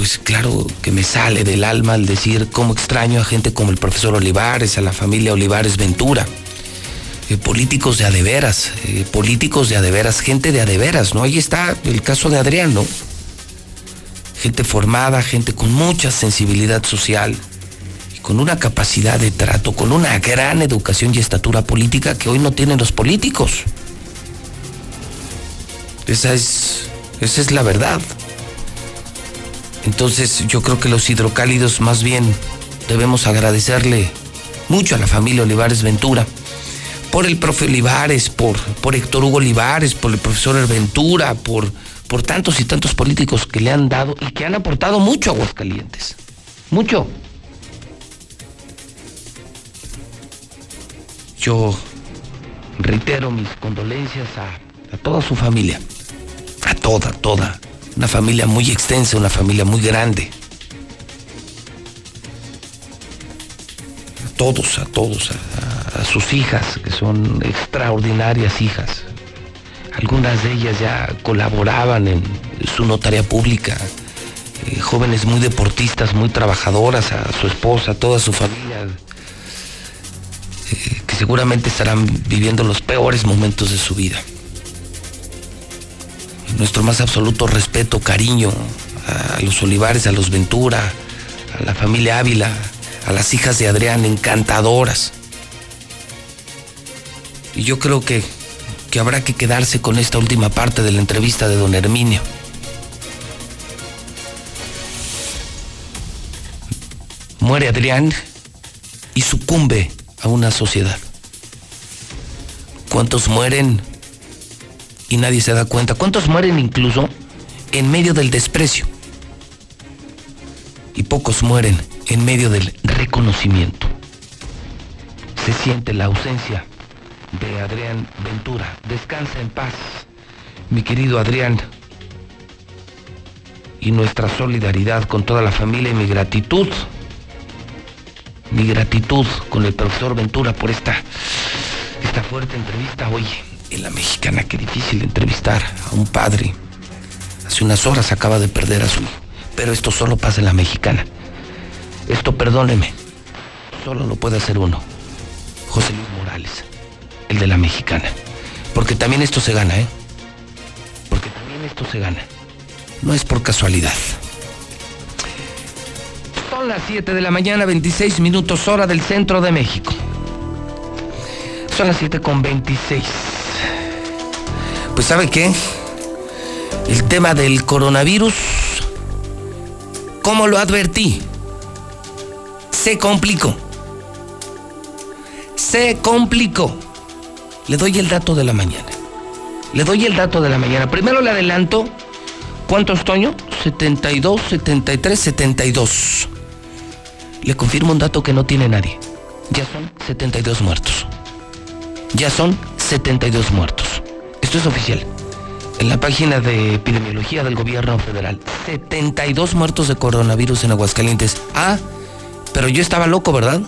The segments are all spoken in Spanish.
pues claro que me sale del alma al decir cómo extraño a gente como el profesor Olivares, a la familia Olivares Ventura. Eh, políticos de adeveras, eh, políticos de adeveras, gente de adeveras, ¿no? Ahí está el caso de Adrián, ¿no? Gente formada, gente con mucha sensibilidad social, y con una capacidad de trato, con una gran educación y estatura política que hoy no tienen los políticos. Esa es, esa es la verdad. Entonces yo creo que los hidrocálidos más bien debemos agradecerle mucho a la familia Olivares Ventura, por el profe Olivares, por, por Héctor Hugo Olivares, por el profesor Ventura, por, por tantos y tantos políticos que le han dado y que han aportado mucho a Aguascalientes. Mucho. Yo reitero mis condolencias a, a toda su familia, a toda, toda una familia muy extensa, una familia muy grande. A todos, a todos, a, sus hijas, que son extraordinarias hijas. Algunas de ellas ya colaboraban en su notaría pública. Eh, jóvenes muy deportistas, muy trabajadoras, a su esposa, a toda su familia, eh, que seguramente estarán viviendo los peores momentos de su vida nuestro más absoluto respeto, cariño a los Olivares, a los Ventura, a la familia Ávila, a las hijas de Adrián, encantadoras. Y yo creo que, que habrá que quedarse con esta última parte de la entrevista de don Herminio. Muere Adrián y sucumbe a una sociedad. ¿Cuántos mueren y nadie se da cuenta. ¿Cuántos mueren incluso en medio del desprecio? Y pocos mueren en medio del reconocimiento. Se siente la ausencia de Adrián Ventura. Descansa en paz, mi querido Adrián. Y nuestra solidaridad con toda la familia y mi gratitud, mi gratitud con el profesor Ventura por esta, esta fuerte entrevista hoy en la mexicana, qué difícil entrevistar a un padre. Hace unas horas acaba de perder a su. Pero esto solo pasa en la mexicana. Esto, perdóneme, solo lo puede hacer uno. José Luis Morales, el de la mexicana. Porque también esto se gana, ¿eh? Porque también esto se gana. No es por casualidad. Son las 7 de la mañana, 26 minutos hora del centro de México. Son las 7 con 26. Pues ¿sabe qué? El tema del coronavirus, ¿cómo lo advertí? Se complicó. Se complicó. Le doy el dato de la mañana. Le doy el dato de la mañana. Primero le adelanto. ¿Cuántos, Toño? 72, 73, 72. Le confirmo un dato que no tiene nadie. Ya son 72 muertos. Ya son 72 muertos. Esto es oficial. En la página de epidemiología del gobierno federal, 72 muertos de coronavirus en Aguascalientes. Ah, pero yo estaba loco, ¿verdad?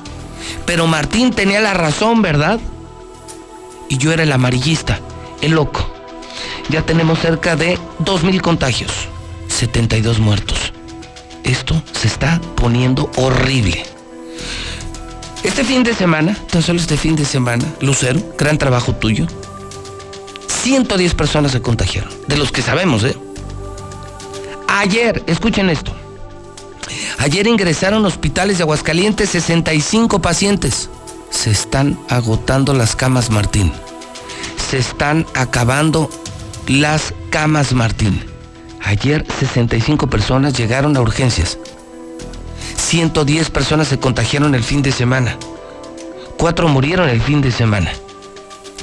Pero Martín tenía la razón, ¿verdad? Y yo era el amarillista, el loco. Ya tenemos cerca de 2.000 contagios, 72 muertos. Esto se está poniendo horrible. Este fin de semana, tan solo este fin de semana, Lucero, gran trabajo tuyo, 110 personas se contagiaron, de los que sabemos, ¿eh? Ayer, escuchen esto. Ayer ingresaron hospitales de Aguascalientes 65 pacientes. Se están agotando las camas Martín. Se están acabando las camas Martín. Ayer 65 personas llegaron a urgencias. 110 personas se contagiaron el fin de semana. Cuatro murieron el fin de semana.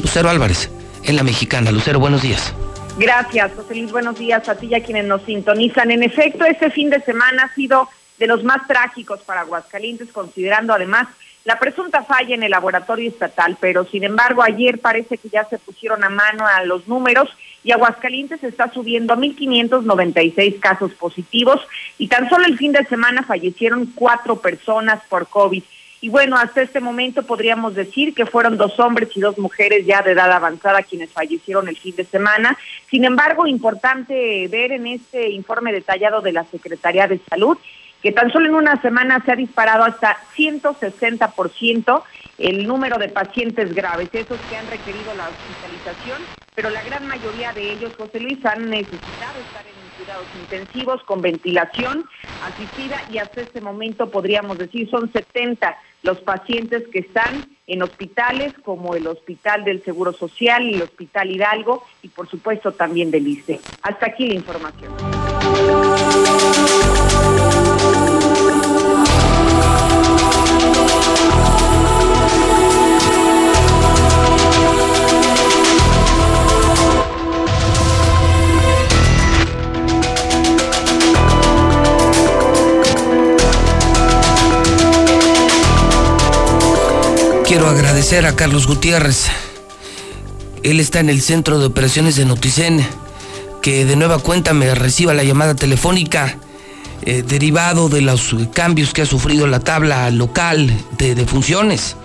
Lucero Álvarez, en la mexicana. Lucero, buenos días. Gracias, José Luis. Buenos días a ti y a quienes nos sintonizan. En efecto, este fin de semana ha sido de los más trágicos para Aguascalientes, considerando además la presunta falla en el laboratorio estatal, pero sin embargo ayer parece que ya se pusieron a mano a los números y Aguascalientes está subiendo a 1.596 casos positivos y tan solo el fin de semana fallecieron cuatro personas por COVID. Y bueno, hasta este momento podríamos decir que fueron dos hombres y dos mujeres ya de edad avanzada quienes fallecieron el fin de semana. Sin embargo, importante ver en este informe detallado de la Secretaría de Salud que tan solo en una semana se ha disparado hasta 160% el número de pacientes graves, esos que han requerido la hospitalización, pero la gran mayoría de ellos, José Luis, han necesitado estar en cuidados intensivos con ventilación asistida y hasta este momento podríamos decir son 70 los pacientes que están en hospitales como el Hospital del Seguro Social el Hospital Hidalgo y por supuesto también del ICE. Hasta aquí la información. Quiero agradecer a Carlos Gutiérrez. Él está en el centro de operaciones de Noticen, que de nueva cuenta me reciba la llamada telefónica eh, derivado de los cambios que ha sufrido la tabla local de, funciones.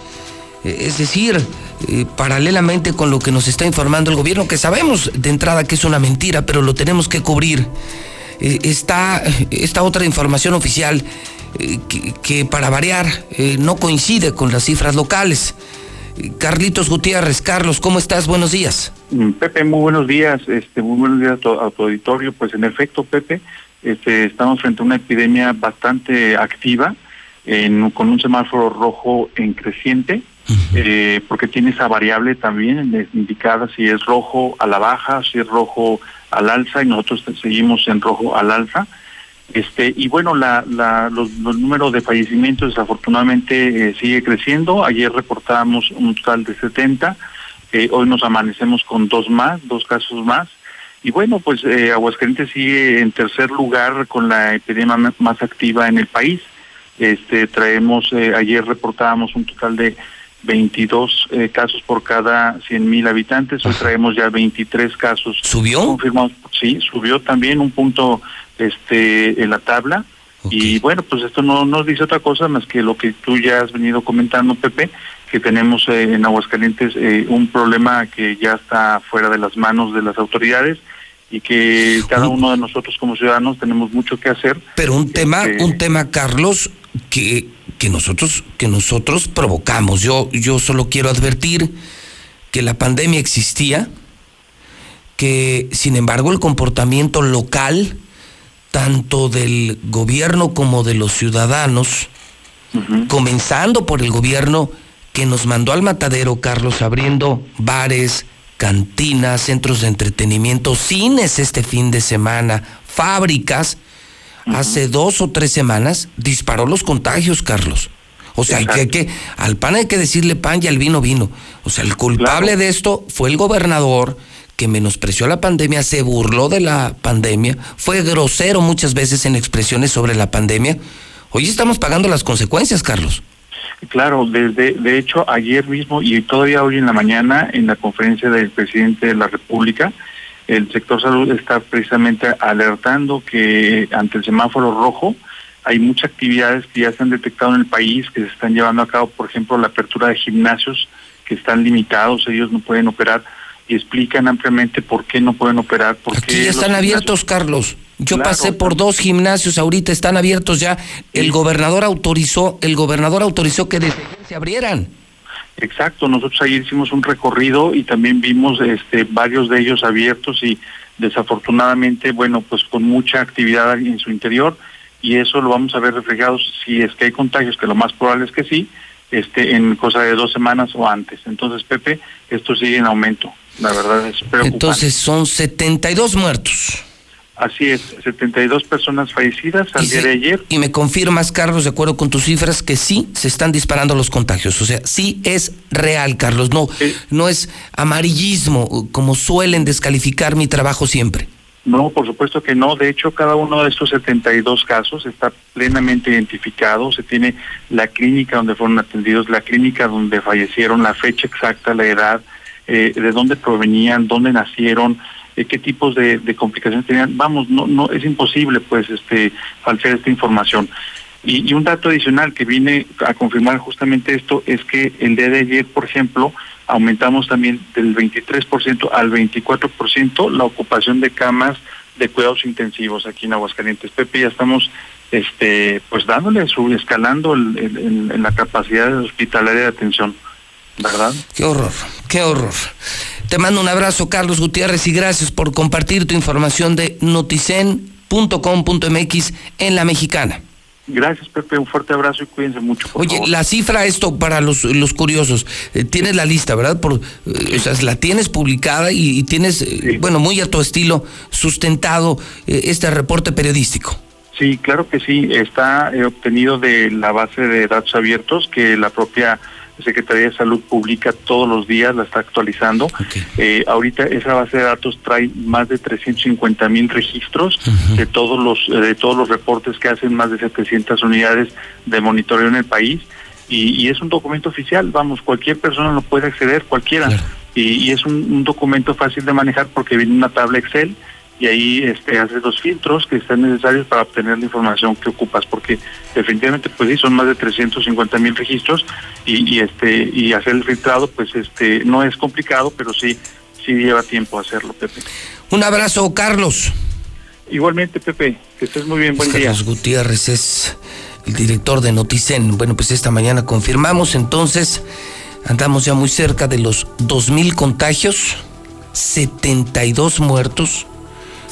Eh, es decir, eh, paralelamente con lo que nos está informando el gobierno, que sabemos de entrada que es una mentira, pero lo tenemos que cubrir, está esta otra información oficial eh, que, para variar eh, no coincide con las cifras locales. Carlitos Gutiérrez, Carlos, ¿cómo estás? Buenos días. Mm, Pepe, muy buenos días, este, muy buenos días a tu, auditorio. Pues en efecto, Pepe, este, estamos frente a una epidemia bastante activa, con un semáforo rojo en creciente, eh, porque tiene esa variable también indicada si es rojo a la baja, si es rojo al alza, y nosotros seguimos en rojo al alza. Este, y bueno, la, la, los, números de fallecimientos desafortunadamente eh, sigue creciendo. Ayer reportábamos un total de 70. Eh, hoy nos amanecemos con dos más, dos casos más. Y bueno, pues eh, Aguascalientes sigue en tercer lugar con la epidemia más activa en el país. Este, traemos, eh, ayer reportábamos un total de 22 casos por cada 100 mil habitantes. Hoy traemos ya 23 casos. ¿Subió? Confirmados. Sí, subió también un punto este en la tabla. Y bueno, pues esto no nos dice otra cosa más que lo que tú ya has venido comentando, Pepe, que tenemos eh, en Aguascalientes eh, un problema que ya está fuera de las manos de las autoridades y que cada uno de nosotros como ciudadanos tenemos mucho que hacer. Pero un tema, este, un tema, Carlos, que, que nosotros, que nosotros provocamos. Yo, yo solo quiero advertir que la pandemia existía, que sin embargo el comportamiento local tanto del gobierno como de los ciudadanos, comenzando por el gobierno que nos mandó al matadero, Carlos, abriendo bares, cantinas, centros de entretenimiento, cines este fin de semana, fábricas, hace dos o tres semanas disparó los contagios, Carlos. O sea, hay que, que, al pan hay que decirle pan y al vino vino. O sea, el culpable de esto fue el gobernador, que menospreció la pandemia, se burló de la pandemia, fue grosero muchas veces en expresiones sobre la pandemia. Hoy estamos pagando las consecuencias, Carlos. Claro, desde de hecho ayer mismo y todavía hoy en la mañana en la conferencia del presidente de la República, el sector salud está precisamente alertando que ante el semáforo rojo hay muchas actividades que ya se han detectado en el país que se están llevando a cabo, por ejemplo, la apertura de gimnasios que están limitados, ellos no pueden operar y explican ampliamente por qué no pueden operar. Por Aquí ya están abiertos, Carlos. Yo pasé por dos gimnasios ahorita, están abiertos ya. El gobernador autorizó, el gobernador autorizó que desde se abrieran. Exacto, nosotros ayer hicimos un recorrido y también vimos este varios de ellos abiertos y desafortunadamente, bueno, pues con mucha actividad en su interior y eso lo vamos a ver reflejado si es que hay contagios, que lo más probable es que sí, este en cosa de dos semanas o antes. Entonces, Pepe, esto sigue en aumento. La verdad es preocupante. Entonces son 72 muertos. Así es, 72 personas fallecidas al día de ayer. Y me confirmas, Carlos, de acuerdo con tus cifras, que sí se están disparando los contagios. O sea, sí es real, Carlos. No, no es amarillismo, como suelen descalificar mi trabajo siempre. No, por supuesto que no. De hecho, cada uno de estos 72 casos está plenamente identificado. Se tiene la clínica donde fueron atendidos, la clínica donde fallecieron, la fecha exacta, la edad, eh, de dónde provenían, dónde nacieron, eh, qué tipos de, complicaciones tenían. Vamos, no, no es imposible, pues, este, falsear esta información. Y, un dato adicional que viene a confirmar justamente esto es que el día de ayer, por ejemplo, aumentamos también del 23% al 24% la ocupación de camas de cuidados intensivos aquí en Aguascalientes. Pepe, ya estamos este pues dándole su escalando en la capacidad hospitalaria de atención, ¿verdad? Qué horror, qué horror. Te mando un abrazo, Carlos Gutiérrez, y gracias por compartir tu información de noticen.com.mx en la mexicana. Gracias, Pepe. Un fuerte abrazo y cuídense mucho. Oye, la cifra, esto para los, los curiosos, eh, tienes la lista, ¿verdad? Por, eh, o sea, la tienes publicada y, tienes, eh, bueno, muy a tu estilo, sustentado este reporte periodístico. Sí, claro que sí. Está obtenido de la base de datos abiertos que la propia Secretaría de Salud publica todos los días, la está actualizando. Eh, ahorita esa base de datos trae más de 350 mil registros de todos los de todos los reportes que hacen más de 700 unidades de monitoreo en el país y, es un documento oficial. Vamos, cualquier persona lo puede acceder, cualquiera. Y, es un, un documento fácil de manejar porque viene una tabla Excel y ahí este, haces los filtros que están necesarios para obtener la información que ocupas, porque definitivamente pues sí, son más de 350 mil registros y, y, este y hacer el filtrado pues este no es complicado, pero sí sí lleva tiempo hacerlo, Pepe. Un abrazo, Carlos. Igualmente, Pepe, que estés muy bien, buen día. Carlos Gutiérrez es el director de Noticen. Bueno, pues esta mañana confirmamos, entonces andamos ya muy cerca de los 2.000 contagios, 72 muertos,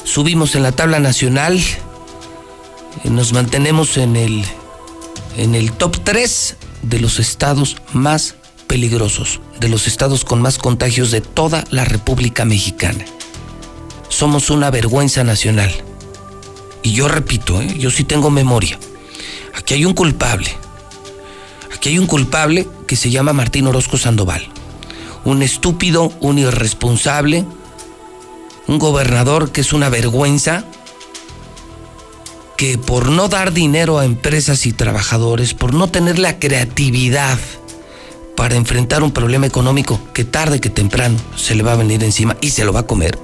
subimos en la tabla nacional, nos mantenemos en el, en el top 3 de los estados más peligrosos, de los estados con más contagios de toda la República Mexicana. Somos una vergüenza nacional. Y yo repito, ¿eh? yo sí tengo memoria. Aquí hay un culpable. Aquí hay un culpable que se llama Martín Orozco Sandoval. Un estúpido, un irresponsable, un gobernador que es una vergüenza, que por no dar dinero a empresas y trabajadores, por no tener la creatividad para enfrentar un problema económico que tarde que temprano se le va a venir encima y se lo va a comer,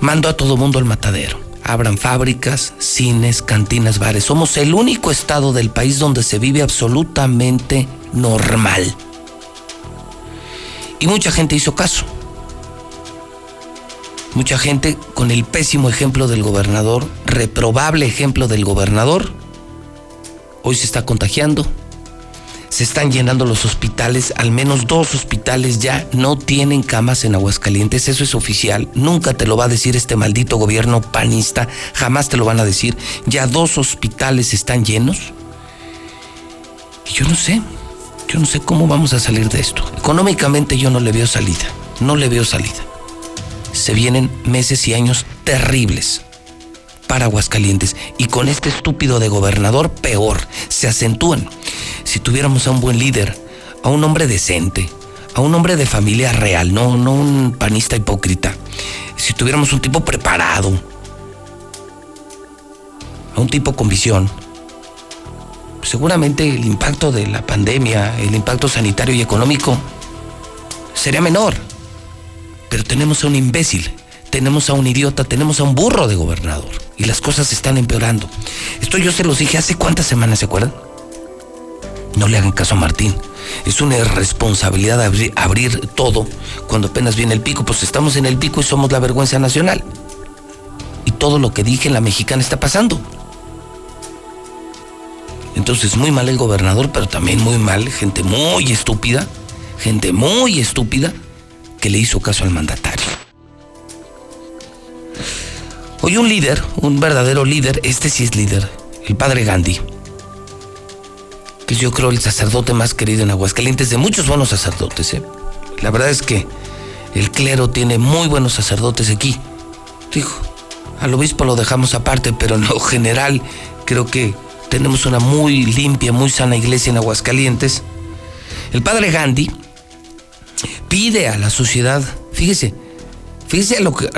mando a todo mundo al matadero. Abran fábricas, cines, cantinas, bares. Somos el único estado del país donde se vive absolutamente normal. Y mucha gente hizo caso. Mucha gente con el pésimo ejemplo del gobernador, reprobable ejemplo del gobernador, hoy se está contagiando. Se están llenando los hospitales, al menos dos hospitales ya no tienen camas en Aguascalientes, eso es oficial, nunca te lo va a decir este maldito gobierno panista, jamás te lo van a decir, ya dos hospitales están llenos. Y yo no sé, yo no sé cómo vamos a salir de esto. Económicamente yo no le veo salida, no le veo salida se vienen meses y años terribles para Aguascalientes. Y con este estúpido de gobernador, peor, se acentúan. Si tuviéramos a un buen líder, a un hombre decente, a un hombre de familia real, no, no un panista hipócrita. Si tuviéramos un tipo preparado, a un tipo con visión, seguramente el impacto de la pandemia, el impacto sanitario y económico sería menor. Pero tenemos a un imbécil, tenemos a un idiota, tenemos a un burro de gobernador. Y las cosas están empeorando. Esto yo se los dije hace cuántas semanas, ¿se acuerdan? No le hagan caso a Martín. Es una irresponsabilidad abrir, abrir, todo cuando apenas viene el pico. Pues estamos en el pico y somos la vergüenza nacional. Y todo lo que dije en la mexicana está pasando. Entonces, muy mal el gobernador, pero también muy mal, gente muy estúpida, gente muy estúpida que le hizo caso al mandatario. Hoy un líder, un verdadero líder, este sí es líder, el padre Gandhi, que es yo creo el sacerdote más querido en Aguascalientes, de muchos buenos sacerdotes. ¿eh? La verdad es que el clero tiene muy buenos sacerdotes aquí. Dijo, al obispo lo dejamos aparte, pero en lo general creo que tenemos una muy limpia, muy sana iglesia en Aguascalientes. El padre Gandhi pide a la sociedad, fíjese, fíjese a lo que,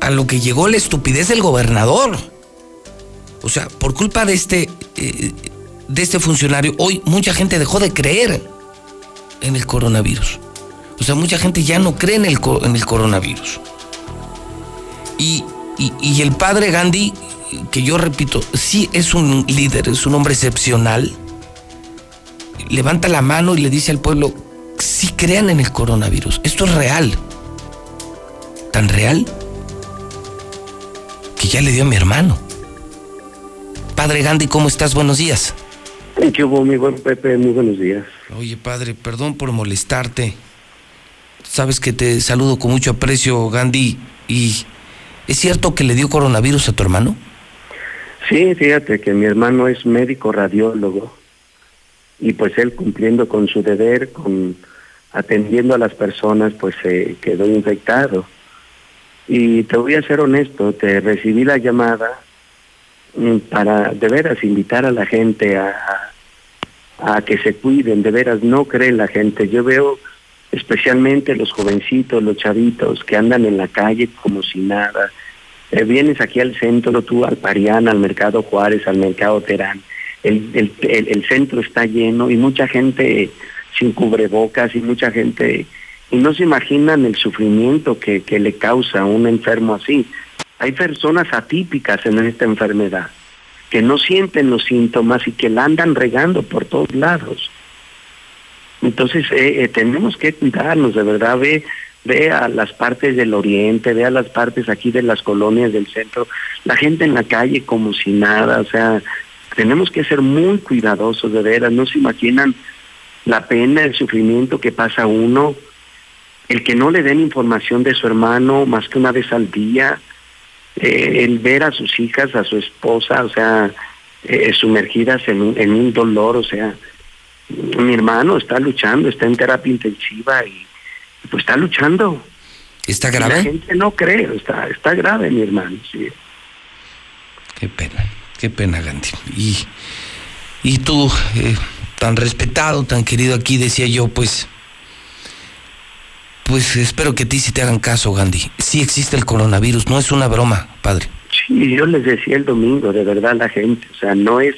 a lo, que llegó la estupidez del gobernador. O sea, por culpa de este, eh, de este funcionario, hoy mucha gente dejó de creer en el coronavirus. O sea, mucha gente ya no cree en el, en el coronavirus. Y y, el padre Gandhi, que yo repito, sí es un líder, es un hombre excepcional, levanta la mano y le dice al pueblo, si crean en el coronavirus, esto es real. Tan real que ya le dio a mi hermano. Padre Gandhi, ¿cómo estás? Buenos días. ¿Qué hubo, mi buen Pepe? Muy buenos días. Oye, padre, perdón por molestarte. Sabes que te saludo con mucho aprecio, Gandhi, y ¿Es cierto que le dio coronavirus a tu hermano? Sí, fíjate que mi hermano es médico radiólogo y pues él cumpliendo con su deber, con atendiendo a las personas, pues se quedó infectado. Y te voy a ser honesto, te recibí la llamada mm, para de veras invitar a la gente a, a que se cuiden, de veras no cree la gente. Yo veo especialmente los jovencitos, los chavitos que andan en la calle como si nada. Eh, vienes aquí al centro, tú al Pariana, al Mercado Juárez, al Mercado Terán. El, el, el, centro está lleno y mucha gente sin cubrebocas y mucha gente... Y no se imaginan el sufrimiento que, que le causa a un enfermo así. Hay personas atípicas en esta enfermedad que no sienten los síntomas y que la andan regando por todos lados. Entonces eh, eh, tenemos que cuidarnos, de verdad, ve, ve a las partes del oriente, ve a las partes aquí de las colonias del centro, la gente en la calle como si nada, o sea, tenemos que ser muy cuidadosos, de veras, no se imaginan la pena, el sufrimiento que pasa uno, el que no le den información de su hermano más que una vez al día, eh, el ver a sus hijas, a su esposa, o sea, sumergidas en en un dolor, o sea, mi hermano está luchando, está en terapia intensiva y pues está luchando. ¿Está grave? la gente no cree, está, está grave mi hermano, sí. Qué pena, qué pena, Gandhi. Y, y tú, eh, tan respetado, tan querido aquí, decía yo, pues, pues espero que a ti sí te hagan caso, Gandhi. Sí existe el coronavirus, no es una broma, padre. Sí, yo les decía el domingo, de verdad, la gente, o sea, no es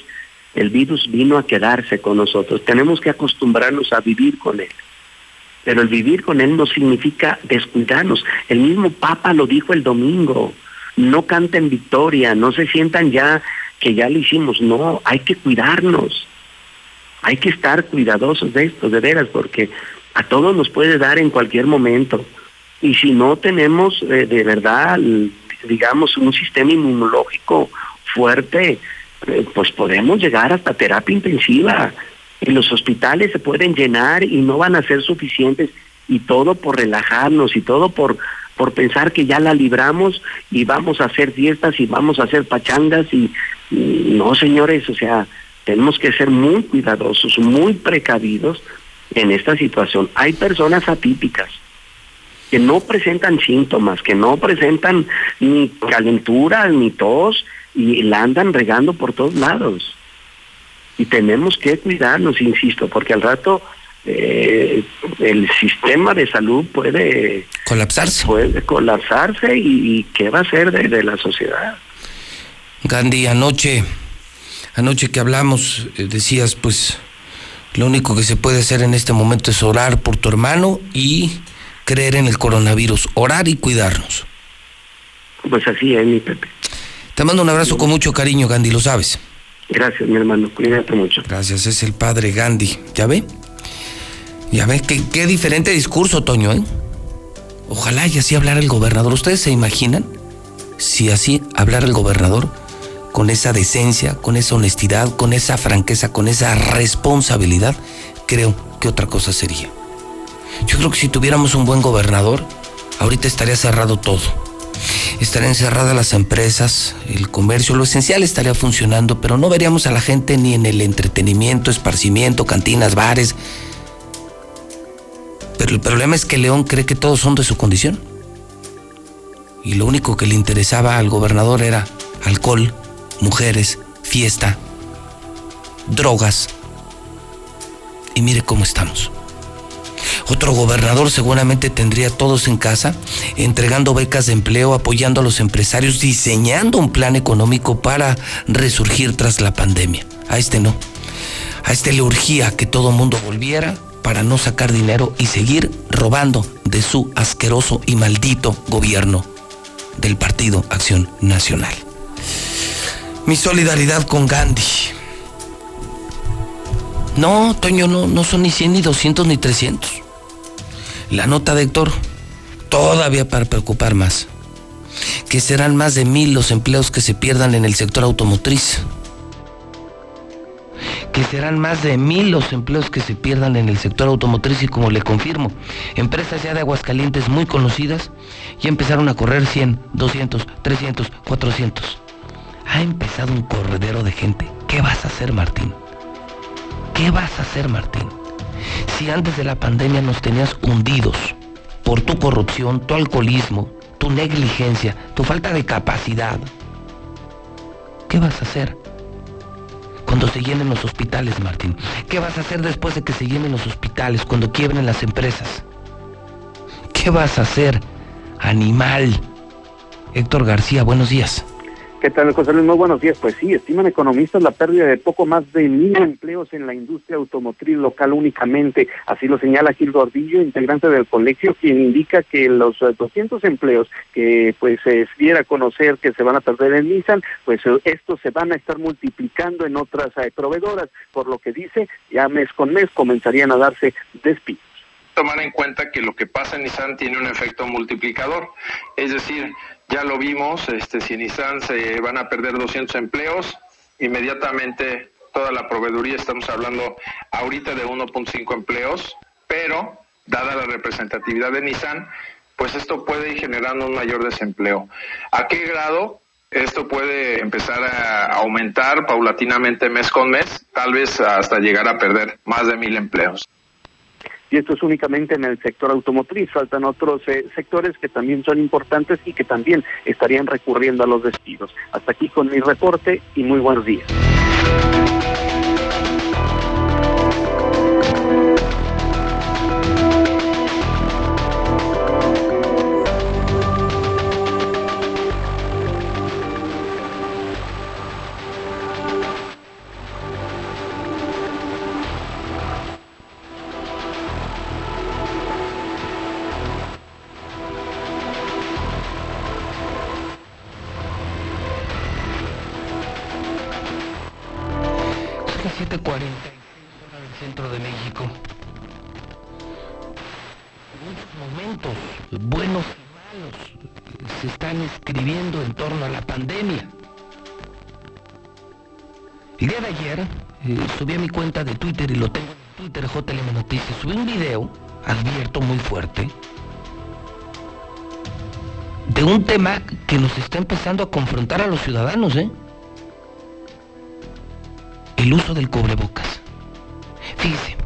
el virus vino a quedarse con nosotros. Tenemos que acostumbrarnos a vivir con él. Pero el vivir con él no significa descuidarnos. El mismo Papa lo dijo el domingo. No canten victoria, no se sientan ya que ya lo hicimos. No, hay que cuidarnos. Hay que estar cuidadosos de esto, de veras, porque a todos nos puede dar en cualquier momento. Y si no tenemos eh, de verdad, digamos, un sistema inmunológico fuerte, eh, pues podemos llegar hasta terapia intensiva. Y los hospitales se pueden llenar y no van a ser suficientes y todo por relajarnos y todo por por pensar que ya la libramos y vamos a hacer fiestas y vamos a hacer pachangas y, no señores, o sea, tenemos que ser muy cuidadosos, muy precavidos en esta situación. Hay personas atípicas que no presentan síntomas, que no presentan ni calentura, ni tos, y la andan regando por todos lados. Y tenemos que cuidarnos, insisto, porque al rato eh, el sistema de salud puede colapsarse. Puede colapsarse y, qué va a ser de, la sociedad. Gandhi, anoche, anoche que hablamos, eh, decías, pues lo único que se puede hacer en este momento es orar por tu hermano y creer en el coronavirus, orar y cuidarnos. Pues así es, mi Pepe. Te mando un abrazo con mucho cariño, Gandhi, lo sabes. Gracias, mi hermano. Cuídate mucho. Gracias, es el padre Gandhi. ¿Ya ve? Ya ve, qué, qué diferente discurso, Toño, ¿eh? Ojalá y así hablara el gobernador. ¿Ustedes se imaginan si así hablara el gobernador con esa decencia, con esa honestidad, con esa franqueza, con esa responsabilidad? Creo que otra cosa sería. Yo creo que si tuviéramos un buen gobernador, ahorita estaría cerrado todo estarían encerradas las empresas, el comercio, lo esencial estaría funcionando, pero no veríamos a la gente ni en el entretenimiento, esparcimiento, cantinas, bares. Pero el problema es que León cree que todos son de su condición. Y lo único que le interesaba al gobernador era alcohol, mujeres, fiesta, drogas. Y mire cómo estamos. Otro gobernador seguramente tendría todos en casa, entregando becas de empleo, apoyando a los empresarios, diseñando un plan económico para resurgir tras la pandemia. A este no. A este le urgía que todo mundo volviera para no sacar dinero y seguir robando de su asqueroso y maldito gobierno. del Partido Acción Nacional. Mi solidaridad con Gandhi. No, Toño, no, no son ni 100, ni 200, ni 300. La nota de Héctor, todavía para preocupar más, que serán más de mil los empleos que se pierdan en el sector automotriz que serán más de mil los empleos que se pierdan en el sector automotriz y como le confirmo, empresas ya de Aguascalientes muy conocidas ya empezaron a correr 100, 200, 300, 400. Ha empezado un corredero de gente. ¿Qué vas a hacer, Martín? ¿Qué vas a hacer, Martín? Si antes de la pandemia nos tenías hundidos por tu corrupción, tu alcoholismo, tu negligencia, tu falta de capacidad, ¿qué vas a hacer? cuando se llenen los hospitales, Martín? ¿Qué vas a hacer después de que se llenen los hospitales, cuando quiebren las empresas? ¿Qué vas a hacer, animal? Héctor García, buenos días. ¿Qué tal, José Luis? Muy buenos días. Pues sí, estiman economistas la pérdida de poco más de mil empleos en la industria automotriz local únicamente. Así lo señala Gil Gordillo, integrante del colegio, quien indica que los 200 empleos que pues se diera a conocer que se van a perder en Nissan, pues estos se van a estar multiplicando en otras eh, proveedoras, por lo que dice, ya mes con mes comenzarían a darse despidos tomar en cuenta que lo que pasa en Nissan tiene un efecto multiplicador. Es decir, ya lo vimos, este, si en Nissan se van a perder 200 empleos, inmediatamente toda la proveeduría, estamos hablando ahorita de 1.5 empleos, pero dada la representatividad de Nissan, pues esto puede ir generando un mayor desempleo. ¿A qué grado? Esto puede empezar a aumentar paulatinamente mes con mes, tal vez hasta llegar a perder más de mil empleos y esto es únicamente en el sector automotriz. Faltan otros eh, sectores que también son importantes y que también estarían recurriendo a los despidos. Hasta aquí con mi reporte y muy buenos días. A los ciudadanos, ¿eh? el uso del cubrebocas. Fíjese,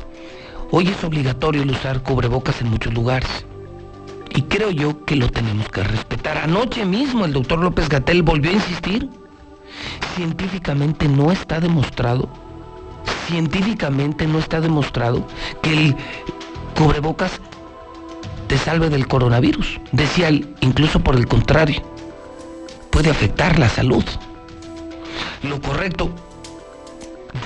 hoy es obligatorio el usar cubrebocas en muchos lugares. Y creo yo que lo tenemos que respetar. Anoche mismo el doctor López Gatel volvió a insistir. Científicamente no está demostrado, científicamente no está demostrado que el cubrebocas te salve del coronavirus. Decía él, incluso por el contrario, puede afectar la salud. Lo correcto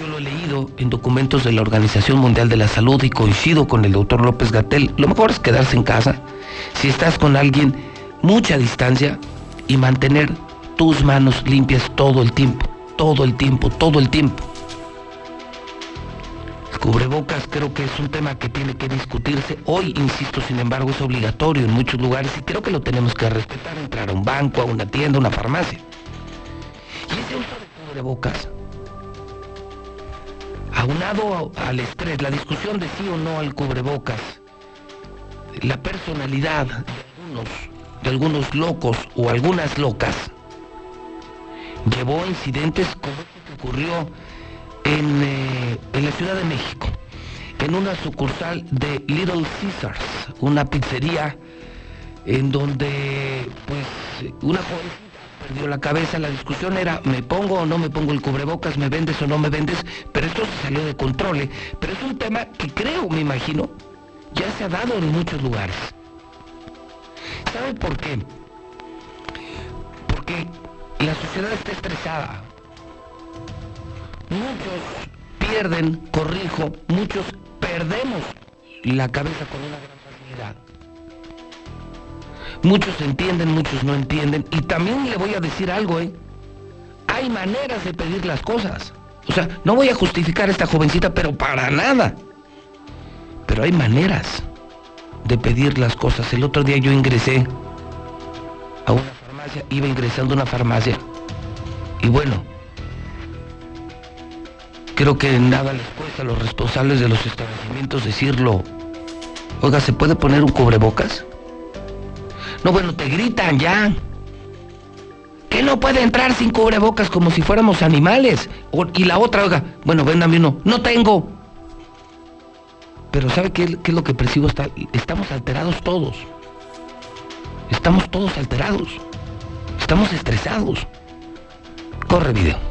yo lo he leído en documentos de la Organización Mundial de la Salud y coincido con el doctor López Gatel. Lo mejor es quedarse en casa. Si estás con alguien, mucha distancia y mantener tus manos limpias todo el tiempo, todo el tiempo, todo el tiempo. Cubrebocas creo que es un tema que tiene que discutirse. Hoy, insisto, sin embargo, es obligatorio en muchos lugares y creo que lo tenemos que respetar, entrar a un banco, a una tienda, a una farmacia. Y ese uso de cubrebocas aunado al estrés, la discusión de sí o no al cubrebocas, la personalidad de algunos, de algunos locos o algunas locas, llevó a incidentes como este que ocurrió en, eh, en la Ciudad de México, en una sucursal de Little Caesars, una pizzería en donde pues una joven perdió la cabeza, la discusión era me pongo o no me pongo el cubrebocas, me vendes o no me vendes, pero esto se salió de control. ¿eh? Pero es un tema que creo, me imagino, ya se ha dado en muchos lugares. ¿Sabe por qué? Porque la sociedad está estresada. Muchos pierden, corrijo, muchos perdemos la cabeza con una gran facilidad. Muchos entienden, muchos no entienden. Y también le voy a decir algo, ¿eh? Hay maneras de pedir las cosas. O sea, no voy a justificar a esta jovencita, pero para nada. Pero hay maneras de pedir las cosas. El otro día yo ingresé a una farmacia, iba ingresando a una farmacia. Y bueno, creo que nada les cuesta a los responsables de los establecimientos decirlo. Oiga, ¿se puede poner un cubrebocas? No, bueno, te gritan ya. Que no puede entrar sin cubrebocas como si fuéramos animales. y la otra, oiga, bueno, véndame uno. No tengo. Pero ¿sabe qué, es lo que percibo? Está, estamos alterados todos. Estamos todos alterados. Estamos estresados. Corre video.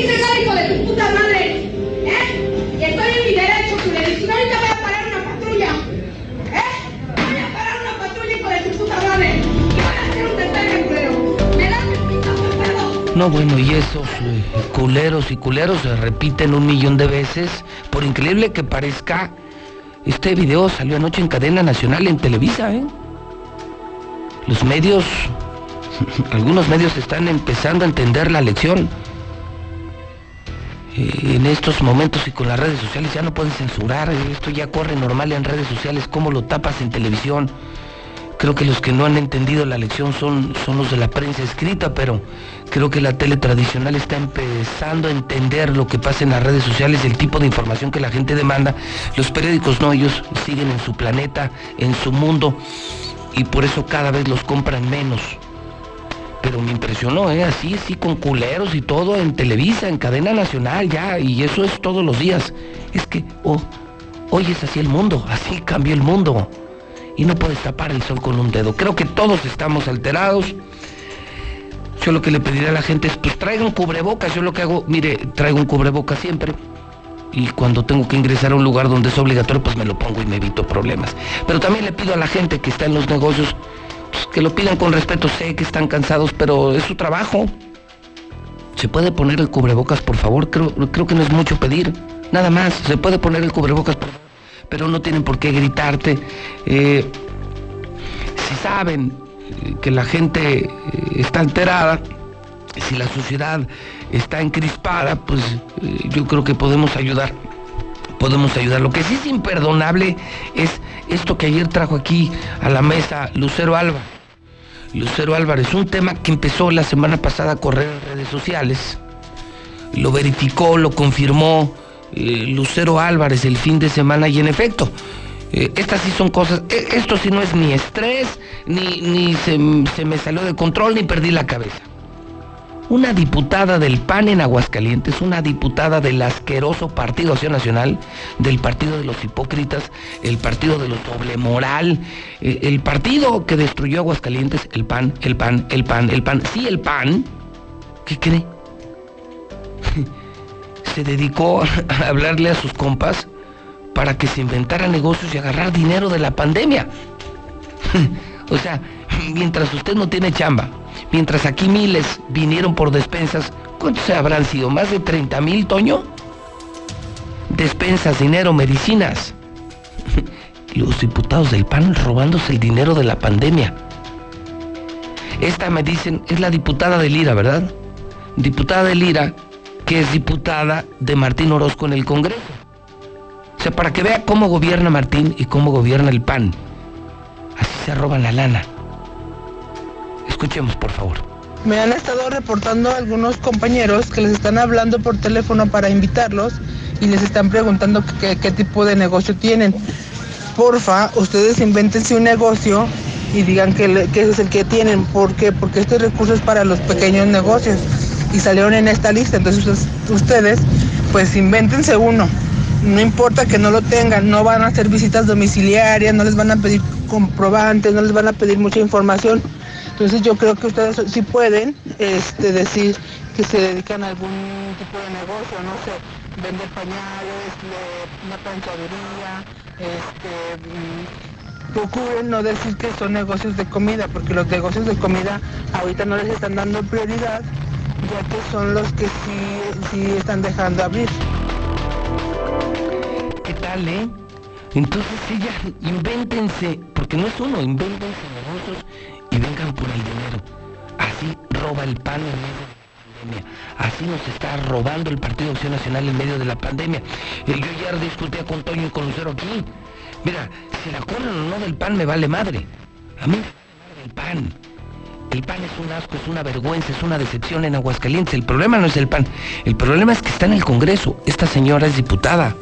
bueno, y esos eh, culeros y culeros se repiten un millón de veces. Por increíble que parezca, este video salió anoche en cadena nacional en Televisa, ¿eh? Los medios, algunos medios están empezando a entender la lección. Eh, en estos momentos y con las redes sociales ya no pueden censurar, esto ya corre normal en redes sociales, ¿cómo lo tapas en televisión? Creo que los que no han entendido la lección son, son los de la prensa escrita, pero creo que la tele tradicional está empezando a entender lo que pasa en las redes sociales, el tipo de información que la gente demanda. Los periódicos no, ellos siguen en su planeta, en su mundo, y por eso cada vez los compran menos. Pero me impresionó, ¿eh? Así, así, con culeros y todo, en Televisa, en cadena nacional, ya, y eso es todos los días. Es que, oh, hoy es así el mundo, así cambió el mundo y no puedes tapar el sol con un dedo. Creo que todos estamos alterados. Yo lo que le pediré a la gente es, pues traigan cubrebocas. Yo lo que hago, mire, traigo un cubrebocas siempre. Y cuando tengo que ingresar a un lugar donde es obligatorio, pues me lo pongo y me evito problemas. Pero también le pido a la gente que está en los negocios, pues, que lo pidan con respeto. Sé que están cansados, pero es su trabajo. ¿Se puede poner el cubrebocas, por favor? Creo, creo que no es mucho pedir. Nada más, se puede poner el cubrebocas, pero no tienen por qué gritarte. Eh, si saben que la gente eh, está alterada, si la sociedad está encrispada, pues eh, yo creo que podemos ayudar. Podemos ayudar. Lo que sí es imperdonable es esto que ayer trajo aquí a la mesa Lucero Álvarez. Lucero Álvarez, un tema que empezó la semana pasada a correr en redes sociales. Lo verificó, lo confirmó eh, Lucero Álvarez el fin de semana y en efecto, eh, estas sí son cosas, eh, esto sí no es ni estrés, ni, ni se, se, me salió de control, ni perdí la cabeza. Una diputada del PAN en Aguascalientes, una diputada del asqueroso Partido Acción Nacional, del Partido de los Hipócritas, el Partido de los Doble Moral, el partido que destruyó Aguascalientes, el PAN, el PAN, el PAN, el PAN. Sí, el PAN, ¿qué cree? Se dedicó a hablarle a sus compas para que se inventara negocios y agarrar dinero de la pandemia. o sea, mientras usted no tiene chamba, mientras aquí miles vinieron por despensas, ¿cuántos habrán sido? ¿Más de 30 mil, Toño? Despensas, dinero, medicinas. Los diputados del PAN robándose el dinero de la pandemia. Esta me dicen, es la diputada de Lira, ¿verdad? Diputada de Lira que es diputada de Martín Orozco en el Congreso. O sea, para que vea cómo gobierna Martín y cómo gobierna el PAN. Así se roban la lana. Escuchemos, por favor. Me han estado reportando algunos compañeros que les están hablando por teléfono para invitarlos y les están preguntando qué, tipo de negocio tienen. Porfa, ustedes invéntense un negocio y digan que, que ese es el que tienen. ¿Por qué? Porque este recurso es para los pequeños negocios y salieron en esta lista. Entonces ustedes, pues invéntense uno. No importa que no lo tengan, no van a hacer visitas domiciliarias, no les van a pedir comprobantes, no les van a pedir mucha información entonces yo creo que ustedes sí pueden este, decir que se dedican a algún tipo de negocio, no sé, vender pañales, una planchadería, este, mm, procuren no decir que son negocios de comida, porque los negocios de comida ahorita no les están dando prioridad, ya son los que sí, sí están dejando abrir. ¿Qué tal, eh? Entonces sí, ya, invéntense, porque no es uno, invéntense negocios y vengan por el dinero. Así roba el PAN en medio de la pandemia. Así nos está robando el Partido Acción Nacional en medio de la pandemia. Yo ayer discutía con Toño y con Lucero aquí. Mira, si la corren o no del PAN me vale madre. A mí me vale el PAN. El PAN es un asco, es una vergüenza, es una decepción en Aguascalientes. El problema no es el PAN. El problema es que está en el Congreso. Esta señora es diputada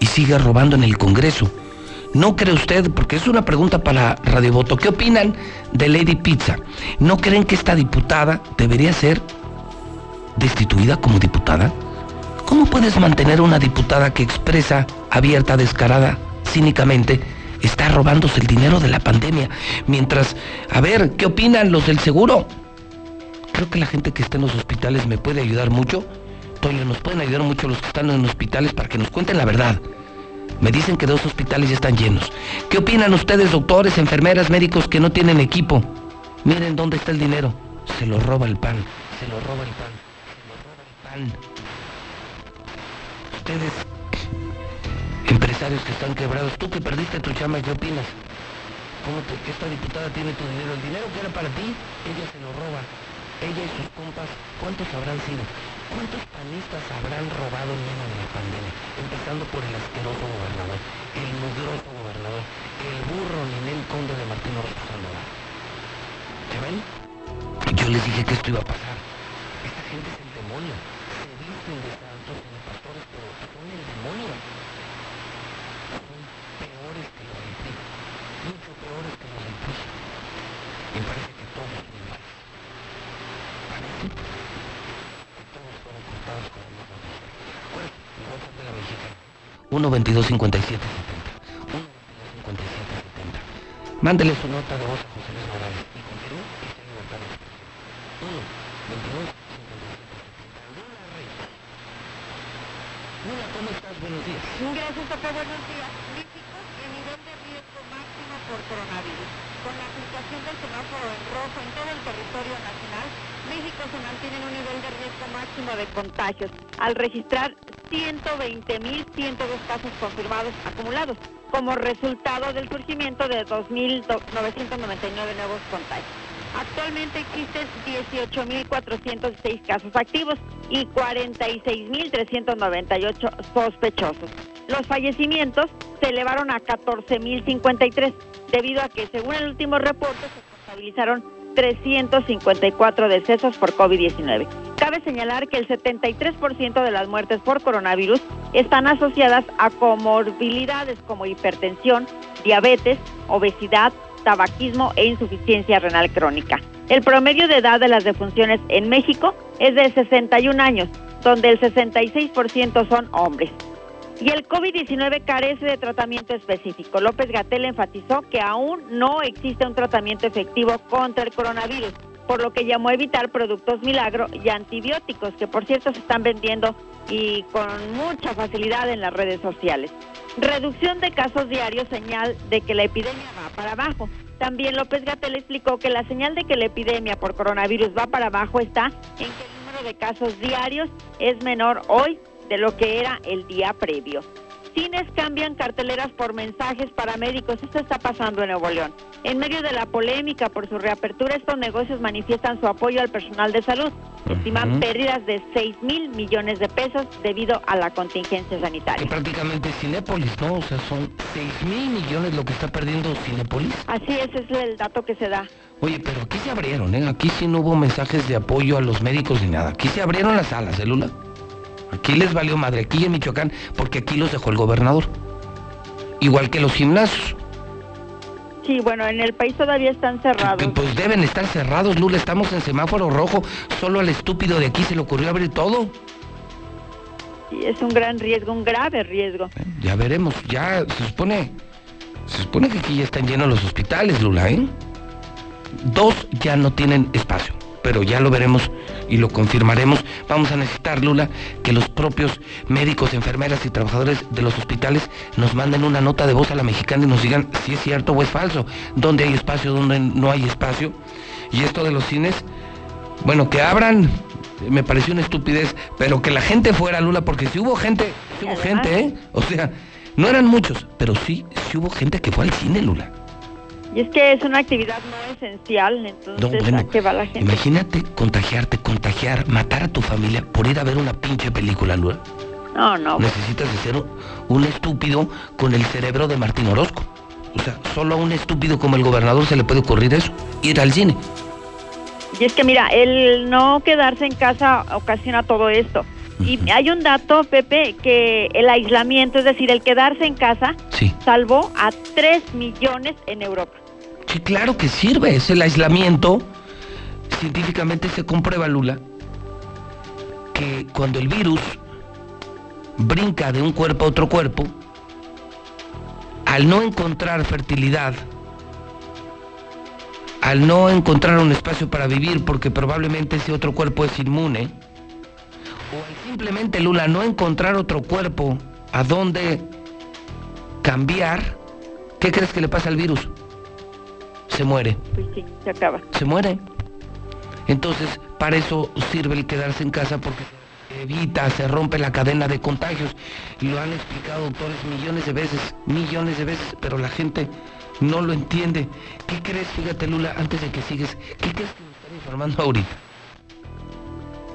y sigue robando en el Congreso. ¿No cree usted, porque es una pregunta para Radio Voto, ¿qué opinan de Lady Pizza? ¿No creen que esta diputada debería ser destituida como diputada? ¿Cómo puedes mantener una diputada que expresa abierta, descarada, cínicamente, está robándose el dinero de la pandemia? Mientras, a ver, ¿qué opinan los del seguro? Creo que la gente que está en los hospitales me puede ayudar mucho. Toño, nos pueden ayudar mucho los que están en hospitales para que nos cuenten la verdad. Me dicen que dos hospitales ya están llenos. ¿Qué opinan ustedes, doctores, enfermeras, médicos que no tienen equipo? Miren dónde está el dinero. Se lo roba el pan. Se lo roba el pan. Se lo roba el pan. Ustedes, que están quebrados, tú que perdiste tu chama, ¿qué opinas? ¿Cómo te, que esta diputada tiene tu dinero? El dinero que era para ti, ella se lo roba. Ella y sus compas, ¿cuántos habrán sido? ¿Cuántos panistas habrán robado en de la pandemia? Empezando por el asqueroso gobernador, el mugroso gobernador, el burro Ninel Conde de Martín Orozco Sandoval. ¿Ya ven? Yo les dije que esto iba a pasar. Esta gente es el demonio. Se visten de santos y de pastores, pero son el demonio. Son peores que los del Mucho peores que los del Y parece que todos son iguales. Parece. 1 22 57 70. 1 22 57 70. Mándele su nota de voz a José Luis Morales y continúe y esté en libertad de 1 22 57 70. Luna Reyes. Luna, ¿cómo estás? Buenos días. Gracias, papá. Buenos días. México en nivel de riesgo máximo por coronavirus. Con la aplicación del semáforo en rojo en todo el territorio nacional, México se mantiene en un nivel de riesgo máximo de contagios, al registrar 120.102 casos confirmados acumulados, como resultado del surgimiento de 2.999 nuevos contagios. Actualmente existen 18.406 casos activos y 46.398 sospechosos. Los fallecimientos se elevaron a 14.053 debido a que, según el último reporte, se contabilizaron 354 decesos por COVID-19. Cabe señalar que el 73% de las muertes por coronavirus están asociadas a comorbilidades como hipertensión, diabetes, obesidad, tabaquismo e insuficiencia renal crónica. El promedio de edad de las defunciones en México es de 61 años, donde el 66% son hombres y el COVID-19 carece de tratamiento específico. López Gatel enfatizó que aún no existe un tratamiento efectivo contra el coronavirus, por lo que llamó a evitar productos milagro y antibióticos, que por cierto se están vendiendo y con mucha facilidad en las redes sociales. Reducción de casos diarios, señal de que la epidemia va para abajo. También López Gatel explicó que la señal de que la epidemia por coronavirus va para abajo está en que el número de casos diarios es menor hoy de lo que era el día previo. Cines cambian carteleras por mensajes para médicos. Esto está pasando en Nuevo León. En medio de la polémica por su reapertura, estos negocios manifiestan su apoyo al personal de salud. Estiman pérdidas de 6 mil millones de pesos debido a la contingencia Que sanitaria. prácticamente es Cinépolis, ¿no? O sea, son 6 mil millones lo que está perdiendo Cinépolis. Así es, ese es el dato que se da. Oye, pero aquí se abrieron, ¿eh? Aquí sí no hubo mensajes de apoyo a los médicos ni nada. Aquí se abrieron las salas, ¿eh, Lula? Aquí les valió madre, aquí en Michoacán, porque aquí los dejó el gobernador. Igual que los gimnasios. Sí, bueno, en el país todavía están cerrados. Que, pues deben estar cerrados, Lula. Estamos en semáforo rojo. Solo al estúpido de aquí se le ocurrió abrir todo. Sí, es un gran riesgo, un grave riesgo. Ya veremos, ya se supone. Se supone que aquí ya están llenos los hospitales, Lula, ¿eh? Dos ya no tienen espacio, pero ya lo veremos y lo confirmaremos. Vamos a necesitar, Lula, que los propios médicos, enfermeras y trabajadores de los hospitales nos manden una nota de voz a la mexicana y nos digan si es cierto o es falso, dónde hay espacio, dónde no hay espacio. Y esto de los cines, bueno, que abran, me pareció una estupidez, pero que la gente fuera, Lula, porque si hubo gente, sí hubo gente, ¿eh? O sea, no eran muchos, pero sí, sí hubo gente que fue al cine, Lula. Y es que es una actividad no esencial, entonces No, bueno, ¿a qué va la gente? imagínate contagiarte, contagiar, matar a tu familia por ir a ver una pinche película, Lula. No, no, Necesitas ser un, un estúpido con el cerebro de Martín Orozco. O sea, solo a un estúpido como el gobernador se le puede ocurrir eso, ir al cine. Y es que mira, el no quedarse en casa ocasiona todo esto. Y hay un dato, Pepe, que el aislamiento, es decir, el quedarse en casa, Sí. salvó a 3 millones en Europa. Sí, claro que sirve, es el aislamiento. Científicamente se comprueba, Lula, que cuando el virus brinca de un cuerpo a otro cuerpo, al no encontrar fertilidad, al no encontrar un espacio para vivir porque probablemente ese otro cuerpo es inmune, o al simplemente, Lula, no encontrar otro cuerpo a donde cambiar, ¿qué crees que le pasa al virus? Se muere Pues sí, se acaba. se muere. Entonces, para eso sirve el quedarse en casa porque se evita, se rompe la cadena de contagios. Y lo han explicado doctores millones de veces, millones de veces, pero la gente no lo entiende. ¿Qué crees, fíjate Lula, antes de que sigues, qué crees que me están informando ahorita?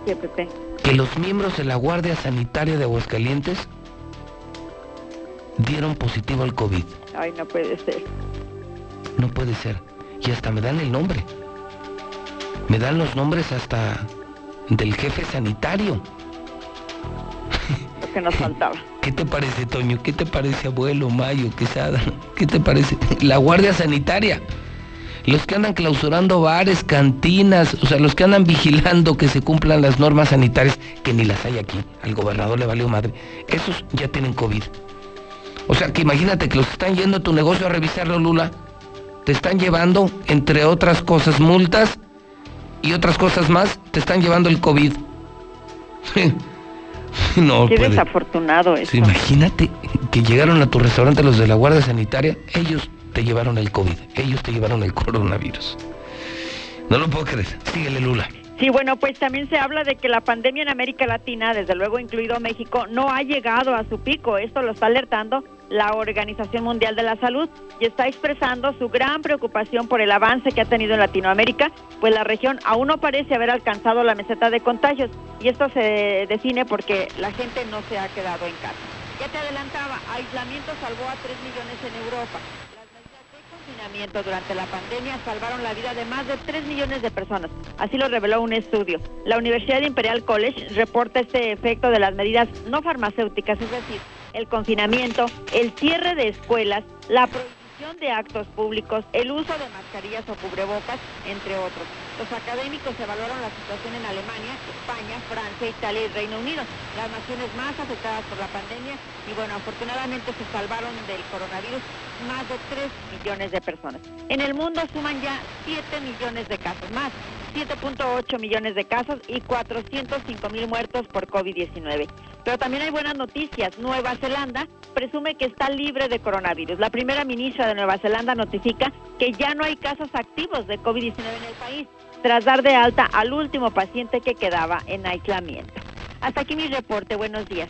Sí, Pepe. Que los miembros de la Guardia Sanitaria de Aguascalientes dieron positivo al COVID. Ay, no puede ser. No puede ser. Y hasta me dan el nombre. Me dan los nombres hasta del jefe sanitario. Que nos faltaba. ¿Qué te parece, Toño? ¿Qué te parece, abuelo, Mayo, Quesada? ¿Qué te parece? La Guardia Sanitaria. Los que andan clausurando bares, cantinas, o sea, los que andan vigilando que se cumplan las normas sanitarias, que ni las hay aquí. Al gobernador le valió madre. Esos ya tienen COVID. O sea, que imagínate que los están yendo a tu negocio a revisarlo, Lula. Te están llevando, entre otras cosas, multas y otras cosas más, te están llevando el COVID. no, Qué puede. desafortunado eso. Sí, imagínate que llegaron a tu restaurante los de la Guardia Sanitaria, ellos te llevaron el COVID, ellos te llevaron el coronavirus. No lo puedo creer. Síguele, Lula. Sí, bueno, pues también se habla de que la pandemia en América Latina, desde luego incluido México, no ha llegado a su pico. Esto lo está alertando la Organización Mundial de la Salud y está expresando su gran preocupación por el avance que ha tenido en Latinoamérica, pues la región aún no parece haber alcanzado la meseta de contagios y esto se define porque la gente no se ha quedado en casa. Ya te adelantaba, aislamiento salvó a 3 millones en Europa. Las medidas de confinamiento durante la pandemia salvaron la vida de más de 3 millones de personas. Así lo reveló un estudio. La Universidad Imperial College reporta este efecto de las medidas no farmacéuticas, es decir, el confinamiento, el cierre de escuelas, la prohibición de actos públicos, el uso de mascarillas o cubrebocas, entre otros. Los académicos evaluaron la situación en Alemania, España, Francia, Italia y Reino Unido, las naciones más afectadas por la pandemia y bueno, afortunadamente se salvaron del coronavirus más de 3 millones de personas. En el mundo suman ya 7 millones de casos más. 7.8 millones de casos y 405 mil muertos por COVID-19. Pero también hay buenas noticias. Nueva Zelanda presume que está libre de coronavirus. La primera ministra de Nueva Zelanda notifica que ya no hay casos activos de COVID-19 en el país, tras dar de alta al último paciente que quedaba en aislamiento. Hasta aquí mi reporte. Buenos días.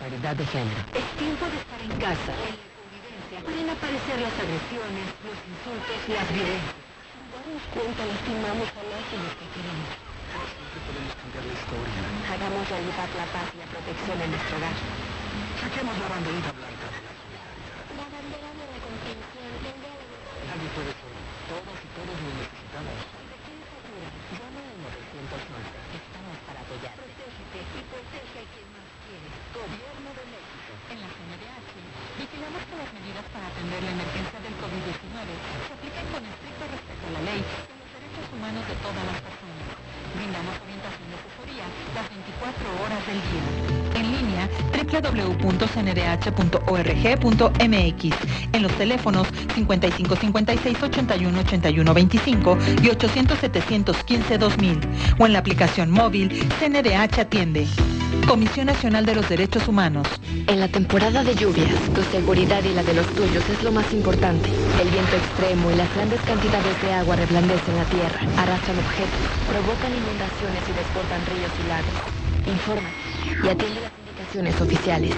Paridad de Género. Es tiempo de estar en casa. En la convivencia pueden aparecer las agresiones, los insultos, las violencias. Sin darnos cuenta, lastimamos a las y los que queremos. Siempre podemos cambiar la historia. Hagamos realidad la paz y la protección en nuestro hogar. Saquemos la banderita blanca de la La bandera de la contención, del diálogo. Nadie puede solo. Todos y todos lo necesitamos. Llama al 911. Estamos para apoyarte. Protégete y protege a quien más quieres. Gobierno de México. En la CNDH, vigilamos que las medidas para atender la emergencia del COVID-19 se apliquen con estricto respeto a la ley y a los derechos humanos de todas las personas. Brindamos orientación y asesoría las 24 horas del día. En línea www.cndh.org.mx en los teléfonos 55 56 81 81 25 y 800 715 2000 o en la aplicación móvil CNDH Atiende. Comisión Nacional de los Derechos Humanos. En la temporada de lluvias, tu seguridad y la de los tuyos es lo más importante. El viento extremo y las grandes cantidades de agua reblandecen la tierra, arrastran objetos, provocan inundaciones y desbordan ríos y lagos. Informa y atiende las indicaciones oficiales.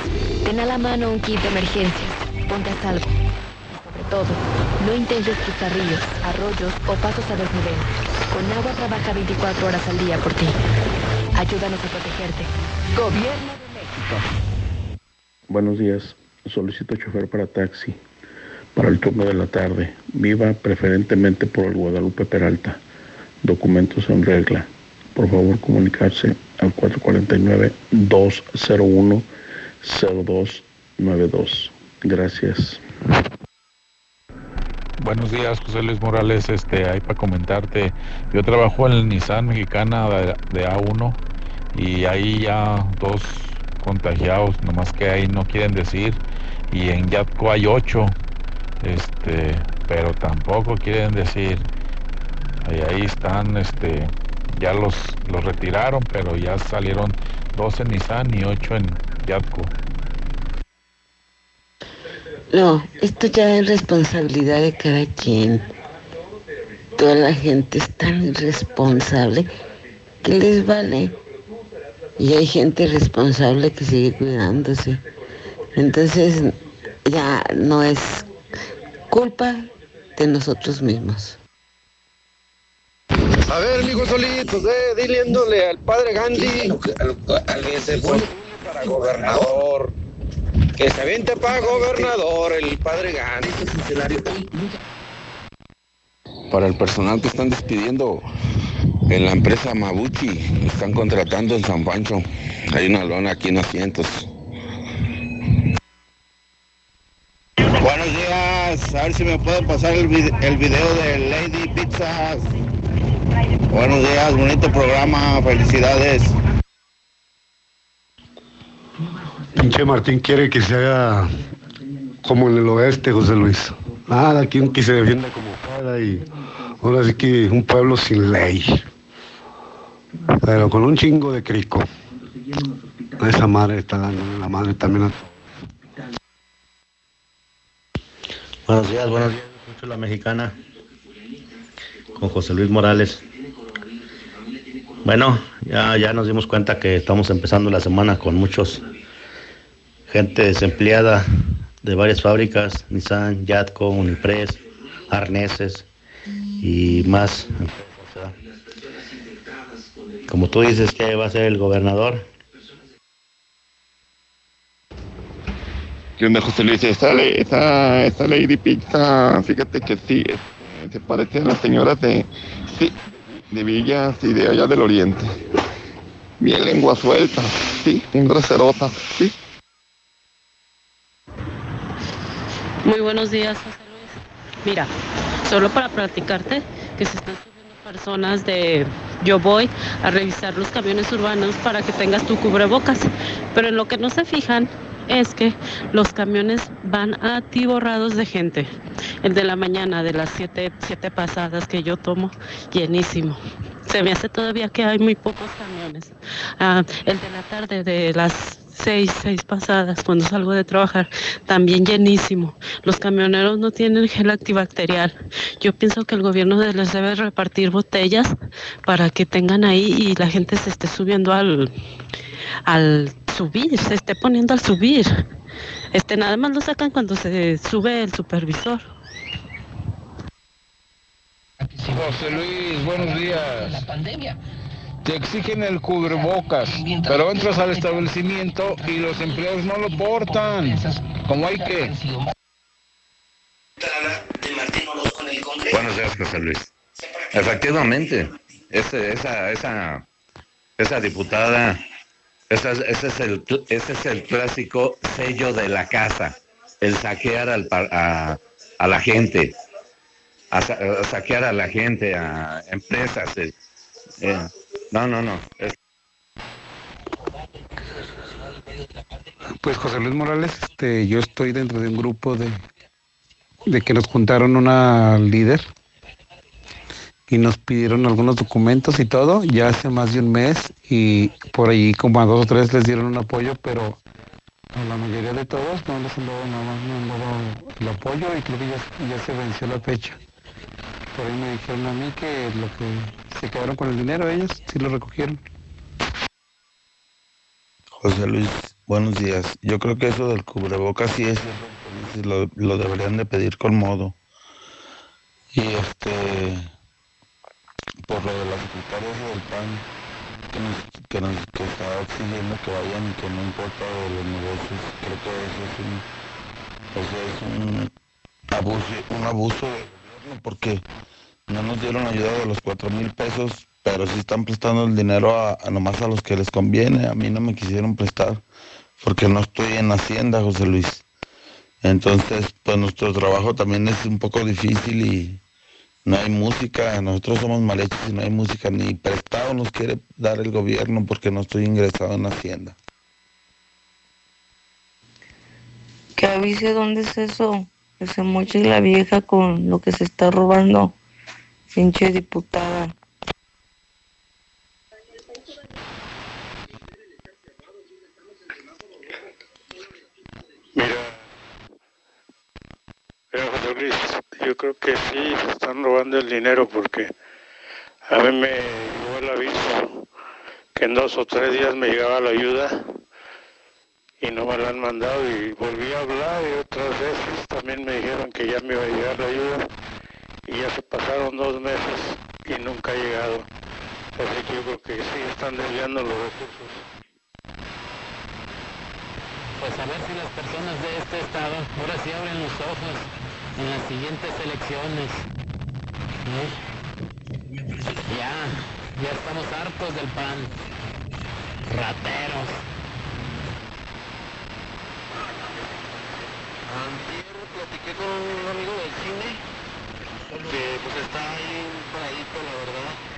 Ten a la mano un kit de emergencias. Ponte a salvo. Sobre todo, no intentes cruzar ríos, arroyos o pasos a desnivel. Con agua trabaja 24 horas al día por ti. Ayúdanos a protegerte. Gobierno de México. Buenos días. Solicito chofer para taxi para el turno de la tarde. Viva preferentemente por el Guadalupe Peralta. Documentos en regla. Por favor, comunicarse al 449-201-0292. Gracias. Buenos días, José Luis Morales. Este, ahí para comentarte, yo trabajo en el Nissan Mexicana de, de A1 y ahí ya dos contagiados, nomás que ahí no quieren decir. Y en Yatco hay ocho, este, pero tampoco quieren decir. Ahí, ahí están, este, ya los, los retiraron, pero ya salieron dos en Nissan y ocho en Yatco. No, esto ya es responsabilidad de cada quien. Toda la gente es tan irresponsable que les vale. Y hay gente responsable que sigue cuidándose. Entonces ya no es culpa de nosotros mismos. A ver, mijo Solitos, eh, diliéndole al padre Gandhi que se pone para gobernador. Que se aviente para gobernador el padre Gandhi. Para el personal que están despidiendo en la empresa Mabuchi, están contratando en San Pancho. Hay una lona aquí en asientos. Buenos días, a ver si me pueden pasar el, vide- el video de Lady Pizzas. Buenos días, bonito programa, felicidades. Pinche Martín quiere que se haga como en el oeste, José Luis. Nada, aquí un que se defienda como pueda y ahora sí que un pueblo sin ley. Pero con un chingo de crico. Esa madre está dando la madre también a Buenos días, buenos días. Escucho la mexicana con José Luis Morales. Bueno, ya, ya nos dimos cuenta que estamos empezando la semana con muchos gente desempleada de varias fábricas, Nissan, Yatco, Unipress, arneses y más. Como tú dices que va a ser el gobernador, ¿Qué onda, José Luis? Esta, esta, esta Lady Pizza, fíjate que sí, se parece a las señoras de, sí, de Villa, sí, de allá del Oriente. Bien lengua suelta, sí, bien groserota, sí. Muy buenos días, José Luis. Mira, solo para platicarte que se están subiendo personas de yo voy a revisar los camiones urbanos para que tengas tu cubrebocas, pero en lo que no se fijan es que los camiones van atiborrados de gente. El de la mañana, de las siete, siete pasadas que yo tomo, llenísimo. Se me hace todavía que hay muy pocos camiones. Ah, el de la tarde, de las seis, seis pasadas, cuando salgo de trabajar, también llenísimo. Los camioneros no tienen gel antibacterial. Yo pienso que el gobierno les debe repartir botellas para que tengan ahí y la gente se esté subiendo al, al subir, se esté poniendo al subir. Este, nada más lo sacan cuando se sube el supervisor. José Luis, buenos días. La pandemia. Te exigen el cubrebocas, pero entras al establecimiento y los empleados no lo portan. Como hay que. Buenos días, José Luis. Efectivamente, ese, esa, esa, esa diputada, ese, ese, es el, ese es el clásico sello de la casa, el saquear al, a, a la gente, a, sa- a saquear a la gente, a empresas. eh, eh, no, no, no. es- Pues José Luis Morales, este, yo estoy dentro de un grupo de, de que nos juntaron una líder y nos pidieron algunos documentos y todo, ya hace más de un mes y por ahí como a dos o tres les dieron un apoyo, pero a la mayoría de todos no les han dado nada más, no han dado el apoyo y creo que ya, ya se venció la fecha. Por ahí me dijeron a mí que lo que se quedaron con el dinero ellos, sí lo recogieron. José Luis, buenos días. Yo creo que eso del cubrebocas sí es lo deberían de pedir con modo. Y este, por lo de las secretarias del PAN, que nos, que nos que está exigiendo que vayan y que no importa de los negocios, creo que eso es un, eso es un abuso, un abuso del gobierno porque no nos dieron ayuda de los cuatro mil pesos, pero sí están prestando el dinero a, a nomás a los que les conviene. A mí no me quisieron prestar porque no estoy en Hacienda, José Luis. Entonces, pues nuestro trabajo también es un poco difícil y no hay música. Nosotros somos mal hechos y no hay música ni prestado nos quiere dar el gobierno porque no estoy ingresado en Hacienda. Que avise dónde es eso. Que se moche la vieja con lo que se está robando. Pinche diputada. José Luis, yo creo que sí están robando el dinero porque a mí me llegó el aviso que en dos o tres días me llegaba la ayuda y no me la han mandado y volví a hablar y otras veces también me dijeron que ya me iba a llegar la ayuda y ya se pasaron dos meses y nunca ha llegado. Así que yo creo que sí están desviando los recursos. Pues a ver si las personas de este estado ahora sí abren los ojos en las siguientes elecciones. ¿no? Ya, ya estamos hartos del pan. Rateros. Antier platiqué con un amigo del cine que pues está ahí paradito la verdad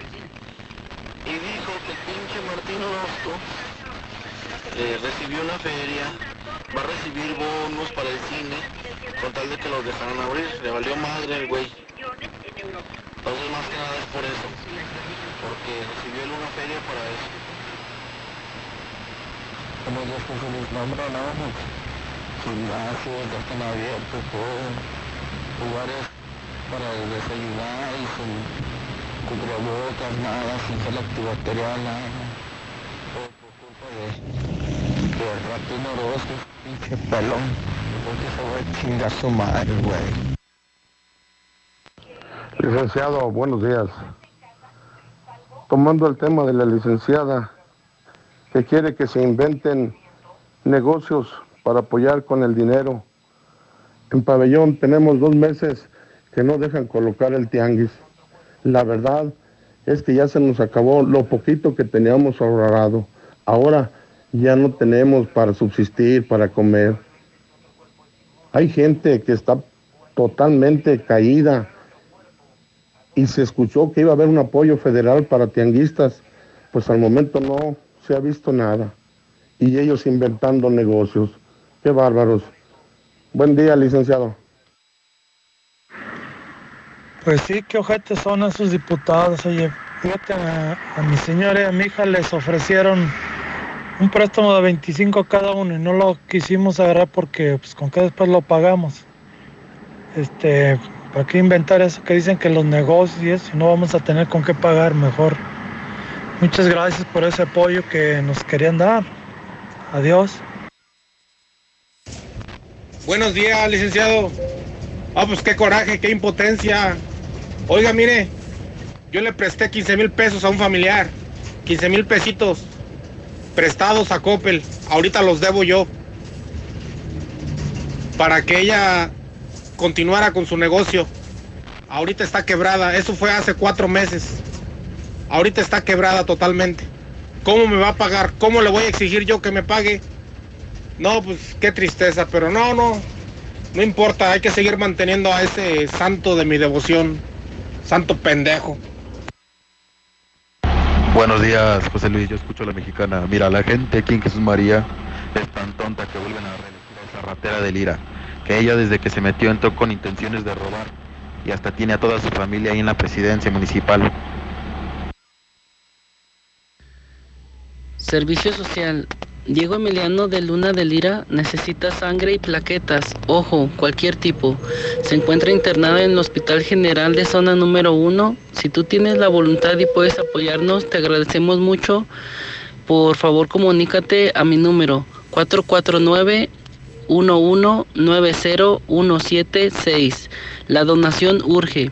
y dijo que el pinche Martín Orozco eh, recibió una feria, va a recibir bonos para el cine con tal de que los dejaran abrir, le valió madre el güey. Entonces más que nada es por eso, porque recibió él una feria para eso. Como ya se les nombra, no, pues, gimnasios ya están abiertos, todo, lugares para desayunar y sin cubrebocas, nada, sin gel antibacterial, nada. Todo por culpa de, de Ratino Orozco, pinche pelón. Se su madre, güey. Licenciado, buenos días. Tomando el tema de la licenciada que quiere que se inventen negocios para apoyar con el dinero. En pabellón tenemos dos meses que no dejan colocar el tianguis. La verdad es que ya se nos acabó lo poquito que teníamos ahorrado. Ahora ya no tenemos para subsistir, para comer. Hay gente que está totalmente caída y se escuchó que iba a haber un apoyo federal para tianguistas, pues al momento no se ha visto nada. Y ellos inventando negocios. Qué bárbaros. Buen día, licenciado. Pues sí, qué ojetes son esos diputados. Oye, fíjate, a, a mi señora y a mi hija les ofrecieron un préstamo de 25 cada uno y no lo quisimos agarrar porque pues con qué después lo pagamos. Este, ¿para qué inventar eso que dicen que los negocios y eso? No vamos a tener con qué pagar mejor. Muchas gracias por ese apoyo que nos querían dar. Adiós. Buenos días, licenciado. Ah, pues qué coraje, qué impotencia. Oiga, mire, yo le presté 15 mil pesos a un familiar. 15 mil pesitos prestados a Coppel. Ahorita los debo yo. Para que ella continuara con su negocio. Ahorita está quebrada. Eso fue hace cuatro meses. Ahorita está quebrada totalmente. ¿Cómo me va a pagar? ¿Cómo le voy a exigir yo que me pague? No, pues qué tristeza, pero no, no. No importa, hay que seguir manteniendo a ese santo de mi devoción. Santo pendejo. Buenos días, José Luis. Yo escucho a la mexicana. Mira, la gente aquí en Jesús María es tan tonta que vuelven a reelegir a esa ratera de Lira. Que ella desde que se metió entró con intenciones de robar y hasta tiene a toda su familia ahí en la presidencia municipal. Servicio social. Diego Emiliano de Luna de Lira necesita sangre y plaquetas, ojo, cualquier tipo. Se encuentra internado en el Hospital General de Zona número 1. Si tú tienes la voluntad y puedes apoyarnos, te agradecemos mucho. Por favor, comunícate a mi número 449 1190176. La donación urge.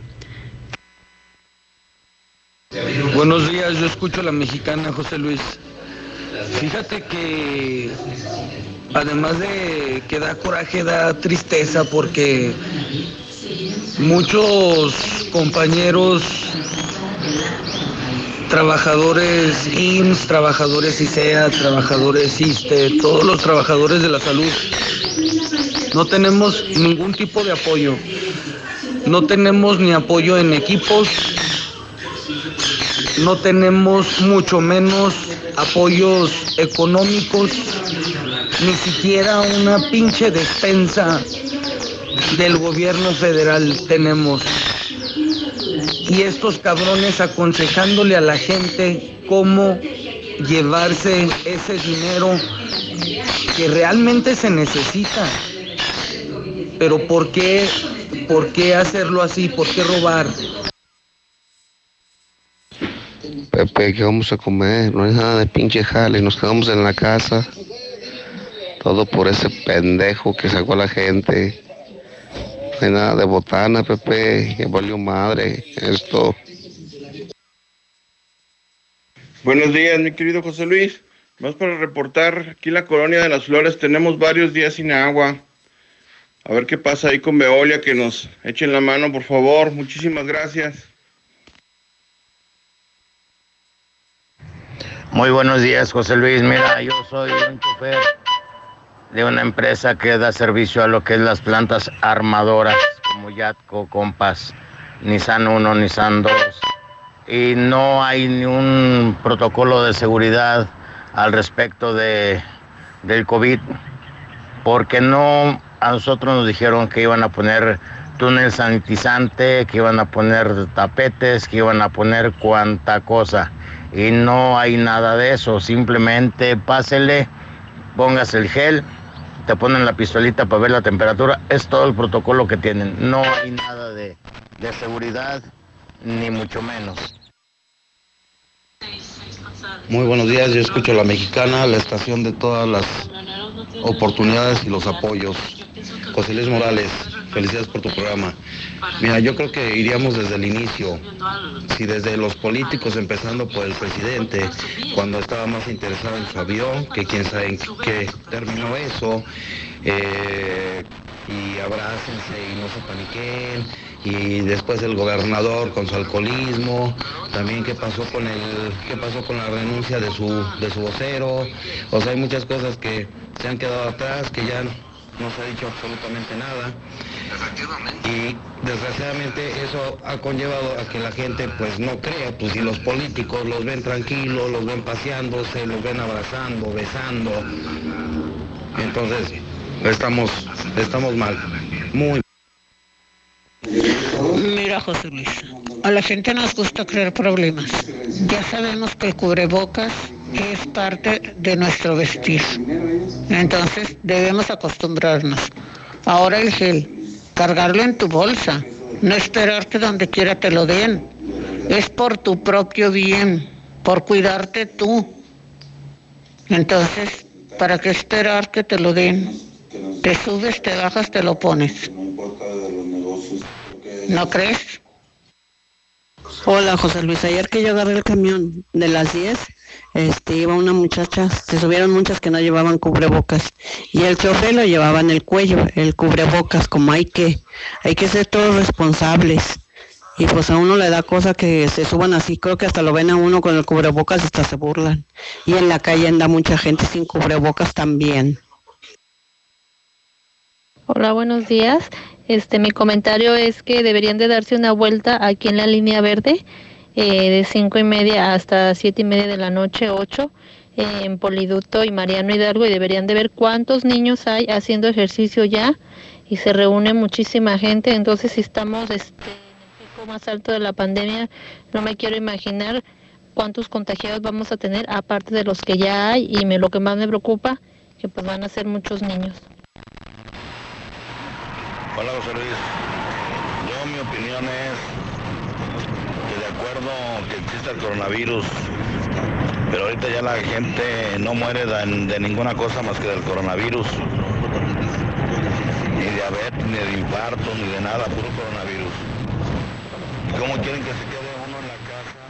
Buenos días, yo escucho a la mexicana José Luis. Fíjate que además de que da coraje, da tristeza porque muchos compañeros trabajadores IMSS, trabajadores ICEA, trabajadores ISTE, todos los trabajadores de la salud, no tenemos ningún tipo de apoyo. No tenemos ni apoyo en equipos, no tenemos mucho menos apoyos económicos, ni siquiera una pinche despensa del gobierno federal tenemos. Y estos cabrones aconsejándole a la gente cómo llevarse ese dinero que realmente se necesita. Pero ¿por qué, por qué hacerlo así? ¿Por qué robar? Pepe, ¿qué vamos a comer? No hay nada de pinche jale, nos quedamos en la casa. Todo por ese pendejo que sacó a la gente. No hay nada de botana, Pepe, que valió madre esto. Buenos días, mi querido José Luis. Vamos para reportar aquí la colonia de las flores. Tenemos varios días sin agua. A ver qué pasa ahí con Veolia, que nos echen la mano, por favor. Muchísimas gracias. Muy buenos días, José Luis. Mira, yo soy un chofer de una empresa que da servicio a lo que es las plantas armadoras, como Yatco, Compass, Nissan 1, Nissan 2. Y no hay ni un protocolo de seguridad al respecto de, del COVID, porque no a nosotros nos dijeron que iban a poner túnel sanitizante, que iban a poner tapetes, que iban a poner cuanta cosa y no hay nada de eso. Simplemente pásele, pongas el gel, te ponen la pistolita para ver la temperatura. Es todo el protocolo que tienen. No hay nada de, de seguridad, ni mucho menos. Muy buenos días, yo escucho a la mexicana, la estación de todas las oportunidades y los apoyos. José Luis Morales, felicidades por tu programa. Mira, yo creo que iríamos desde el inicio, si desde los políticos, empezando por el presidente, cuando estaba más interesado en su avión, que quién sabe en qué terminó eso, eh, y abrácense y no se paniquen, y después el gobernador con su alcoholismo, también qué pasó con el, qué pasó con la renuncia de su, de su vocero, o sea hay muchas cosas que se han quedado atrás, que ya no se ha dicho absolutamente nada. Y desgraciadamente eso ha conllevado a que la gente pues no crea, pues si los políticos los ven tranquilos, los ven paseándose, los ven abrazando, besando. Entonces, estamos, estamos mal, muy Mira, José Luis, a la gente nos gusta crear problemas. Ya sabemos que el cubrebocas es parte de nuestro vestir. Entonces debemos acostumbrarnos. Ahora el gel, cargarlo en tu bolsa, no esperar que donde quiera te lo den. Es por tu propio bien, por cuidarte tú. Entonces, ¿para qué esperar que te lo den? Te subes, te bajas, te lo pones. ¿No crees? Hola José Luis, ayer que yo agarré el camión de las 10, este, iba una muchacha, se subieron muchas que no llevaban cubrebocas y el chofer lo llevaba en el cuello, el cubrebocas, como hay que, hay que ser todos responsables. Y pues a uno le da cosa que se suban así, creo que hasta lo ven a uno con el cubrebocas hasta se burlan. Y en la calle anda mucha gente sin cubrebocas también. Hola, buenos días. Este, mi comentario es que deberían de darse una vuelta aquí en la línea verde eh, de cinco y media hasta siete y media de la noche, ocho, en Poliducto y Mariano Hidalgo y deberían de ver cuántos niños hay haciendo ejercicio ya y se reúne muchísima gente. Entonces, si estamos este, en el pico más alto de la pandemia, no me quiero imaginar cuántos contagiados vamos a tener aparte de los que ya hay y lo que más me preocupa que pues van a ser muchos niños. Yo mi opinión es que de acuerdo que existe el coronavirus, pero ahorita ya la gente no muere de, ninguna cosa más que del coronavirus. Ni de diabetes, ni de infarto, ni de nada, puro coronavirus. ¿Y cómo quieren que se quede uno en la casa?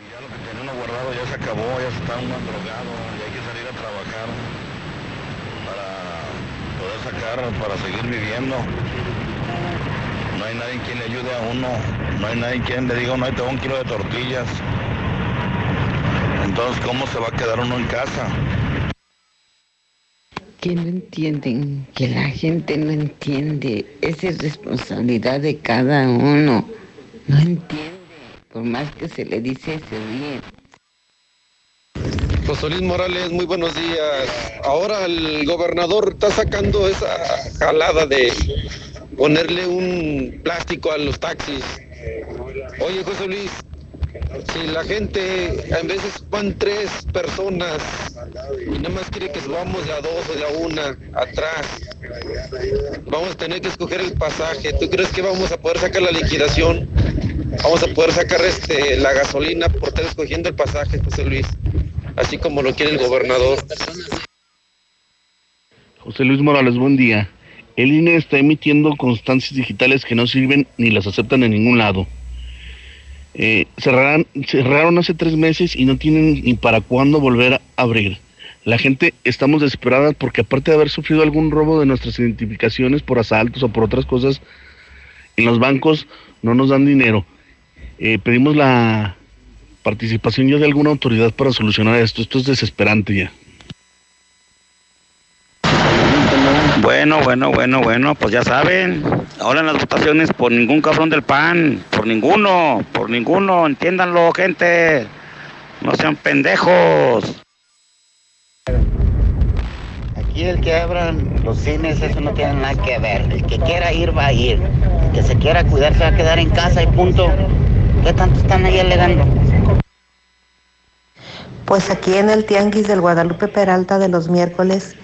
Y ya lo que tenía uno guardado ya se acabó, ya está uno drogado y hay que salir a trabajar para poder sacar, para seguir viviendo. No hay nadie quien le ayude a uno, no hay nadie quien le diga, no, ahí te doy un kilo de tortillas. Entonces, ¿cómo se va a quedar uno en casa? que no entienden, que la gente no entiende. Esa es responsabilidad de cada uno. No entiende. Por más que se le dice, se ríe. José Luis Morales, muy buenos días. Ahora el gobernador está sacando esa jalada de ponerle un plástico a los taxis. Oye, José Luis, si la gente, a veces van tres personas y nada más quiere que subamos de a dos o de a una atrás, vamos a tener que escoger el pasaje. ¿Tú crees que vamos a poder sacar la liquidación? Vamos a poder sacar este la gasolina por estar escogiendo el pasaje, José Luis, así como lo quiere el gobernador. José Luis Morales, buen día. El INE está emitiendo constancias digitales que no sirven ni las aceptan en ningún lado. Eh, cerraron hace tres meses y no tienen ni para cuándo volver a abrir. La gente estamos desesperada porque aparte de haber sufrido algún robo de nuestras identificaciones por asaltos o por otras cosas, en los bancos no nos dan dinero. Eh, pedimos la participación ya de alguna autoridad para solucionar esto. Esto es desesperante ya. Bueno, bueno, bueno, bueno, pues ya saben, ahora en las votaciones por ningún cabrón del PAN, por ninguno, por ninguno, entiéndanlo, gente, no sean pendejos. Aquí el que abran los cines, eso no tiene nada que ver. El que quiera ir, va a ir. El que se quiera cuidar, se va a quedar en casa y punto. ¿Qué tanto están ahí alegando? Pues aquí en el Tianguis del Guadalupe Peralta de los miércoles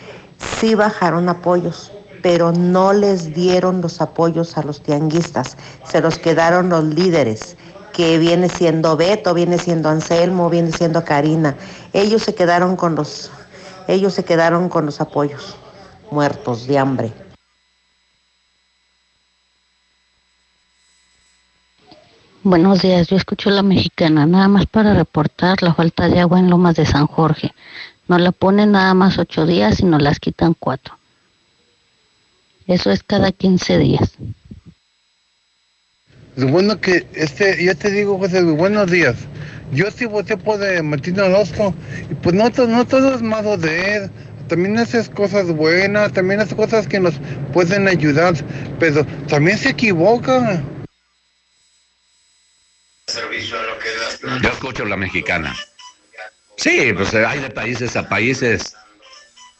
sí bajaron apoyos, pero no les dieron los apoyos a los tianguistas, se los quedaron los líderes que viene siendo Beto, viene siendo Anselmo, viene siendo Karina. Ellos se quedaron con los ellos se quedaron con los apoyos, muertos de hambre. Buenos días, yo escucho la mexicana, nada más para reportar la falta de agua en Lomas de San Jorge. Nos la ponen nada más ocho días y nos las quitan cuatro. Eso es cada 15 días. Bueno que, este, yo te digo, José buenos días. Yo sí voté por de Martín Orozco, y pues no, no todo es malo de él. También hace cosas buenas, también hace cosas que nos pueden ayudar, pero también se equivoca. Yo escucho la mexicana. Sí, pues eh, hay de países a países.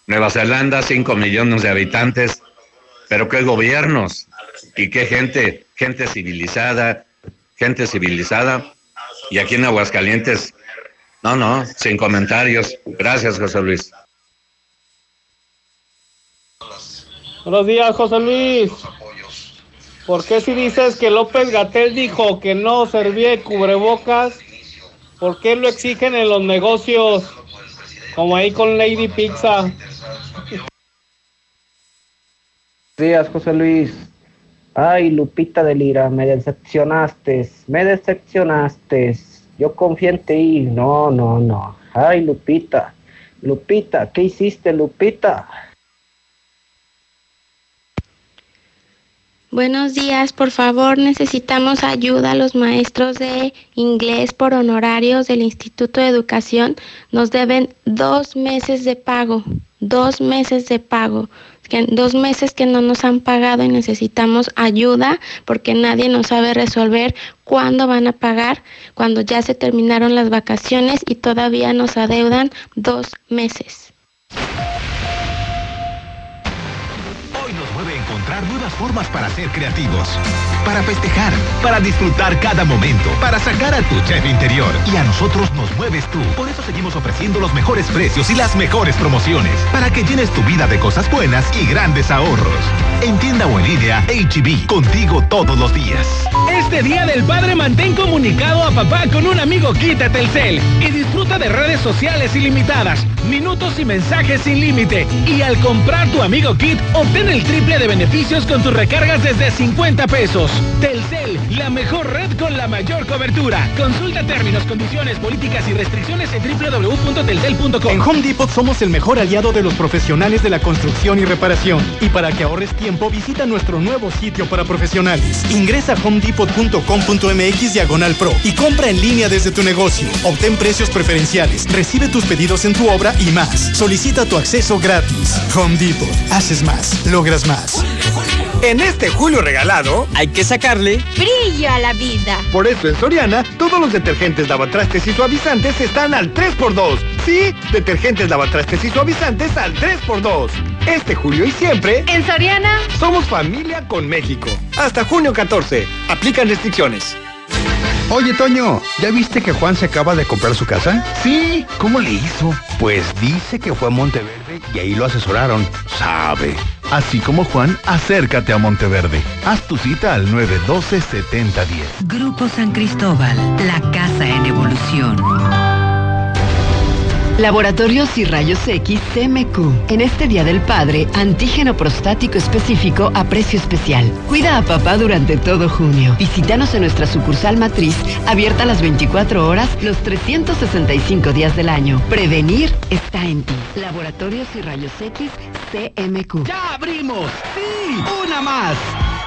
Nueva Zelanda, 5 millones de habitantes, pero qué gobiernos y qué gente, gente civilizada, gente civilizada. Y aquí en Aguascalientes, no, no, sin comentarios. Gracias, José Luis. Buenos días, José Luis. ¿Por qué si dices que López Gatel dijo que no servía cubrebocas? ¿Por qué lo exigen en los negocios? Como ahí con Lady Pizza. días, José Luis. Ay, Lupita de Lira, me decepcionaste, me decepcionaste. Yo confié en ti. No, no, no. Ay, Lupita. Lupita, ¿qué hiciste, Lupita? Buenos días, por favor, necesitamos ayuda a los maestros de inglés por honorarios del Instituto de Educación. Nos deben dos meses de pago, dos meses de pago, dos meses que no nos han pagado y necesitamos ayuda porque nadie nos sabe resolver cuándo van a pagar, cuando ya se terminaron las vacaciones y todavía nos adeudan dos meses. Formas para ser creativos, para festejar, para disfrutar cada momento, para sacar a tu chef interior. Y a nosotros nos mueves tú. Por eso seguimos ofreciendo los mejores precios y las mejores promociones, para que llenes tu vida de cosas buenas y grandes ahorros. En tienda o en línea, HB, contigo todos los días. Este Día del Padre mantén comunicado a papá con un amigo Kit de Telcel y disfruta de redes sociales ilimitadas, minutos y mensajes sin límite. Y al comprar tu amigo Kit, obtén el triple de beneficios con tus recargas desde 50 pesos. Telcel, la mejor red con la mayor cobertura. Consulta términos, condiciones, políticas y restricciones en www.telcel.com. En Home Depot somos el mejor aliado de los profesionales de la construcción y reparación. Y para que ahorres tiempo, visita nuestro nuevo sitio para profesionales. Ingresa a homedepot.com.mx diagonal pro y compra en línea desde tu negocio. Obtén precios preferenciales, recibe tus pedidos en tu obra y más. Solicita tu acceso gratis. Home Depot. Haces más, logras más. En este julio regalado, hay que sacarle Brillo a la vida. Por eso en Soriana, todos los detergentes lavatrastes y suavizantes están al 3x2. Sí, detergentes lavatrastes y suavizantes al 3x2. Este julio y siempre, En Soriana, somos familia con México. Hasta junio 14. Aplican restricciones. Oye, Toño, ¿ya viste que Juan se acaba de comprar su casa? Sí, ¿cómo le hizo? Pues dice que fue a Monteverde y ahí lo asesoraron. Sabe. Así como Juan, acércate a Monteverde. Haz tu cita al 912-7010. Grupo San Cristóbal, la casa en evolución. Laboratorios y Rayos X CMQ. En este Día del Padre, antígeno prostático específico a precio especial. Cuida a papá durante todo junio. Visítanos en nuestra sucursal matriz, abierta las 24 horas, los 365 días del año. Prevenir está en ti. Laboratorios y Rayos X CMQ. ¡Ya abrimos! ¡Sí! ¡Una más!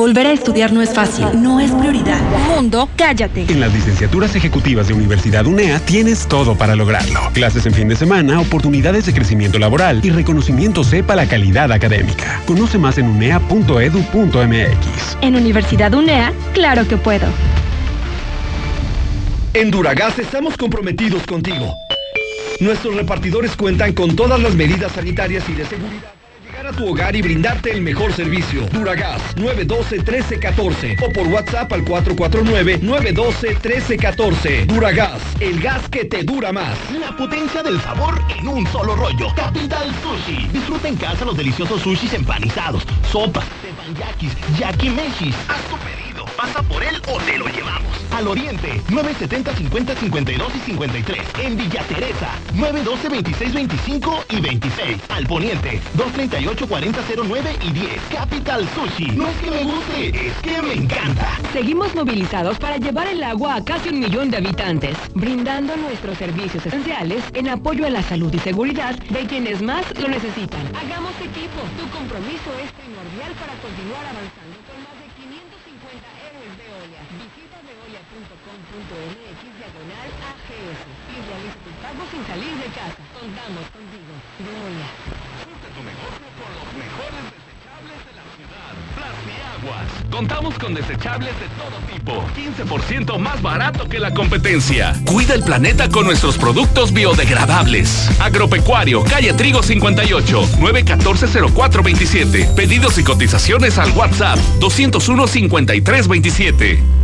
Volver a estudiar no es fácil, no es prioridad. Mundo, cállate. En las licenciaturas ejecutivas de Universidad UNEA tienes todo para lograrlo. Clases en fin de semana, oportunidades de crecimiento laboral y reconocimiento sepa la calidad académica. Conoce más en unea.edu.mx. En Universidad UNEA, claro que puedo. En Duragas estamos comprometidos contigo. Nuestros repartidores cuentan con todas las medidas sanitarias y de seguridad a tu hogar y brindarte el mejor servicio. Duragas 912-1314 o por WhatsApp al 449-912-1314. Duragas, el gas que te dura más. La potencia del sabor en un solo rollo. Capital Sushi. Disfruta en casa los deliciosos sushis empanizados, sopas, tepanyakis, yakimeshis. Tu pedido Pasa por él o te lo llevamos. Al Oriente, 970 50 52 y 53. En Villa Teresa, 912 26 25 y 26. Al Poniente, 238 40 09 y 10. Capital Sushi. No es que me guste, es que me encanta. Seguimos movilizados para llevar el agua a casi un millón de habitantes, brindando nuestros servicios esenciales en apoyo a la salud y seguridad de quienes más lo necesitan. Hagamos equipo. Tu compromiso es primordial para continuar avanzando con más de 550 héroes de olla. Visita veolia.com.mx diagonal AGS y realiza tus pagos sin salir de casa. Contamos contigo. Veolia. tu negocio con los mejores desechables de la ciudad. Plastiaguas. Contamos con desechables de todo tipo. 15% más barato que la competencia. Cuida el planeta con nuestros productos biodegradables. Agropecuario, calle Trigo 58, 914-0427. Pedidos y cotizaciones al WhatsApp 201-5327.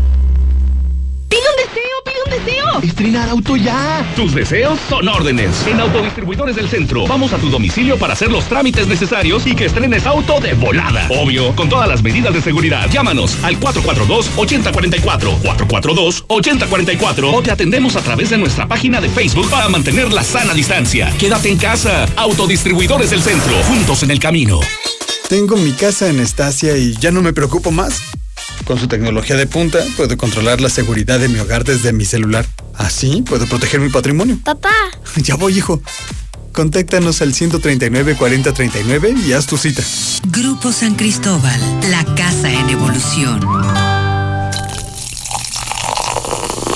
¡Pide un deseo! ¡Pide un deseo! Estrenar auto ya. Tus deseos son órdenes. En Autodistribuidores del Centro, vamos a tu domicilio para hacer los trámites necesarios y que estrenes auto de volada. Obvio, con todas las medidas de seguridad. Llámanos al 442-8044, 442-8044 o te atendemos a través de nuestra página de Facebook para mantener la sana distancia. Quédate en casa. Autodistribuidores del Centro, juntos en el camino. Tengo mi casa en Estacia y ya no me preocupo más. Con su tecnología de punta, puedo controlar la seguridad de mi hogar desde mi celular. Así puedo proteger mi patrimonio. Papá. Ya voy, hijo. Contáctanos al 139 40 39 y haz tu cita. Grupo San Cristóbal, la casa en evolución.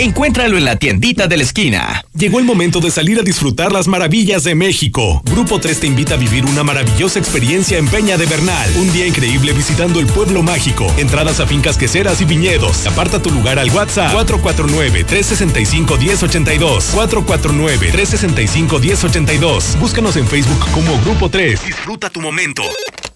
Encuéntralo en la tiendita de la esquina. Llegó el momento de salir a disfrutar las maravillas de México. Grupo 3 te invita a vivir una maravillosa experiencia en Peña de Bernal. Un día increíble visitando el pueblo mágico. Entradas a fincas queseras y viñedos. Aparta tu lugar al WhatsApp 449-365-1082. 449-365-1082. Búscanos en Facebook como Grupo 3. Disfruta tu momento.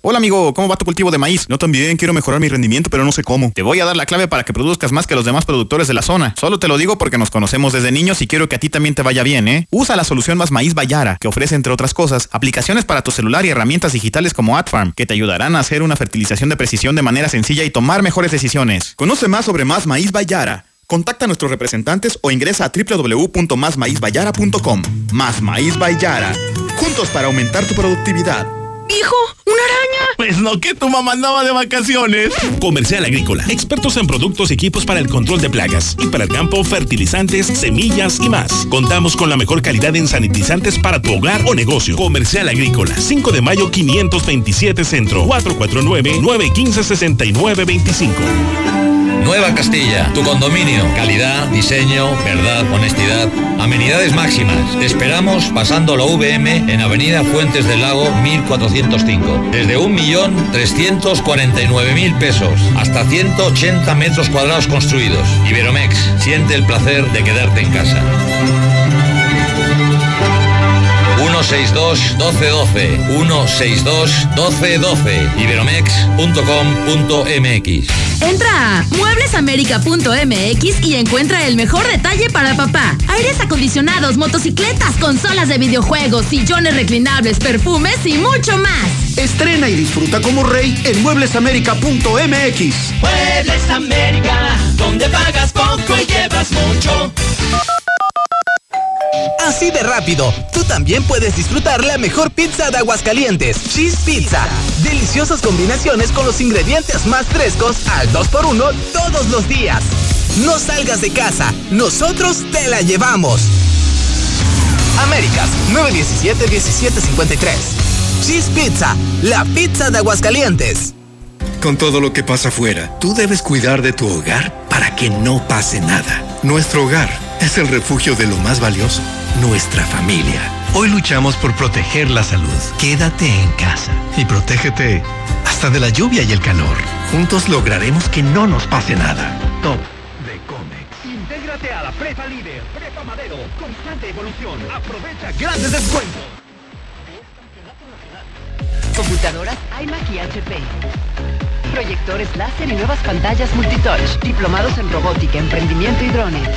Hola amigo, ¿cómo va tu cultivo de maíz? Yo también quiero mejorar mi rendimiento, pero no sé cómo. Te voy a dar la clave para que produzcas más que los demás productores de la zona. Solo te lo digo porque nos conocemos desde niños y quiero que a ti también te vaya bien, ¿eh? Usa la solución Más Maíz Bayara, que ofrece entre otras cosas aplicaciones para tu celular y herramientas digitales como AdFarm, que te ayudarán a hacer una fertilización de precisión de manera sencilla y tomar mejores decisiones. Conoce más sobre Más Maíz Bayara. Contacta a nuestros representantes o ingresa a www.másmaízbayara.com. Más Maíz Bayara. Juntos para aumentar tu productividad. ¡Hijo! ¡Una araña! Pues no, que tu mamá andaba de vacaciones. Comercial Agrícola. Expertos en productos y equipos para el control de plagas. Y para el campo, fertilizantes, semillas y más. Contamos con la mejor calidad en sanitizantes para tu hogar o negocio. Comercial Agrícola. 5 de mayo 527 Centro. 449-915-6925. Nueva Castilla, tu condominio. Calidad, diseño, verdad, honestidad. Amenidades máximas. Te esperamos pasando la VM en Avenida Fuentes del Lago 1405. Desde 1.349.000 pesos hasta 180 metros cuadrados construidos. Iberomex, siente el placer de quedarte en casa. 162 1212 162 1212 iberomex.com.mx Entra a mueblesamerica.mx y encuentra el mejor detalle para papá. Aires acondicionados, motocicletas, consolas de videojuegos, sillones reclinables, perfumes y mucho más. Estrena y disfruta como rey en mueblesamerica.mx. Muebles América, donde pagas Así de rápido, tú también puedes disfrutar la mejor pizza de Aguascalientes, Cheese Pizza. Deliciosas combinaciones con los ingredientes más frescos al 2x1 todos los días. No salgas de casa, nosotros te la llevamos. Américas 917-1753. Cheese Pizza, la pizza de Aguascalientes. Con todo lo que pasa afuera, tú debes cuidar de tu hogar para que no pase nada. Nuestro hogar es el refugio de lo más valioso, nuestra familia. Hoy luchamos por proteger la salud. Quédate en casa y protégete hasta de la lluvia y el calor. Juntos lograremos que no nos pase nada. Top de Comex. Intégrate a la Prepa Líder, Prepa Madero, constante evolución. Aprovecha grandes descuentos. Computadoras iMac y HP. proyectores láser y nuevas pantallas multitouch, diplomados en robótica, emprendimiento y drones,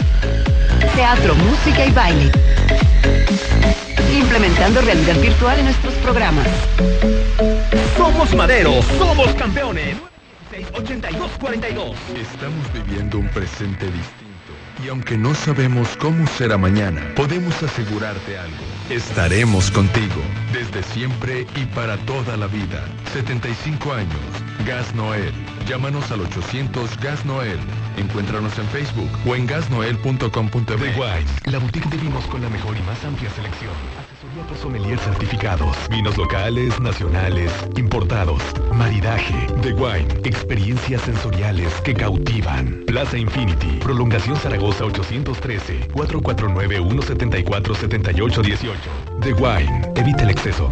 teatro, música y baile. Implementando realidad virtual en nuestros programas. Somos Madero, somos campeones. 8242. Estamos viviendo un presente distinto. Y aunque no sabemos cómo será mañana, podemos asegurarte algo. Estaremos contigo, desde siempre y para toda la vida. 75 años. Gas Noel. Llámanos al 800 Gas Noel. Encuéntranos en Facebook o en Wine, la boutique de vinos con la mejor y más amplia selección. Asesoría por sommelier certificados. Vinos locales, nacionales, importados. Maridaje. The Wine, experiencias sensoriales que cautivan. Plaza Infinity, prolongación Zaragoza 813, 449-174-7818. The Wine, evita el exceso.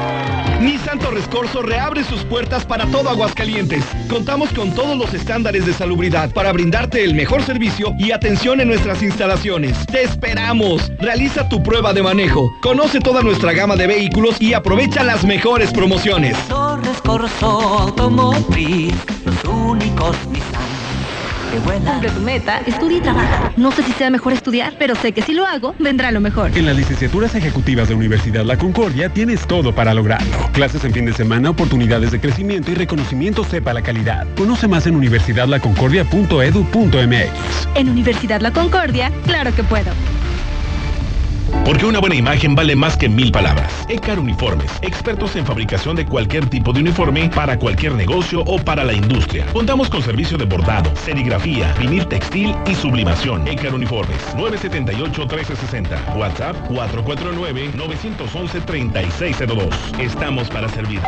Nissan Torres Corso reabre sus puertas para todo Aguascalientes. Contamos con todos los estándares de salubridad para brindarte el mejor servicio y atención en nuestras instalaciones. ¡Te esperamos! Realiza tu prueba de manejo. Conoce toda nuestra gama de vehículos y aprovecha las mejores promociones. Torres Corso los únicos que vuelan. Cumple tu meta, estudia y trabaja. No sé si sea mejor estudiar, pero sé que si lo hago, vendrá lo mejor. En las licenciaturas ejecutivas de Universidad La Concordia tienes todo para lograrlo. Clases en fin de semana, oportunidades de crecimiento y reconocimiento sepa la calidad. Conoce más en universidadlaconcordia.edu.mx. En Universidad La Concordia, claro que puedo. Porque una buena imagen vale más que mil palabras. Ecar Uniformes, expertos en fabricación de cualquier tipo de uniforme para cualquier negocio o para la industria. Contamos con servicio de bordado, serigrafía, vinil textil y sublimación. Ecar Uniformes, 978-1360. WhatsApp 449-911-3602. Estamos para servirte.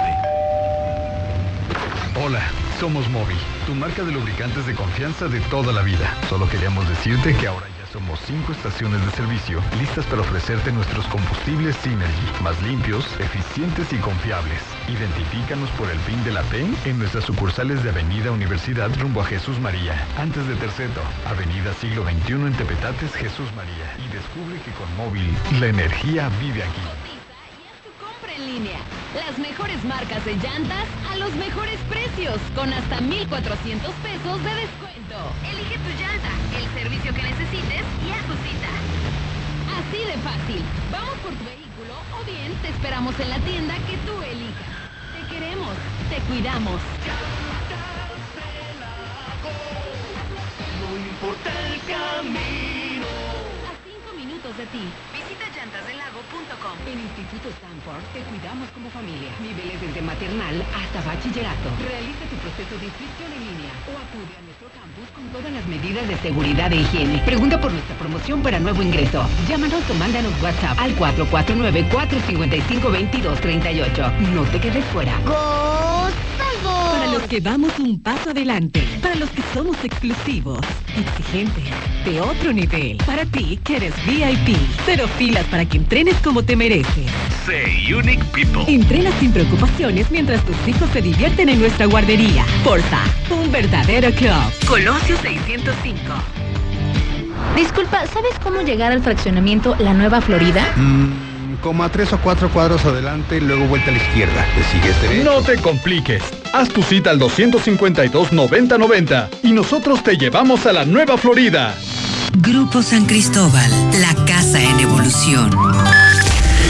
Hola, somos Móvil, tu marca de lubricantes de confianza de toda la vida. Solo queríamos decirte que ahora somos cinco estaciones de servicio listas para ofrecerte nuestros combustibles Synergy, más limpios, eficientes y confiables. Identifícanos por el PIN de la P en nuestras sucursales de Avenida Universidad rumbo a Jesús María, antes de Terceto, Avenida Siglo XXI en Tepetates, Jesús María. Y descubre que con móvil la energía vive aquí. En línea. Las mejores marcas de llantas a los mejores precios, con hasta 1,400 pesos de descuento. Elige tu llanta, el servicio que necesites y a tu cita. Así de fácil. Vamos por tu vehículo o bien te esperamos en la tienda que tú elijas. Te queremos, te cuidamos. No el camino. A cinco minutos de ti. Visita En Instituto Stanford te cuidamos como familia. Niveles desde maternal hasta bachillerato. Realiza tu proceso de inscripción en línea o acude a campus con todas las medidas de seguridad e higiene. Pregunta por nuestra promoción para nuevo ingreso. Llámanos o mándanos WhatsApp al 449-455-2238. No te quedes fuera. Para los que vamos un paso adelante, para los que somos exclusivos, exigentes, de otro nivel, para ti que eres VIP, cero filas para que entrenes como te mereces. Say Unique People. Entrena sin preocupaciones mientras tus hijos se divierten en nuestra guardería. Forza, un verdadero club. Colosio 605. Disculpa, ¿sabes cómo llegar al fraccionamiento La Nueva Florida? Mm, como a tres o cuatro cuadros adelante, luego vuelta a la izquierda. ¿Te sigues derecho? No te compliques. Haz tu cita al 252-9090 y nosotros te llevamos a la Nueva Florida. Grupo San Cristóbal, la casa en evolución.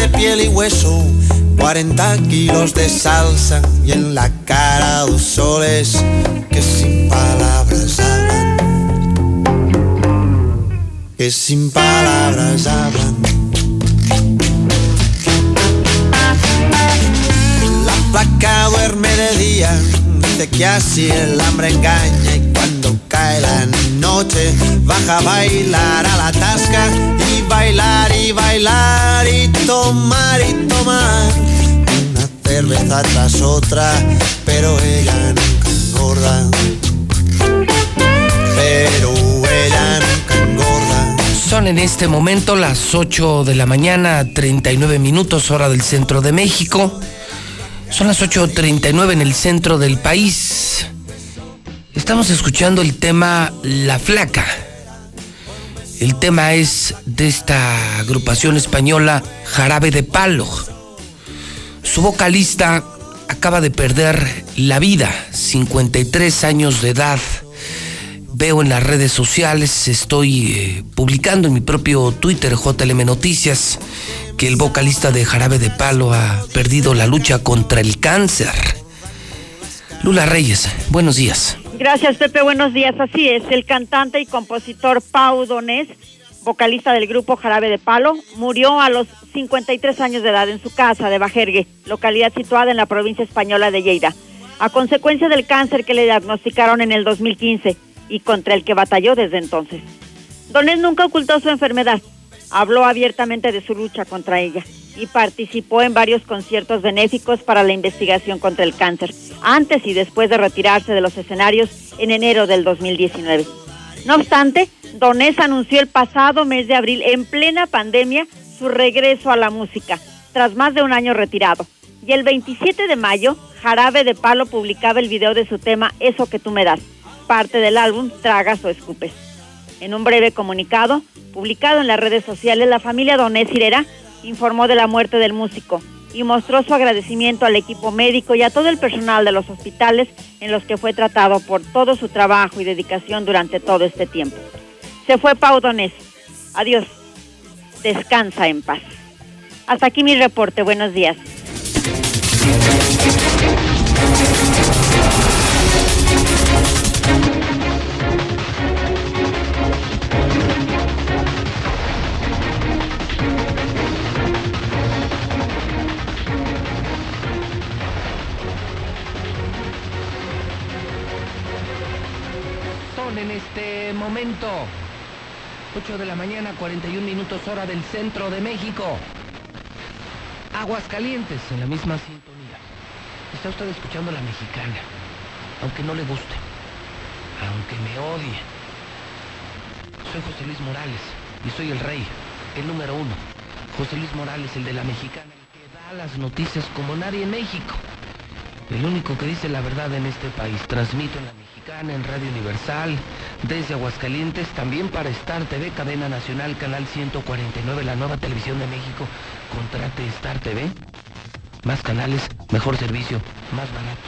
De piel y hueso, 40 kilos de salsa y en la cara dos soles que sin palabras hablan, que sin palabras hablan. La placa duerme de día, dice que así el hambre engaña y cuando cae la noche baja a bailar a la tasca bailar y bailar y tomar y tomar una cerveza tras otra, pero ella nunca engorda. Pero ella nunca engorda. Son en este momento las 8 de la mañana, 39 minutos hora del centro de México. Son las 8.39 en el centro del país. Estamos escuchando el tema La Flaca. El tema es de esta agrupación española Jarabe de Palo. Su vocalista acaba de perder la vida, 53 años de edad. Veo en las redes sociales, estoy eh, publicando en mi propio Twitter, JLM Noticias, que el vocalista de Jarabe de Palo ha perdido la lucha contra el cáncer. Lula Reyes, buenos días. Gracias, Pepe. Buenos días. Así es, el cantante y compositor Pau Donés, vocalista del grupo Jarabe de Palo, murió a los 53 años de edad en su casa de Bajergue, localidad situada en la provincia española de Lleida, a consecuencia del cáncer que le diagnosticaron en el 2015 y contra el que batalló desde entonces. Donés nunca ocultó su enfermedad, habló abiertamente de su lucha contra ella y participó en varios conciertos benéficos para la investigación contra el cáncer, antes y después de retirarse de los escenarios en enero del 2019. No obstante, Donés anunció el pasado mes de abril, en plena pandemia, su regreso a la música, tras más de un año retirado. Y el 27 de mayo, Jarabe de Palo publicaba el video de su tema Eso que tú me das, parte del álbum Tragas o Escupes. En un breve comunicado, publicado en las redes sociales, la familia Donés Irera informó de la muerte del músico y mostró su agradecimiento al equipo médico y a todo el personal de los hospitales en los que fue tratado por todo su trabajo y dedicación durante todo este tiempo. Se fue Pau Donés. Adiós. Descansa en paz. Hasta aquí mi reporte. Buenos días. Momento 8 de la mañana, 41 minutos hora del centro de México. Aguascalientes, en la misma sintonía. Está usted escuchando la mexicana, aunque no le guste, aunque me odie. Soy José Luis Morales y soy el rey, el número uno. José Luis Morales, el de la mexicana, el que da las noticias como nadie en México. El único que dice la verdad en este país. Transmito en la en Radio Universal, desde Aguascalientes, también para Star TV, cadena nacional, canal 149, la nueva televisión de México. Contrate Star TV. Más canales, mejor servicio, más barato.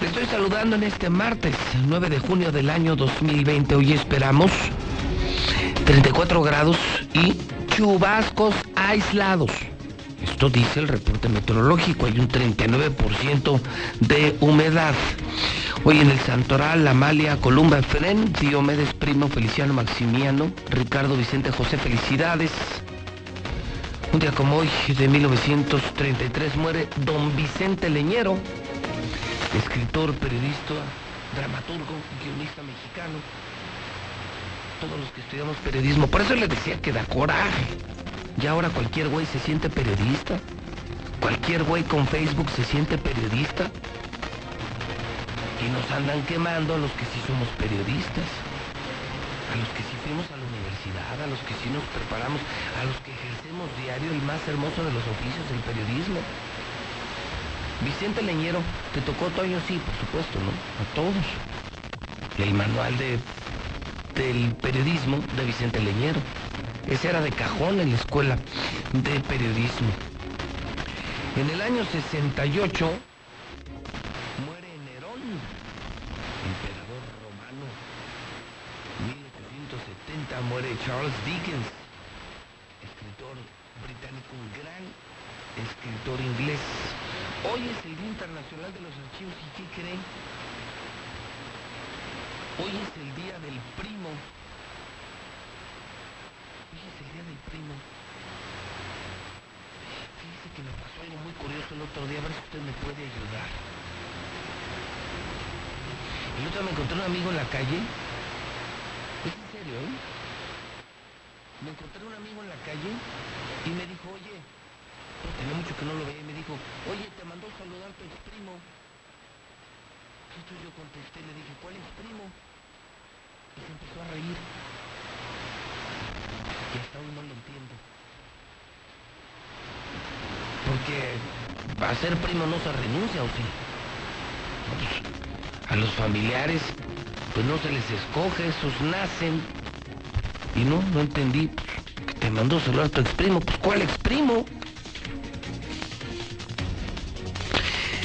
Le estoy saludando en este martes, 9 de junio del año 2020. Hoy esperamos 34 grados y chubascos aislados. Esto dice el reporte meteorológico, hay un 39% de humedad. Hoy en el Santoral, Amalia, Columba, Efren, Diomedes Primo, Feliciano Maximiano, Ricardo Vicente José, felicidades. Un día como hoy, de 1933, muere don Vicente Leñero, escritor, periodista, dramaturgo, guionista mexicano. Todos los que estudiamos periodismo, por eso les decía que da coraje. Y ahora cualquier güey se siente periodista. Cualquier güey con Facebook se siente periodista. Y nos andan quemando a los que sí somos periodistas. A los que sí fuimos a la universidad, a los que sí nos preparamos, a los que ejercemos diario el más hermoso de los oficios, el periodismo. Vicente Leñero, te tocó Toño, sí, por supuesto, ¿no? A todos. El manual de, del periodismo de Vicente Leñero. Ese era de cajón en la escuela de periodismo. En el año 68 muere Charles Dickens, escritor británico, un gran escritor inglés. Hoy es el Día Internacional de los Archivos y ¿qué creen? Hoy es el Día del Primo. Hoy es el Día del Primo. Fíjese que me pasó algo muy curioso el otro día, a ver si usted me puede ayudar. El otro día me encontré un amigo en la calle. Es en serio, ¿eh? Me encontré un amigo en la calle y me dijo, oye, tenía mucho que no lo veía y me dijo, oye, te mandó saludar tu ex primo. Entonces yo contesté le dije, ¿cuál ex primo? Y se empezó a reír. Y hasta hoy no lo entiendo. Porque a ser primo no se renuncia, ¿o sí? A los familiares, pues no se les escoge, esos nacen. Y no, no entendí. que te mandó saludar tu ex primo. Pues ¿cuál ex primo?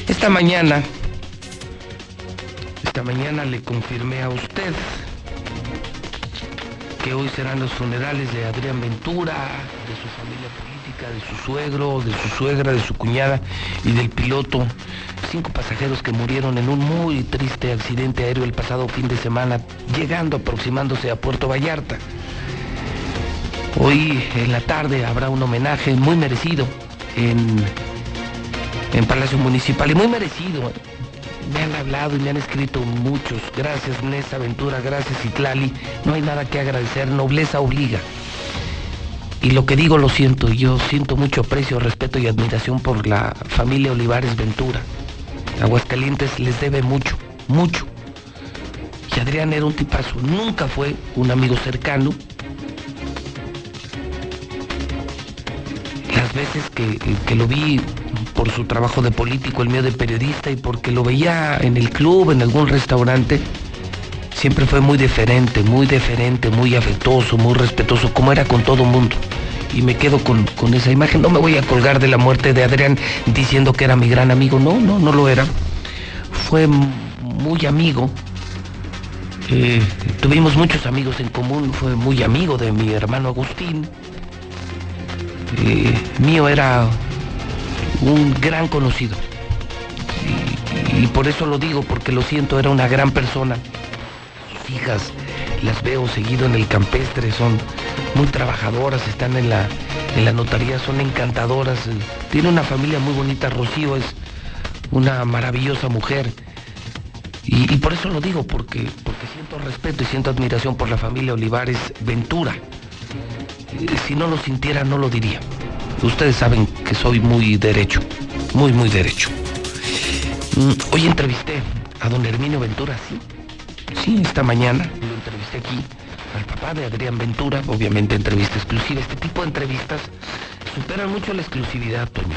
Esta mañana, esta mañana le confirmé a usted que hoy serán los funerales de Adrián Ventura, de su familia política, de su suegro, de su suegra, de su cuñada y del piloto. Cinco pasajeros que murieron en un muy triste accidente aéreo el pasado fin de semana, llegando aproximándose a Puerto Vallarta. Hoy en la tarde habrá un homenaje muy merecido en, en Palacio Municipal y muy merecido. Me han hablado y me han escrito muchos. Gracias Nesa Ventura, gracias Itlali. No hay nada que agradecer, nobleza obliga. Y lo que digo lo siento, yo siento mucho aprecio, respeto y admiración por la familia Olivares Ventura. Aguascalientes les debe mucho, mucho. Y Adrián era un tipazo, nunca fue un amigo cercano. Veces que, que lo vi por su trabajo de político, el mío de periodista y porque lo veía en el club, en algún restaurante, siempre fue muy diferente, muy deferente, muy afectuoso, muy respetuoso, como era con todo mundo. Y me quedo con, con esa imagen. No me voy a colgar de la muerte de Adrián diciendo que era mi gran amigo. No, no, no lo era. Fue muy amigo. Eh, tuvimos muchos amigos en común. Fue muy amigo de mi hermano Agustín. Eh, mío era un gran conocido. Y, por eso lo digo, porque lo siento, era una gran persona. Sus hijas las veo seguido en el campestre, son muy trabajadoras, están en la, en la notaría, son encantadoras. eh, Tiene una familia muy bonita, Rocío es una maravillosa mujer. Y, y por eso lo digo, porque, porque siento respeto y siento admiración por la familia Olivares Ventura. Si no lo sintiera, no lo diría. Ustedes saben que soy muy derecho, muy, muy derecho. Mm, Hoy entrevisté a don Herminio Ventura, sí. Sí, esta mañana lo entrevisté aquí al papá de Adrián Ventura, obviamente entrevista exclusiva. Este tipo de entrevistas superan mucho la exclusividad, Toño.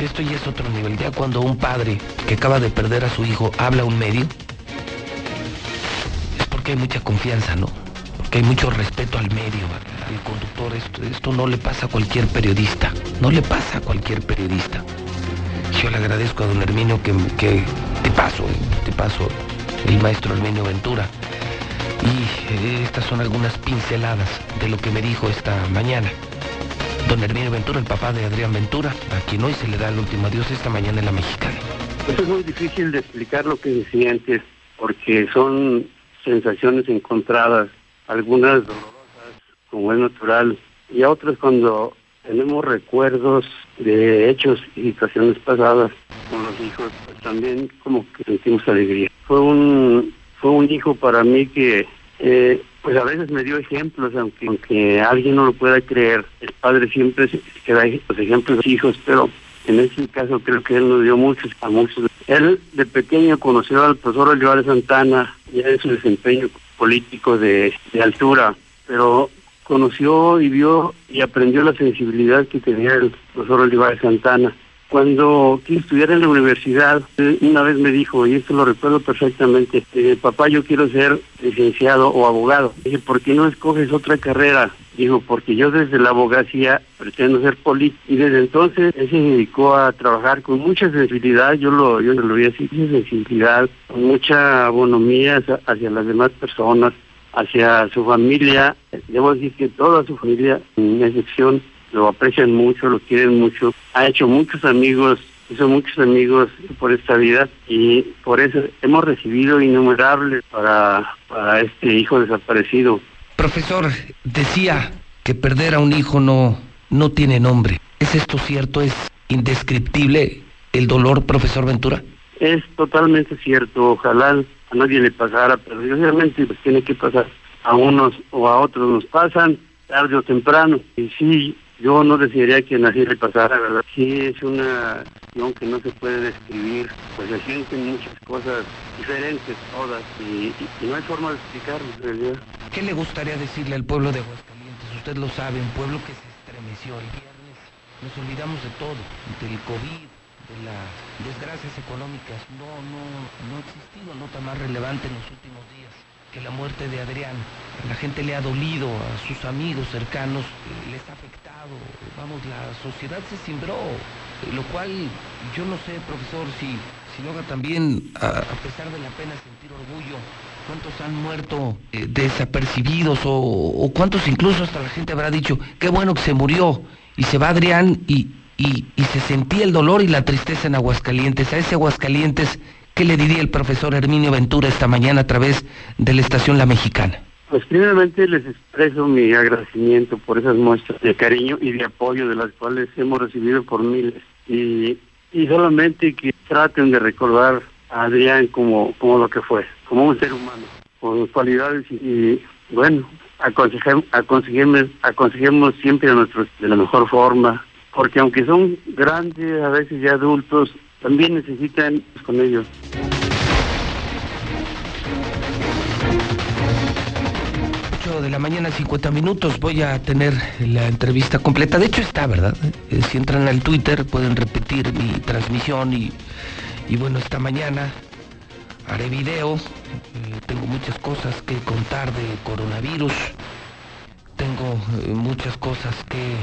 Esto ya es otro nivel. Ya cuando un padre que acaba de perder a su hijo habla a un medio, es porque hay mucha confianza, ¿no? Porque hay mucho respeto al medio, al, conductor. Esto, esto no le pasa a cualquier periodista. No le pasa a cualquier periodista. Yo le agradezco a don Herminio que, que te paso, te paso el maestro Herminio Ventura. Y eh, estas son algunas pinceladas de lo que me dijo esta mañana. Don Herminio Ventura, el papá de Adrián Ventura, a quien hoy se le da el último adiós esta mañana en la mexicana. Eso es muy difícil de explicar lo que sientes, porque son sensaciones encontradas, algunas dolorosas, como es natural, y a otras cuando tenemos recuerdos de hechos y situaciones pasadas con los hijos, pues también como que sentimos alegría. Fue un, fue un hijo para mí que eh, pues a veces me dio ejemplos, aunque, alguien no lo pueda creer, el padre siempre se se da los ejemplos de los hijos, pero en este caso creo que él nos dio muchos a muchos. Él de pequeño conoció al profesor Olivares Santana, ya en su desempeño político de, de altura, pero conoció y vio y aprendió la sensibilidad que tenía el profesor Olivares Santana. Cuando quise estudiar en la universidad, eh, una vez me dijo, y esto lo recuerdo perfectamente, eh, papá, yo quiero ser licenciado o abogado. Dije, ¿por qué no escoges otra carrera Dijo, porque yo desde la abogacía pretendo ser político y desde entonces él se dedicó a trabajar con mucha sensibilidad, yo lo, yo lo vi así, sensibilidad, con mucha bonomía hacia las demás personas, hacia su familia. Debo decir que toda su familia, sin excepción, lo aprecian mucho, lo quieren mucho. Ha hecho muchos amigos, hizo muchos amigos por esta vida y por eso hemos recibido innumerables para, para este hijo desaparecido. Profesor, decía que perder a un hijo no, no tiene nombre. ¿Es esto cierto? ¿Es indescriptible el dolor, profesor Ventura? Es totalmente cierto. Ojalá a nadie le pasara, pero obviamente pues tiene que pasar. A unos o a otros nos pasan tarde o temprano. Y sí, yo no desearía que a nadie le pasara, ¿verdad? Sí, es una acción que no se puede describir, pues se sienten muchas cosas diferentes todas y, y- y no hay forma de explicarlo en realidad. ¿Qué le gustaría decirle al pueblo de Aguascalientes? Usted lo sabe, un pueblo que se estremeció el viernes. Nos olvidamos de todo, del COVID, de las desgracias económicas. No, no, no ha existido nota más relevante en los últimos días que la muerte de Adrián. La gente le ha dolido, a sus amigos cercanos les ha afectado. Vamos, la sociedad se cimbró, lo cual yo no sé, profesor, si, si logra también, a, a pesar de la pena, sentir orgullo. ¿Cuántos han muerto eh, desapercibidos o, o cuántos incluso hasta la gente habrá dicho, qué bueno que se murió y se va Adrián y, y, y se sentía el dolor y la tristeza en Aguascalientes? A ese Aguascalientes, ¿qué le diría el profesor Herminio Ventura esta mañana a través de la estación La Mexicana? Pues primeramente les expreso mi agradecimiento por esas muestras de cariño y de apoyo de las cuales hemos recibido por miles. Y, y solamente que traten de recordar a Adrián como, como lo que fue, como un ser humano, con sus cualidades y, y, bueno, aconsejem- aconsejemos, aconsejemos siempre a nuestros de la mejor forma, porque aunque son grandes, a veces ya adultos, también necesitan con ellos. De la mañana, 50 minutos. Voy a tener la entrevista completa. De hecho está, ¿verdad? Eh, si entran al Twitter pueden repetir mi transmisión y, y bueno, esta mañana haré video. Eh, tengo muchas cosas que contar de coronavirus. Tengo eh, muchas cosas que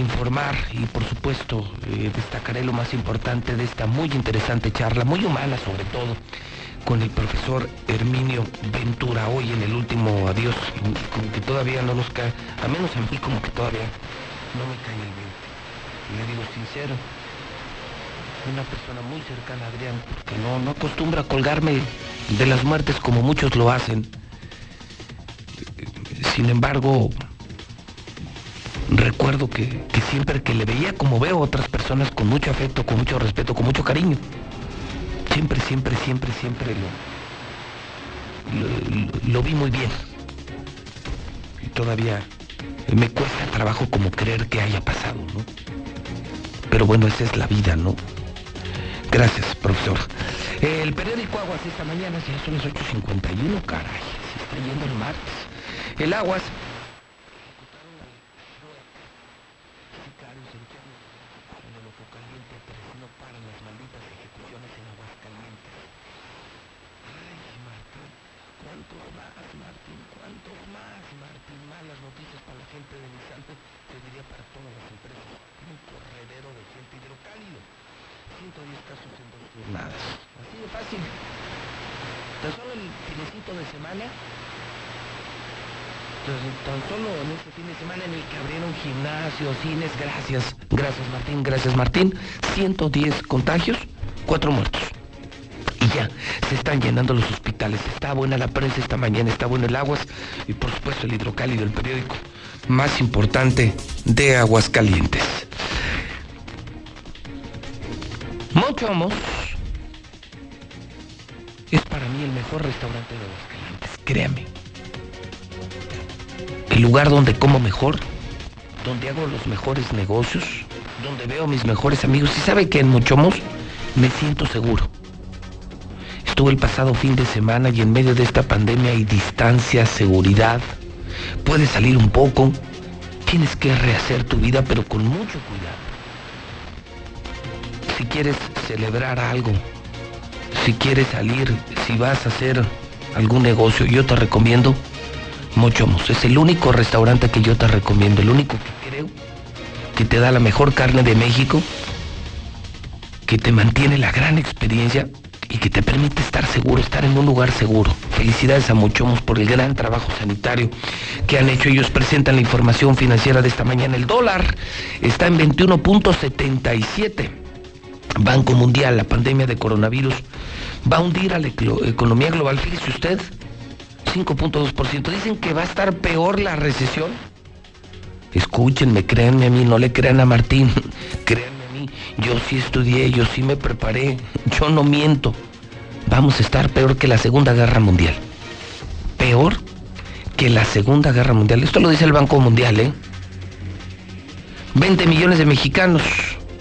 informar y por supuesto destacaré lo más importante de esta muy interesante charla, muy humana sobre todo, con el profesor Herminio Ventura hoy en el último adiós, como que todavía no nos cae, a menos a mí como que todavía no me cae el 20. Le digo sincero, una persona muy cercana a Adrián, porque no, no acostumbra colgarme de las muertes como muchos lo hacen. Sin embargo, recuerdo que, que siempre que le veía como veo a otras personas con mucho afecto, con mucho respeto, con mucho cariño, siempre, siempre, siempre, siempre lo, lo, vi muy bien. Y todavía me cuesta trabajo como creer que haya pasado, ¿no? Pero bueno, esa es la vida, ¿no? Gracias, profesor. El periódico Aguas esta mañana, ya son las 8.51, caray, se está yendo el martes. El Aguas jornadas. Así de fácil. Tan solo el finecito de semana, tan, solo en este fin de semana en el que abrieron gimnasios, cines, gracias, gracias Martín, gracias Martín, 110 contagios, 4 muertos. Y ya, se están llenando los hospitales. Está buena la prensa esta mañana, está bueno el aguas y por supuesto el hidrocálido, el periódico más importante de Aguascalientes. Mochomos es para mí el mejor restaurante de Aguascalientes, créame. Lugar donde como mejor, donde hago los mejores negocios, donde veo a mis mejores amigos. Y sabe que en Mochomos me siento seguro. Estuve el pasado fin de semana y en medio de esta pandemia hay distancia, seguridad. Puedes salir un poco. Tienes que rehacer tu vida, pero con mucho cuidado. Si quieres celebrar algo, si quieres salir, si vas a hacer algún negocio, yo te recomiendo Mochomos. Es el único restaurante que yo te recomiendo, el único que creo que te da la mejor carne de México, que te mantiene la gran experiencia y que te permite estar seguro, estar en un lugar seguro. Felicidades a Mochomos por el gran trabajo sanitario que han hecho. Ellos presentan la información financiera de esta mañana. El dólar está en 21.77. Banco Mundial, la pandemia de coronavirus va a hundir a la economía global. Fíjese usted, 5.2%. Dicen que va a estar peor la recesión. Escúchenme, créanme a mí, no le crean a Martín, créanme a mí. Yo sí estudié, yo sí me preparé, yo no miento. Vamos a estar peor que la Segunda Guerra Mundial. Peor que la Segunda Guerra Mundial. Esto lo dice el Banco Mundial, ¿eh? 20 millones de mexicanos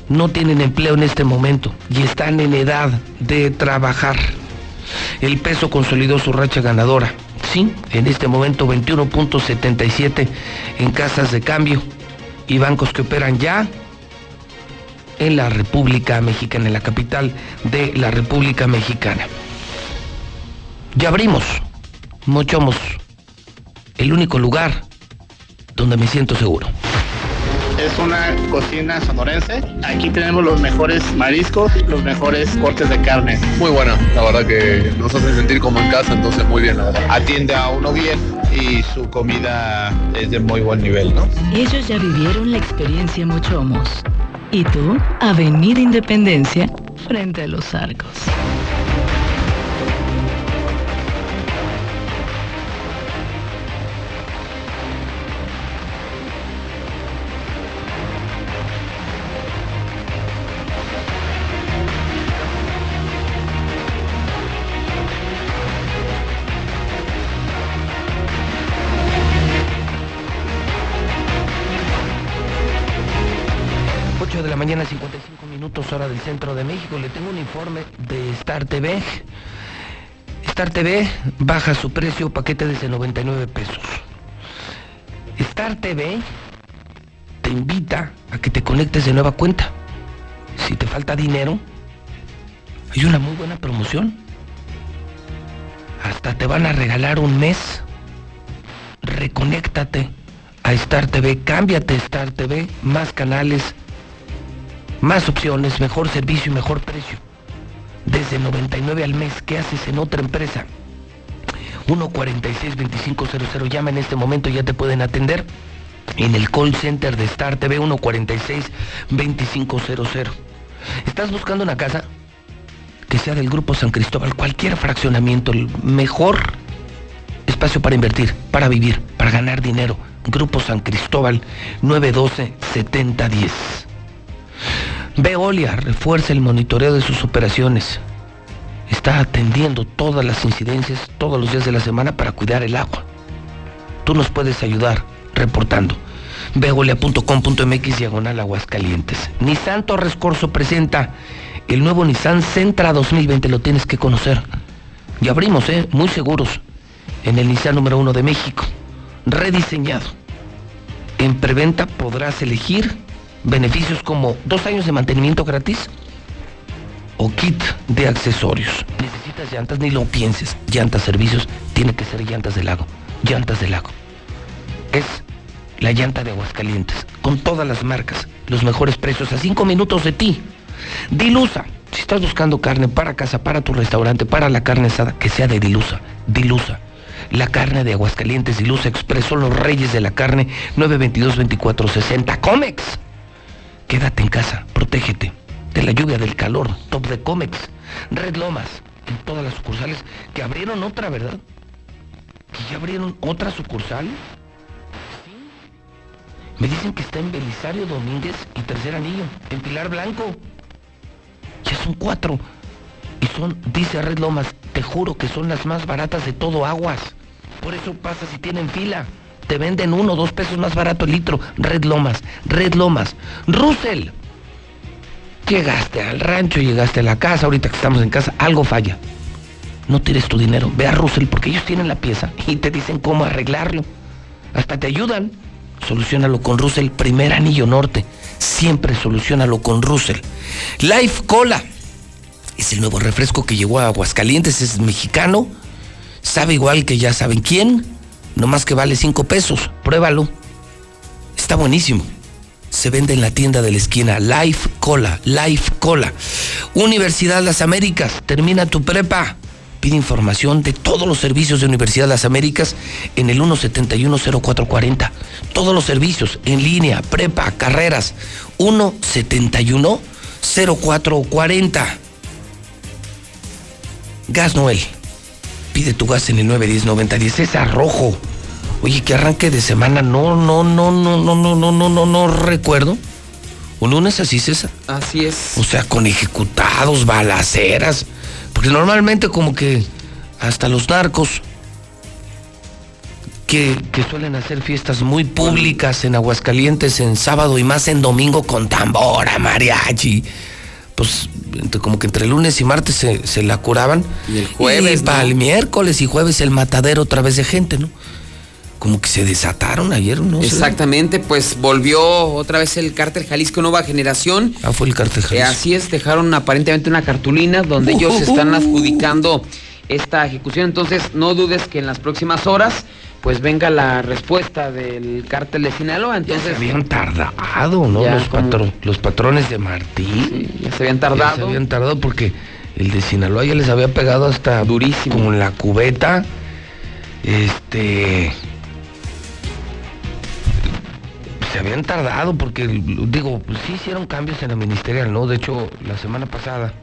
no tienen empleo en este momento y están en edad de trabajar. El peso consolidó su racha ganadora. Sí, en este momento 21.77 en casas de cambio y bancos que operan ya en la República Mexicana, en la capital de la República Mexicana. Ya abrimos, Mochomos, el único lugar donde me siento seguro es una cocina sonorense. Aquí tenemos los mejores mariscos, los mejores cortes de carne. Muy buena, la verdad que nos hace sentir como en casa, entonces muy bien, la verdad. Atiende a uno bien y su comida es de muy buen nivel, ¿no? Ellos ya vivieron la experiencia Mochomos. Y tú, Avenida Independencia, frente a los arcos. 55 minutos hora del centro de México. Le tengo un informe de Star TV. Star TV baja su precio, paquete desde 99 pesos. Star TV te invita a que te conectes de nueva cuenta. Si te falta dinero, hay una muy buena promoción. Hasta te van a regalar un mes. Reconéctate a Star TV, cámbiate Star TV, más canales, más opciones, mejor servicio y mejor precio. Desde 99 al mes, ¿qué haces en otra empresa? 146-2500, llama en este momento, ya te pueden atender en el call center de Star TV 146-2500. ¿Estás buscando una casa? Que sea del Grupo San Cristóbal, cualquier fraccionamiento, el mejor espacio para invertir, para vivir, para ganar dinero. Grupo San Cristóbal 912-7010. Veolia refuerza el monitoreo de sus operaciones. Está atendiendo todas las incidencias todos los días de la semana para cuidar el agua. Tú nos puedes ayudar reportando. Veolia.com.mx diagonal Aguascalientes. Nissan Torres Corso presenta el nuevo Nissan Sentra 2020. Lo tienes que conocer. Ya abrimos, ¿eh? Muy seguros. En el Nissan número uno de México. Rediseñado. En preventa podrás elegir beneficios como dos años de mantenimiento gratis o kit de accesorios. Necesitas llantas, ni lo pienses. Llantas, servicios, tiene que ser llantas de lago. Llantas de lago. Es la llanta de Aguascalientes, con todas las marcas, los mejores precios, a cinco minutos de ti. Dilusa. Si estás buscando carne para casa, para tu restaurante, para la carne asada, que sea de Dilusa. Dilusa. La carne de Aguascalientes, Dilusa Express, son los reyes de la carne, 922-2460. Comex. Quédate en casa, protégete de la lluvia, del calor. Top de Comex, Red Lomas, en todas las sucursales que abrieron otra, ¿verdad? Que ya abrieron otra sucursal. Me dicen que está en Belisario Domínguez y Tercer Anillo, en Pilar Blanco. Ya son cuatro. Y son, dice Red Lomas, te juro que son las más baratas de todo aguas. Por eso pasa si tienen fila te venden uno o dos pesos más barato el litro. Red Lomas, Red Lomas. Russell. Llegaste al rancho, llegaste a la casa, ahorita que estamos en casa, algo falla. No tires tu dinero, ve a Russell porque ellos tienen la pieza y te dicen cómo arreglarlo. Hasta te ayudan. Solucionalo con Russell, primer anillo norte. Siempre solucionalo con Russell. Life Cola. Es el nuevo refresco que llegó a Aguascalientes, es mexicano. Sabe igual que ya saben quién nomás que vale 5 pesos. Pruébalo. Está buenísimo. Se vende en la tienda de la esquina. Life Cola, Life Cola. Universidad Las Américas, termina tu prepa. Pide información de todos los servicios de Universidad Las Américas en el 1710440. Todos los servicios en línea, prepa, carreras. 1710440. Gas Noel. Pide tu gas en el 910-9010. César Rojo. Oye, que arranque de semana. No, no, no, no, no, no, no, no, no, no recuerdo. ¿Un lunes así, César? Así es. O sea, con ejecutados, balaceras. Porque normalmente como que hasta los narcos que, que suelen hacer fiestas muy públicas en Aguascalientes en sábado y más en domingo con tambora, mariachi. Pues entre- como que entre lunes y martes se, se la curaban. Y el jueves, Y para ¿no? el miércoles y jueves el matadero otra vez de gente, ¿no? Como que se desataron ayer, ¿no? Exactamente, pues volvió otra vez el cártel Jalisco Nueva Generación. Ah, fue el cártel Eh, Jalisco. así es, dejaron aparentemente una cartulina donde ellos Uh, uh, están adjudicando esta ejecución. Entonces, no dudes que en las próximas horas, pues venga la respuesta del cártel de Sinaloa. Entonces, se habían tardado, ¿no? Ya, Los, como- patro- los patrones de Martín. ya se habían Ya tardado. se habían tardado porque el de Sinaloa ya les había pegado hasta Durísimo. como en la cubeta. Este. Se habían tardado porque, digo, sí hicieron cambios en la ministerial, ¿no? De hecho, la semana pasada,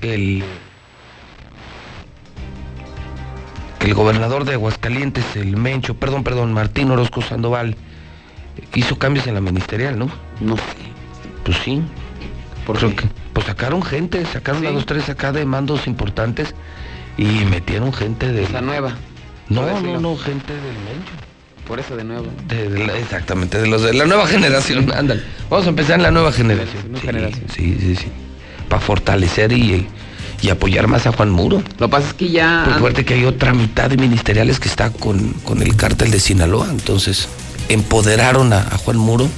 el. El gobernador de Aguascalientes, el Mencho, perdón, perdón, Martín Orozco Sandoval, hizo cambios en la ministerial, ¿no? No. Pues sí. ¿Por qué? que- pues sacaron gente, sacaron a Sí. dos, tres acá de mandos importantes y metieron gente de. la nueva. No, no, no, gente del Mencho. Por eso de nuevo. De- de la- exactamente, de los de la nueva generación, ándale. Vamos a empezar en la nueva generación. nueva sí, generación. sí, sí, sí. Para fortalecer y, y apoyar más a Juan Muro. Lo que pasa es que ya. Pues fuerte que hay otra mitad de ministeriales que está con, con el cártel de Sinaloa, entonces empoderaron a, a Juan Muro.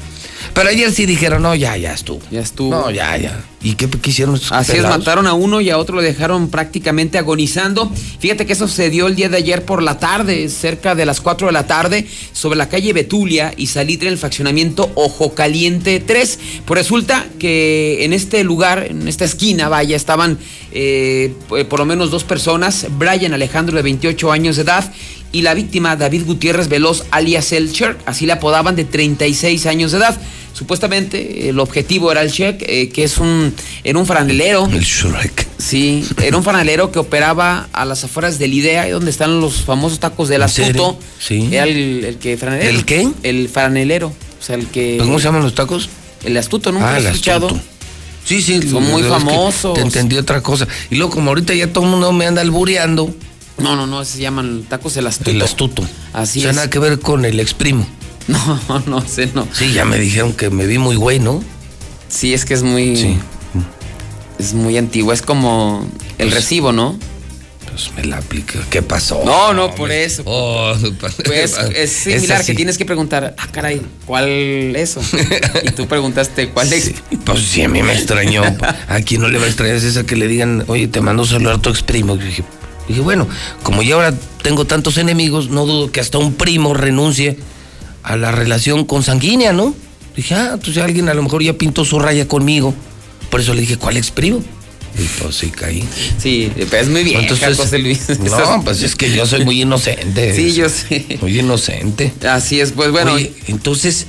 Pero ayer sí dijeron, no, ya, ya estuvo. Ya estuvo. No, ya, ya. ¿Y qué quisieron? estos Así es, mataron a uno y a otro lo dejaron prácticamente agonizando. Fíjate que eso sucedió el día de ayer por la tarde, cerca de las 4 de la tarde, sobre la calle Betulia y Salitre el fraccionamiento Ojo Caliente 3. Pues resulta que en este lugar, en esta esquina, vaya, estaban eh, p- por lo menos dos personas, Brian Alejandro de 28 años de edad y la víctima David Gutiérrez Veloz alias El Shark, así le apodaban de 36 años de edad. Supuestamente el objetivo era el Shark, eh, que es un, era un franelero. El Shrek. Sí, era un franelero que operaba a las afueras del IDEA, donde están los famosos tacos del astuto. Sí. Era el, el que franelero. ¿El qué? El franelero. O sea, el que. ¿Cómo se llaman los tacos? El astuto, ¿nunca Ah, el escuchado? astuto. Sí, sí. Son muy famosos. Te entendí otra cosa. Y luego, como ahorita ya todo el mundo me anda albureando, No, no, no, se llaman tacos el astuto. el astuto. Así o sea, es. nada que ver con el exprimo. No, no sé, no. Sí, ya me dijeron que me vi muy güey, ¿no? Sí, es que es muy. Sí. Es muy antiguo. Es como el recibo, ¿no? Pues me la aplica. ¿Qué pasó? No, no, por eso. Oh, Pues es similar que tienes que preguntar, ah, caray, ¿cuál eso? y tú preguntaste, ¿cuál es? Pues sí, a mí me extrañó. ¿A quién no le va a extrañar es esa que le digan, oye, te mando a saludar a tu exprimo? Y dije, dije, bueno, como ya ahora tengo tantos enemigos, no dudo que hasta un primo renuncie a la relación consanguínea, ¿no? Dije, ah, entonces alguien a lo mejor ya pintó su raya conmigo. Por eso le dije, ¿cuál exprimo? Y pues sí caí. Sí, pero es muy bien, Entonces, José Luis. No, pues es que yo soy muy inocente. Sí, yo sé. Muy inocente. Así es, pues bueno. Oye, entonces,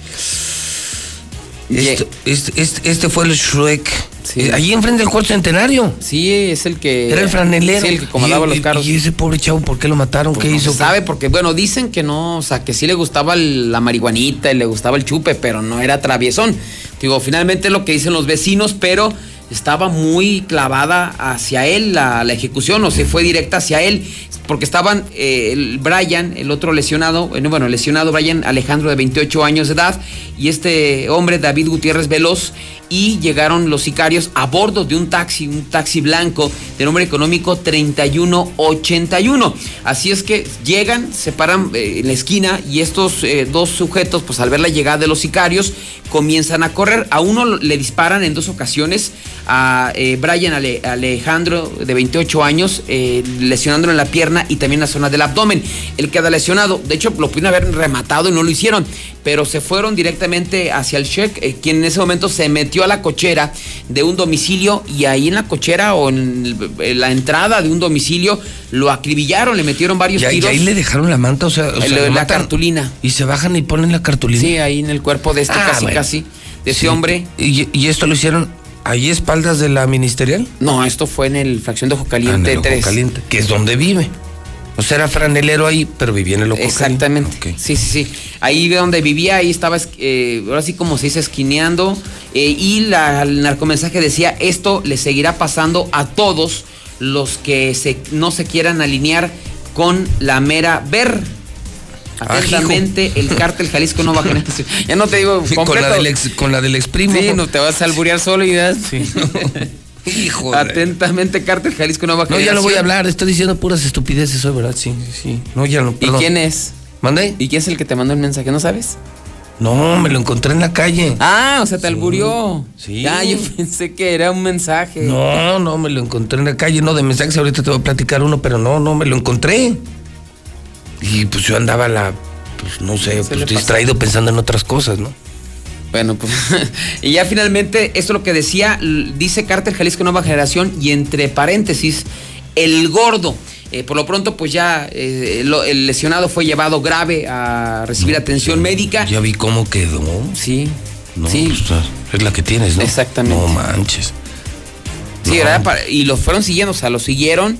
este, este, este fue el Shrek. Sí. Eh, Allí enfrente del cuarto centenario. Sí, es el que. Era el franelero. Sí, el que comandaba Y- los carros. Y ese pobre chavo, ¿por qué lo mataron? Pues ¿Qué no hizo? se sabe, porque bueno, dicen que no, o sea, que sí le gustaba la marihuanita y le gustaba el chupe, pero no era traviesón. Digo, finalmente es lo que dicen los vecinos, pero estaba muy clavada hacia él la, la ejecución, o se fue directa hacia él, porque estaban eh, el Brian, el otro lesionado, bueno, lesionado Brian Alejandro de 28 años de edad, y este hombre, David Gutiérrez Veloz, y llegaron los sicarios a bordo de un taxi, un taxi blanco de nombre económico 3181. Así es que llegan, se paran eh, en la esquina y estos eh, dos sujetos, pues al ver la llegada de los sicarios, comienzan a correr. A uno le disparan en dos ocasiones, a eh, Brian Ale- Alejandro, de 28 años, eh, lesionándolo en la pierna y también en la zona del abdomen. Él queda lesionado. De hecho, lo pudieron haber rematado y no lo hicieron, pero se fueron directamente hacia el Sheik, eh, quien en ese momento se metió a la cochera de un domicilio y ahí en la cochera o en, la entrada de un domicilio lo acribillaron, le metieron varios Y ahí, tiros. y ahí le dejaron la manta, o sea, o sea, El- la matan cartulina. Y se bajan y ponen la cartulina. Sí, ahí en el cuerpo de este Ah, casi, bueno. casi, de ese Sí. hombre. ¿Y, y esto lo hicieron ahí espaldas de la ministerial? No, esto fue en el fracción de Ojo Ah, en Caliente el Ojo 3. Caliente, que es donde vive. O sea, era franelero ahí, pero vivía en el Ojo Exactamente. Sí, sí, sí. Ahí de donde vivía, ahí estaba, es- eh, ahora sí como se dice, esquineando. eh, y la, el narcomensaje decía, esto le seguirá pasando a todos los que se, no se quieran alinear con la mera ver. Atentamente, el cártel Jalisco Nueva Generación. Ya no te digo Sí, con, completo. la del ex, con la del ex primo. Sí, no te vas a alburear solo y ya. Hijo. Atentamente, cártel Jalisco Nueva No, ya no voy a hablar, estoy diciendo puras estupideces hoy, ¿verdad? Sí, sí. No, ya no. ¿Y perdón. quién es? ¿Mandé? ¿Y quién es el que te mandó el mensaje? ¿No sabes? No, me lo encontré en la calle. Ah, o sea, te alburió. Sí. Ah, yo pensé que era un mensaje. No, no, me lo encontré en la calle, no de mensajes, ahorita te voy a platicar uno, pero no, no, me lo encontré. Y pues yo andaba la, pues no sé, pues distraído pensando en otras cosas, ¿no? Bueno, pues. y ya finalmente, esto es lo que decía, dice Cártel Jalisco Nueva Generación y entre paréntesis, el gordo. Eh, por lo pronto, pues ya eh, lo- el lesionado fue llevado grave a recibir atención médica. Ya vi cómo quedó. Sí. No, Sí. pues, es la que tienes, ¿no? Exactamente. No manches. Sí, ¿verdad? Para- y lo fueron siguiendo, o sea, lo siguieron,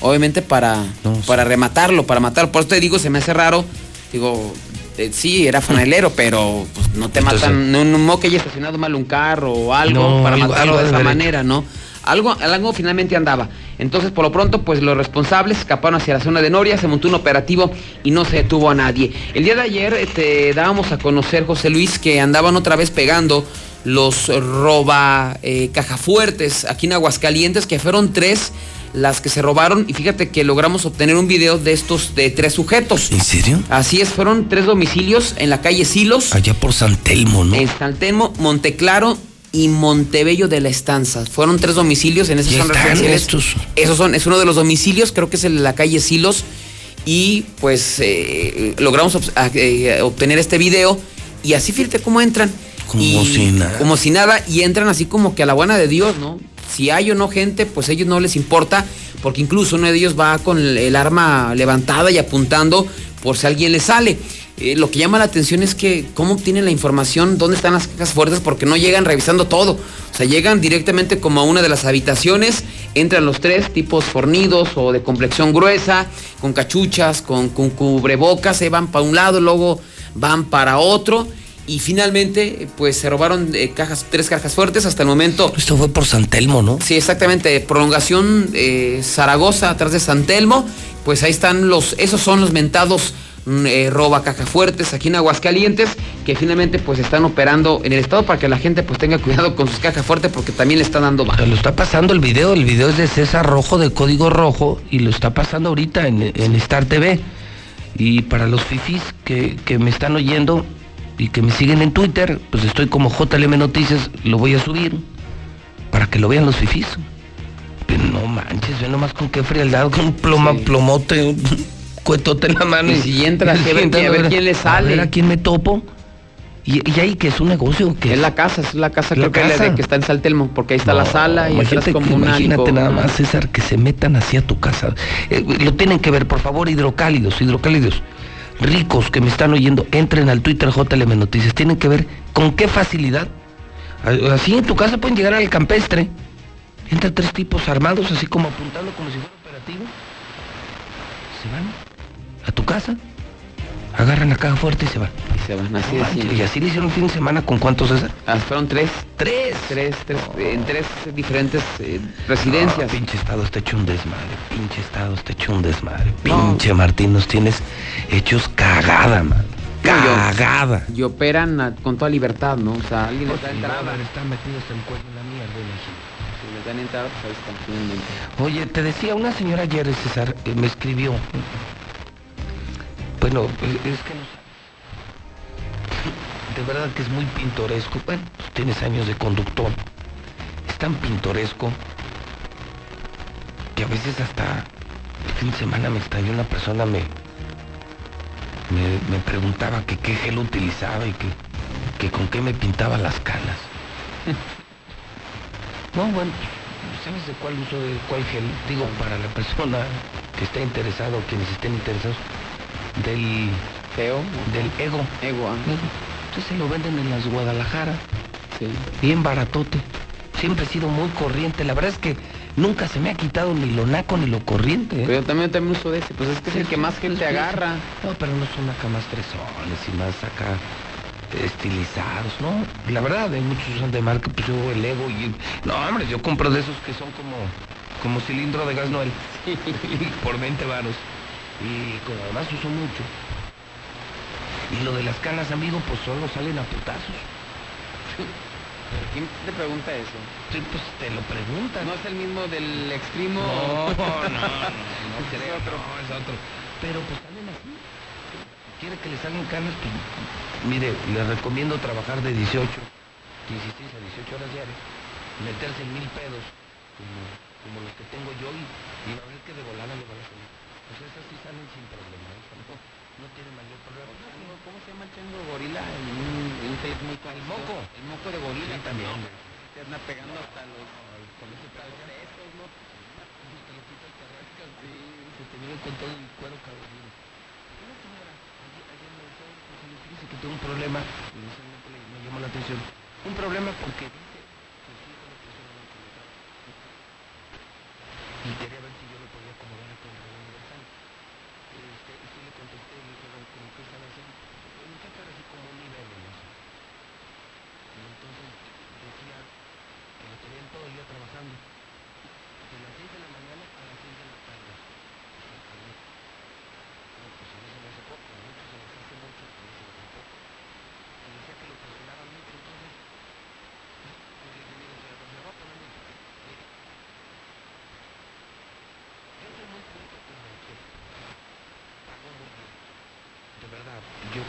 obviamente, para, para rematarlo, para matarlo. Por eso te digo, se me hace raro. Digo, eh, sí, era fanelero, pero pues, no te Entonces- matan, no, no que haya estacionado mal un carro o algo No, para algo- matarlo algo de esa manera, ¿no? Algo, algo finalmente andaba. Entonces, por lo pronto, pues los responsables escaparon hacia la zona de Noria, se montó un operativo y no se detuvo a nadie. El día de ayer eh, te dábamos a conocer, José Luis, que andaban otra vez pegando los roba eh, cajafuertes aquí en Aguascalientes, que fueron tres las que se robaron y fíjate que logramos obtener un video de estos de tres sujetos. ¿En serio? Así es, fueron tres domicilios en la calle Silos. Allá por San Telmo, ¿no? En San Telmo, Monteclaro y Montebello de la Estanza. Fueron tres domicilios en esas zonas residenciales. estos. Esos son, es uno de los domicilios, creo que es el de la calle Silos. Y pues eh, logramos eh, obtener este video. Y así fíjate cómo entran. Como Y- si nada. Como si nada. Y entran así como que a la buena de Dios, ¿no? Si hay o no gente, pues a ellos no les importa. Porque incluso uno de ellos va con el, arma levantada y apuntando por si alguien le sale. Eh, lo que llama la atención es que cómo obtienen la información, dónde están las cajas fuertes, porque no llegan revisando todo. O sea, llegan directamente como a una de las habitaciones, entran los tres tipos fornidos o de complexión gruesa, con cachuchas, con, con cubrebocas, se van para un lado, luego van para otro. Y finalmente, pues se robaron eh, cajas, tres cajas fuertes hasta el momento. Esto fue por San Telmo, ¿no? Sí, exactamente. Prolongación eh, Zaragoza atrás de San Telmo. Pues ahí están los, esos son los mentados mm, eh, roba caja fuertes aquí en Aguascalientes que finalmente pues están operando en el estado para que la gente pues tenga cuidado con sus cajas fuertes porque también le están dando baja. Lo está pasando el video, el video es de César Rojo de Código Rojo y lo está pasando ahorita en, en Star TV. Y para los fifis que, que me están oyendo y que me siguen en Twitter, pues estoy como JLM Noticias, lo voy a subir para que lo vean los fifis. Pero no manches, ve nomás con qué frialdad, con un ploma, plomote, un cuetote en la mano. Y si entra, a ver quién- a ver quién le A sale. ver a quién me topo. Y, y ahí que es un negocio que Es la casa, es la casa La creo que casa. de que está en Saltelmo, porque ahí está la sala y imagínate, como un imagínate nada más, César, que se metan hacia tu casa. Eh, lo tienen que ver, por favor, hidrocálidos, hidrocálidos. Ricos que me están oyendo, entren al Twitter JLM Noticias. Tienen que ver con qué facilidad. Así en tu casa pueden llegar al campestre. Entran tres tipos armados, así como apuntando como si fuera operativo. Se van a tu casa, agarran la caja fuerte y se van. Y se van así. Y así le hicieron fin de semana con cuántos César. Ah, fueron tres. Tres. Tres, tres, en tres diferentes eh, residencias. No, pinche estado está hecho un desmadre. Pinche estado está hecho un desmadre. Pinche Martín, nos tienes hechos cagada, man. cagada. Y operan a- con toda libertad, ¿no? O sea, alguien está metido hasta el cuello en la mierda, imagínate. Si les dan entrada, pues ahí están. Oye, te decía una señora ayer, César, eh, me escribió. Bueno, es que no. De verdad que es muy pintoresco. Bueno, pues tienes años de conductor. Es tan pintoresco que a veces hasta el fin de semana me extrañó una persona me, me, preguntaba que qué gel utilizaba y que, que con qué me pintaba las canas. No, bueno, pues, ¿sabes de cuál uso de cuál gel? Digo, para la persona que está interesada o quienes estén interesados, del feo, del ego. Ego, ah. Entonces se lo venden en las Guadalajara. Bien baratote. Siempre he sido muy corriente. La verdad es que nunca se me ha quitado ni lo naco ni lo corriente. ¿eh? Pero yo también, también uso de ese, pues es que es el que más gente agarra. No, pero no son acá más fresones y más acá estilizados, ¿no? La verdad, hay muchos usan de marca, pues yo el ego y... No, hombre, yo compro de esos que son como, como cilindro de gas Noel. por 20 varos. Y como además uso mucho. Y lo de las canas, amigo, pues solo salen a putazos. ¿Quién te pregunta eso? Sí, pues te lo preguntan. ¿No es el mismo del extremo? No, no, no, no creo, no, es otro. Pero pues salen así. Quiere que le salgan canas, pues mire, le recomiendo trabajar de 18, 16 a 18 horas diarias, meterse en mil pedos, como, como los que tengo yo, y, y va a ver que de volada le van a salir. Pues esas sí salen sin problema, ¿eh? no, no tiene mayor problema. ¿Cómo se llama el chango gorila? Taller muy El moco. El moco de gorila Sí, también. Se anda pegando hasta los... Con ese Esos, ¿no? Sí, se te viene con todo el cuero cabelludo. Una señora, ayer, me pues, oye, fíjese que tengo un problema, y me llamó la atención, un problema porque dice que una enfermedad. Y quería ver si yo le podía acomodar a con Radio Universal. Este, y sí le contesté, le dije, "Bueno, ¿cómo qué están haciendo? El muchacho era así como un nivel en eso. Y entonces decía que lo tenían todo el día trabajando. De las 6 de la mañana a las 6 de la tarde. No, pues a mí se me hace poco, a muchos se les hace mucho, a mí se me hace poco. Y decía que lo presionaban mucho, entonces, pues le dije, mire, señora, pues me va a poner muy fácil. Mire, yo soy muy punto como usted. Pago muy bien. De verdad, yo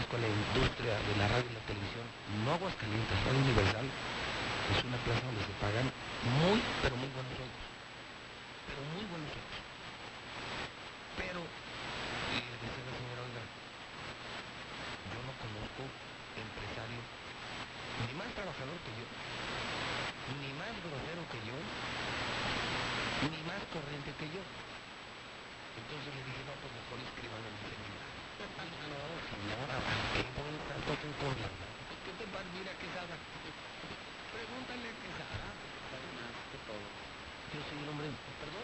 a la industria de la radio y la televisión, no Aguascalientes, Radio Universal, es una plaza donde se pagan muy, pero muy buenos sueldos. Pero muy buenos sueldos. Pero, y le decía la señora, oiga, yo no conozco empresario ni más trabajador que yo, ni más grosero que yo, ni más corriente que yo. Entonces le dije, no, pues mejor escriban en mi seminario. No, señora, ¿qué voy tanto con corriente? ¿Qué te pasa? Mira, Quesada. Pregúntale a Quesada. Más que todo. Yo soy un hombre, perdón,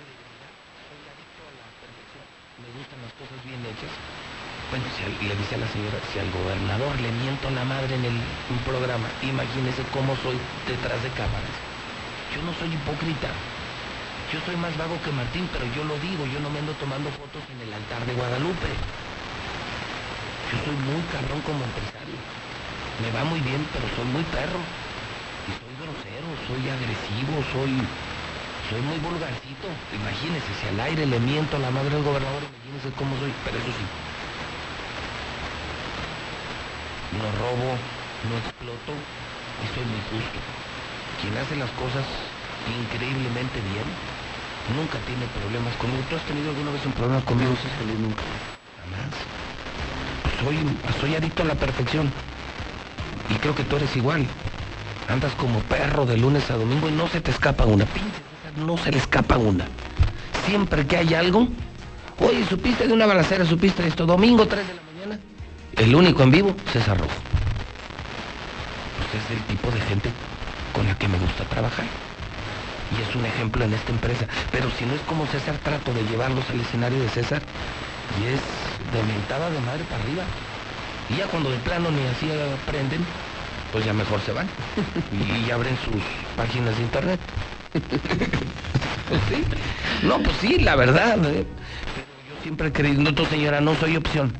mire, verdad, soy adicto a la perfección. Me gustan las cosas bien hechas. Bueno, si al- le dice a la señora, si al gobernador le miento la madre en el un programa, imagínese cómo soy detrás de cámaras. Yo no soy hipócrita. Yo soy más vago que Martín, pero yo lo digo, yo no me ando tomando fotos en el altar de Guadalupe. Yo soy muy cabrón como empresario. Me va muy bien, pero soy muy perro. Y soy grosero, soy agresivo, soy soy muy vulgarcito. Imagínese, si al aire le miento a la madre del gobernador, imagínese cómo soy. Pero eso sí, no robo, no exploto y soy muy justo. Quien hace las cosas increíblemente bien, nunca tiene problemas conmigo. ¿Tú has tenido alguna vez un problema conmigo, César? Nunca. Soy, soy adicto a la perfección. Y creo que tú eres igual. Andas como perro de lunes a domingo y no se te escapa una. Pinche no se le escapa una. Siempre que hay algo, oye, supiste de una balacera, supiste de esto, domingo 3 de la mañana. El único en vivo, César Rojo. Pues es el tipo de gente con la que me gusta trabajar. Y es un ejemplo en esta empresa. Pero si no es como César, trato de llevarlos al escenario de César. Y es de mentada de madre para arriba. Y ya cuando de plano ni así aprenden, pues ya mejor se van. Y, abren sus páginas de internet. Pues sí. No, pues sí, la verdad. ¿eh? Pero yo siempre he creído, no, tú, señora, no soy opción.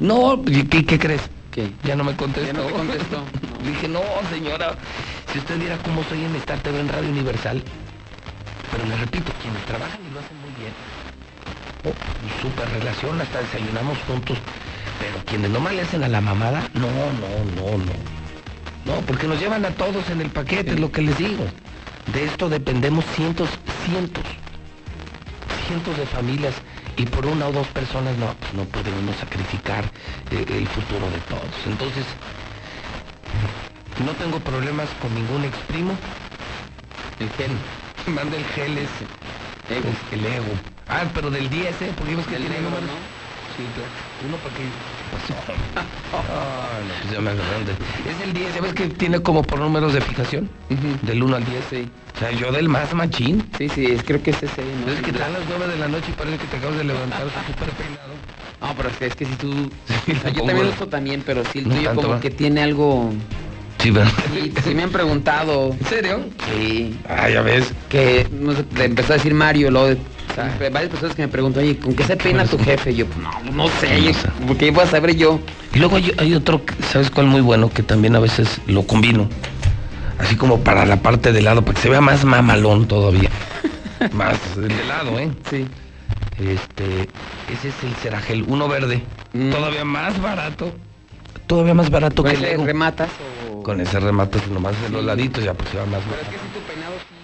No, ¿y ¿qué, qué crees? ¿Qué? Ya no me contestó. Ya no te contestó. Dije, no, señora, si usted viera cómo soy en Star TV en Radio Universal. Pero le repito, quienes trabajan y lo hacen. Oh, súper relación, hasta desayunamos juntos. Pero quienes nomás le hacen a la mamada, no, no, no, no. No, porque nos llevan a todos en el paquete, es lo que les digo. De esto dependemos cientos, cientos, cientos de familias y por una o dos personas no, no podemos sacrificar eh, el futuro de todos. Entonces, no tengo problemas con ningún ex primo. El gel. Manda el gel ese. Ego. Es el ego. Ah, pero del 10, ¿eh? Porque vimos que tiene números. ¿no? Sí, claro. Uno para pasó. Ah, no, pues ya me agarraron Es el 10, ¿sabes que tiene como por números de fijación? Del 1 al 10. Sí. O sea, yo del más machín. Sí, sí, es- creo que es ese, ¿no? Es que te dan las 9 de la noche y parece que te acabas de levantar súper peinado. No, pero es que, es que si tú... Sí, yo también uso también, pero sí el No tuyo como ¿va? que tiene algo... Sí, ¿verdad? Sí, sí me han preguntado. ¿En serio? Sí. Ah, ya ves. Que no sé, le empezó a decir Mario, luego de- o sea, varias personas que me preguntan, oye, ¿con qué se peina tu jefe? Y yo, pues, no, no sé, No sé. porque iba a saber yo. Y luego hay, hay otro, que- ¿sabes cuál muy bueno? Que también a veces lo combino. Así como para la parte de lado, para que se vea más mamalón todavía. más de lado, ¿eh? Sí. Este, ese es el Ceragel, uno verde. Mm. Todavía más barato. Todavía más barato ¿Con que el ese Ego. rematas o...? Con ese remate nomás de los laditos ya pues va más Pero es que si tu peinado sí,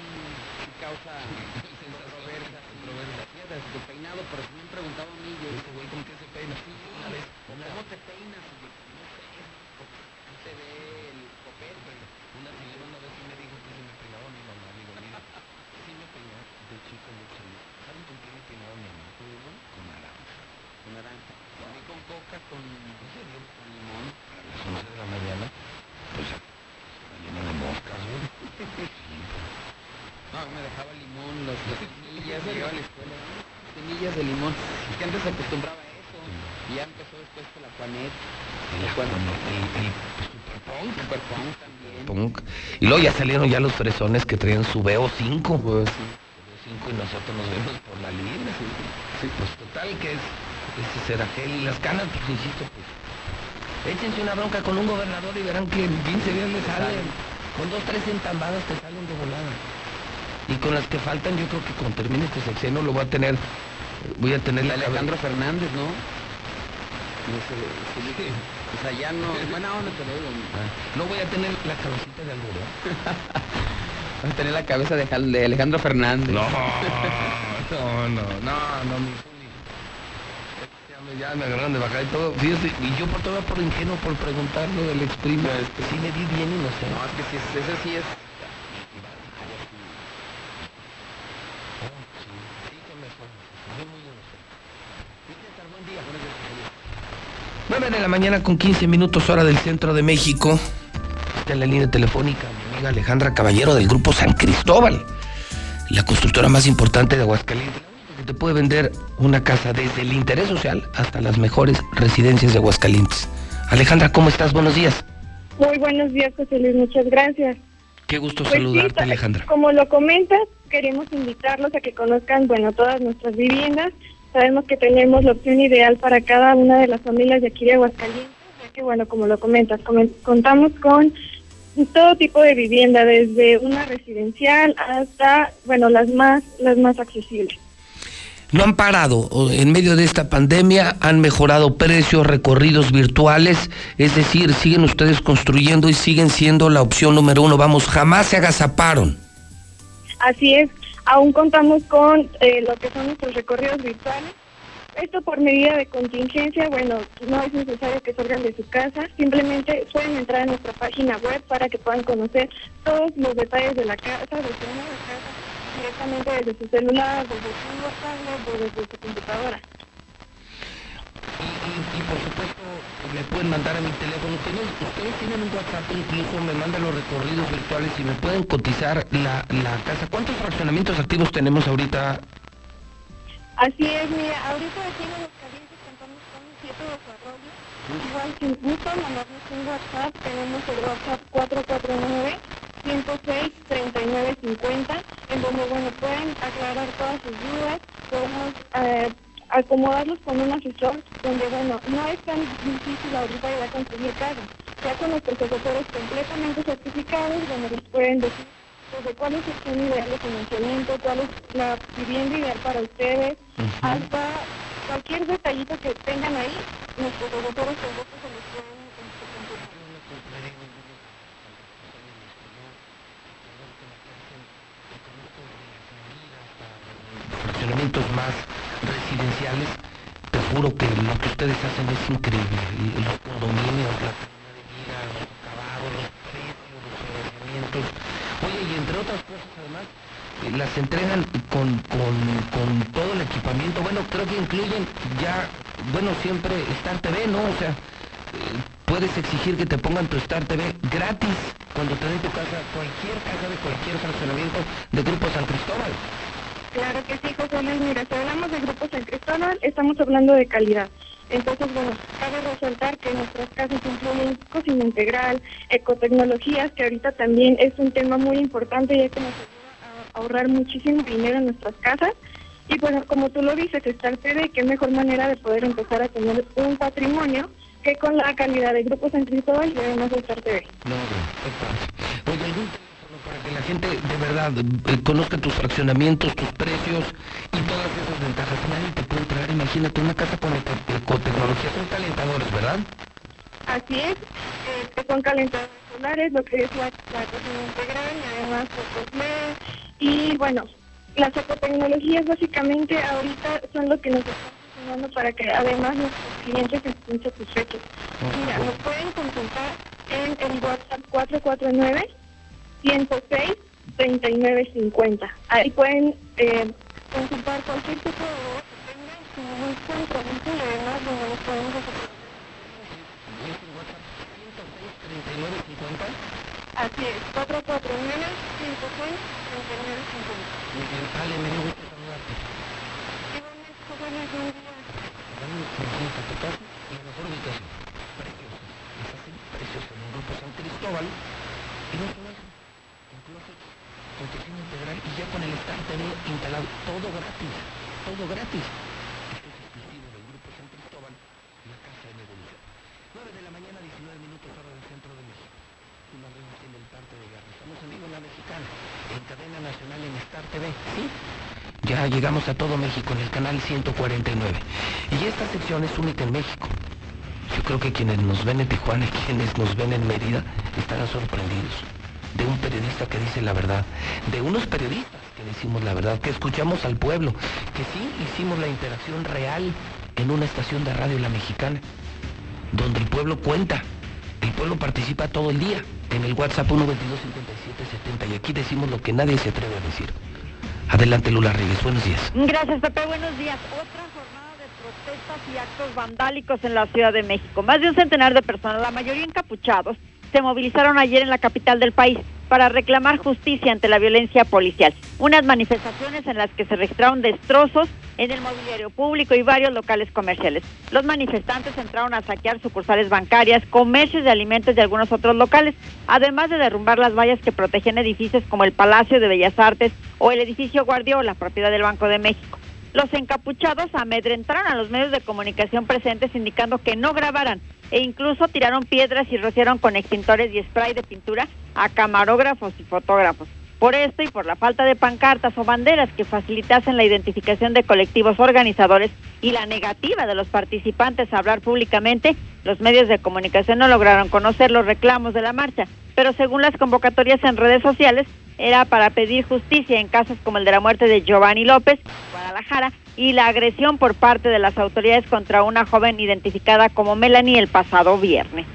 causa controversia, controversia. Fíjate, tu peinado, pero si me han preguntado a mí, yo, este güey, ¿con qué se peina? Sí, una vez, ¿cómo te peinas? Y yo, no sé, no se ve el copete. Una señora una vez me dijo que se me peinaba mi mamá. Digo, mira, sí me peinaba de chico mucho. ¿Saben con qué me peinaba mi mamá? Con naranja. Con naranja. A mí con coca. Con limón. A las 11 de la mañana, pues está lleno de moscas, güey. No, me dejaba limón, las, las semillas, llegaba a la escuela, semillas de limón. Es que antes se acostumbraba a eso. Y ya empezó después con la Juanet. El, La Juanet. el, el super punk. Super punk también. punk. Y luego ya salieron ya los fresones que traían su VO5. Pues sí. VO5 y nosotros nos vemos por la línea. Pues total que es ese Ceragel y las canas, pues insisto, pues échense una bronca con un gobernador y verán que en 15 días les salen. Con dos, tres entambadas te salen de volada. Y con las que faltan, yo creo que cuando termine este sexenio lo voy a tener, voy a tener la Alejandro Fernández, ¿no? No sé, sí, O sea, ya no. Buena onda te lo digo. Ah, No voy a tener la cabecita de algodón. Vas a tener la cabeza de, Alejandro Fernández. No, no, no, no, no. Ya me, agarraron de bajar y todo. Fíjate, y yo por todo por ingenuo por preguntar lo del ex primo. Sí le di bien y no sé. No, es que sí, es- eso sí es. Nueve de la mañana con 15 minutos hora del centro de México. Está en la línea telefónica mi amiga Alejandra Caballero del grupo San Cristóbal, la constructora más importante de Aguascalientes. Que te puede vender una casa desde el interés social hasta las mejores residencias de Aguascalientes. Alejandra, ¿cómo estás? Buenos días. Muy buenos días, José Luis, muchas gracias. Qué gusto Pues saludarte, ta- Alejandra. Como lo comentas, queremos invitarlos a que conozcan, bueno, todas nuestras viviendas. Sabemos que tenemos la opción ideal para cada una de las familias de aquí de Aguascalientes, ya que, bueno, como lo comentas, comen- contamos con todo tipo de vivienda, desde una residencial hasta, bueno, las más, las más accesibles. No han parado. En medio de esta pandemia han mejorado precios, recorridos virtuales. Es decir, siguen ustedes construyendo y siguen siendo la opción número uno. Vamos, jamás se agazaparon. Así es, aún contamos con eh, lo que son nuestros recorridos virtuales. Esto por medida de contingencia, bueno, no es necesario que salgan de su casa, simplemente pueden entrar a nuestra página web para que puedan conocer todos los detalles de la casa, de nueva casa, directamente desde su celular, desde su tablet o desde su computadora. Y, por supuesto, me pueden mandar a mi teléfono. Ustedes, ustedes tienen un WhatsApp, incluso me mandan los recorridos virtuales y me pueden cotizar la, la casa. ¿Cuántos fraccionamientos activos tenemos ahorita? Así es, mira, ahorita aquí en los calientes contamos con siete desarrollos. Igual si gustan mandarnos un WhatsApp, tenemos el WhatsApp 449 106 3950, en donde bueno pueden aclarar todas sus dudas, podemos eh, acomodarlos con un asesor donde, bueno, no es tan difícil ahorita ya conseguir casa. Ya con los asesores completamente certificados, donde les pueden decir desde cuál es el nivel de financiamiento, cuál es la vivienda ideal para ustedes, hasta cualquier detallito que tengan ahí, nuestros asesores con se los fraccionamientos más residenciales, te juro que lo que ustedes hacen es increíble. Los condominios, la calidad de vida, los acabados, los precios, los financiamientos. Oye, y entre otras cosas, además, eh, las entregan con, con, con todo el equipamiento. Bueno, creo que incluyen ya, bueno, siempre Star TV, ¿no? O sea, eh, puedes exigir que te pongan tu Star TV gratis cuando te den tu casa, cualquier casa de cualquier fraccionamiento de Grupo San Cristóbal. Claro que sí, José Luis. Mira, si hablamos de Grupo San Cristóbal, estamos hablando de calidad. Entonces, bueno, cabe resaltar que nuestras casas incluyen cocina integral, ecotecnologías, que ahorita también es un tema muy importante ya que nos ayuda a ahorrar muchísimo dinero en nuestras casas. Y bueno, como tú lo dices, Star TV, qué mejor manera de poder empezar a tener un patrimonio que con la calidad de Grupo San Cristóbal y además de Star TV. No, qué padre. Oye, ¿algún teléfono para que la gente de verdad eh, conozca tus fraccionamientos, tus precios y todas esas ventajas? Nadie te puede traer, imagínate, una casa con eco- ecotecnología, son calentadores, ¿verdad? Así es, eh, son calentadores solares, lo que es la, la cocina integral además focos LED. Y bueno, las ecotecnologías básicamente ahorita son lo que nos están funcionando para que además nuestros clientes estén satisfechos. Mira, nos pueden consultar en el WhatsApp 449 106 3950. Ahí pueden eh, consultar cualquier tipo de que tengan compromiso y. Así es, 449 106 3950. Muy bien, Ale, me a y la mejor ubicación. En Cristóbal. Y no solo cocina integral y ya con el Star TV instalado. Todo gratis. Todo gratis. Esto es exclusivo del grupo San Cristóbal, la casa en evolución. 9 de la mañana, 19 minutos hora del centro de México. Una reina tiene el parte de guerra. Estamos en vivo en la mexicana, en cadena nacional en Star TV. ¿Sí? Ya llegamos a todo México en el canal 149. Y esta sección es única en México. Yo creo que quienes nos ven en Tijuana y quienes nos ven en Mérida estarán sorprendidos. De un periodista que dice la verdad. De unos periodistas que decimos la verdad. Que escuchamos al pueblo. Que sí hicimos la interacción real en una estación de radio La Mexicana. Donde el pueblo cuenta. El pueblo participa todo el día. En el WhatsApp 1225770. Y aquí decimos lo que nadie se atreve a decir. Adelante Lula Reyes, buenos días. Gracias, Pepe. Buenos días. Otra jornada de protestas y actos vandálicos en la Ciudad de México. Más de un centenar de personas, la mayoría encapuchados, se movilizaron ayer en la capital del país para reclamar justicia ante la violencia policial. Unas manifestaciones en las que se registraron destrozos en el mobiliario público y varios locales comerciales. Los manifestantes entraron a saquear sucursales bancarias, comercios de alimentos y algunos otros locales, además de derrumbar las vallas que protegen edificios como el Palacio de Bellas Artes o el edificio Guardiola, propiedad del Banco de México. Los encapuchados amedrentaron a los medios de comunicación presentes indicando que no grabaran e incluso tiraron piedras y rociaron con extintores y spray de pintura a camarógrafos y fotógrafos. Por esto y por la falta de pancartas o banderas que facilitasen la identificación de colectivos organizadores y la negativa de los participantes a hablar públicamente, los medios de comunicación no lograron conocer los reclamos de la marcha, pero según las convocatorias en redes sociales, era para pedir justicia en casos como el de la muerte de Giovanni López, Guadalajara, y la agresión por parte de las autoridades contra una joven identificada como Melanie el pasado viernes.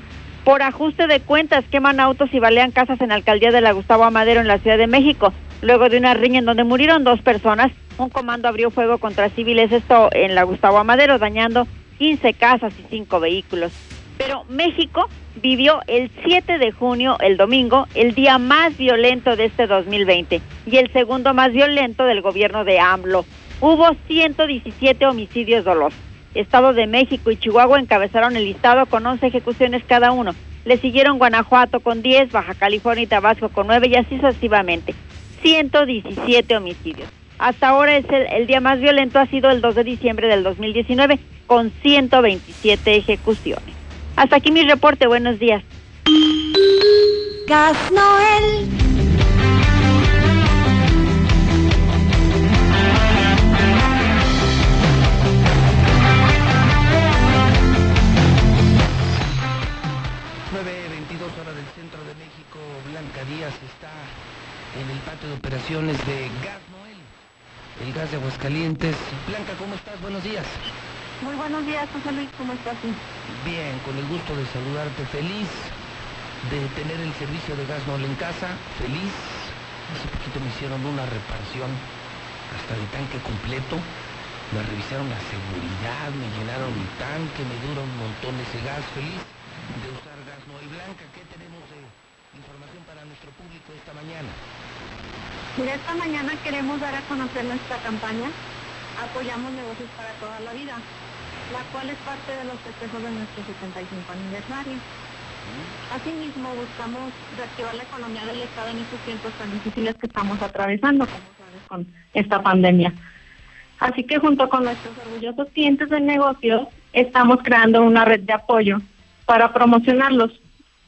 Por ajuste de cuentas, queman autos y balean casas en la alcaldía de la Gustavo Amadero en la Ciudad de México. Luego de una riña en donde murieron dos personas, un comando abrió fuego contra civiles, esto en la Gustavo Amadero, dañando 15 casas y 5 vehículos. Pero México vivió el 7 de junio, el domingo, el día más violento de este 2020 y el segundo más violento del gobierno de AMLO. Hubo 117 homicidios dolosos. Estado de México y Chihuahua encabezaron el listado con 11 ejecuciones cada uno. Le siguieron Guanajuato con 10, Baja California y Tabasco con 9 y así sucesivamente. 117 homicidios. Hasta ahora es el, día más violento, ha sido el 2 de diciembre del 2019, con 127 ejecuciones. Hasta aquí mi reporte, buenos días. Gas Noel. De operaciones de Gas Noel, el gas de Aguascalientes. Blanca, ¿cómo estás? Buenos días. Muy buenos días, José Luis, ¿cómo estás? Bien, con el gusto de saludarte, feliz de tener el servicio de Gas Noel en casa, feliz. Hace poquito me hicieron una reparación hasta de tanque completo. Me revisaron la seguridad, me llenaron mi tanque, me dura un montón ese gas, feliz de usar Gas Noel Blanca. ¿Qué tenemos de información para nuestro público esta mañana? Mira, esta mañana queremos dar a conocer nuestra campaña Apoyamos Negocios para Toda la Vida, la cual es parte de los festejos de nuestro 75 aniversario. Asimismo, buscamos reactivar la economía del Estado en estos tiempos tan difíciles que estamos atravesando, como sabes, con esta pandemia. Así que junto con nuestros orgullosos clientes de negocios, estamos creando una red de apoyo para promocionarlos.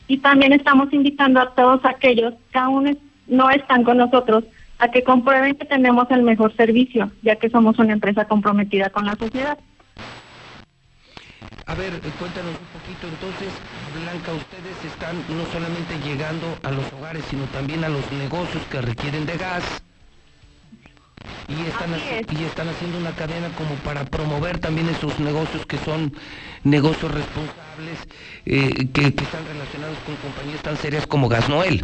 Y también estamos invitando a todos aquellos que aún no están con nosotros a que comprueben que tenemos el mejor servicio, ya que somos una empresa comprometida con la sociedad. A ver, cuéntanos un poquito entonces, Blanca, ustedes están no solamente llegando a los hogares, sino también a los negocios que requieren de gas. Y están, y están haciendo una cadena como para promover también esos negocios que son negocios responsables, eh, que, que están relacionados con compañías tan serias como Gas Noel.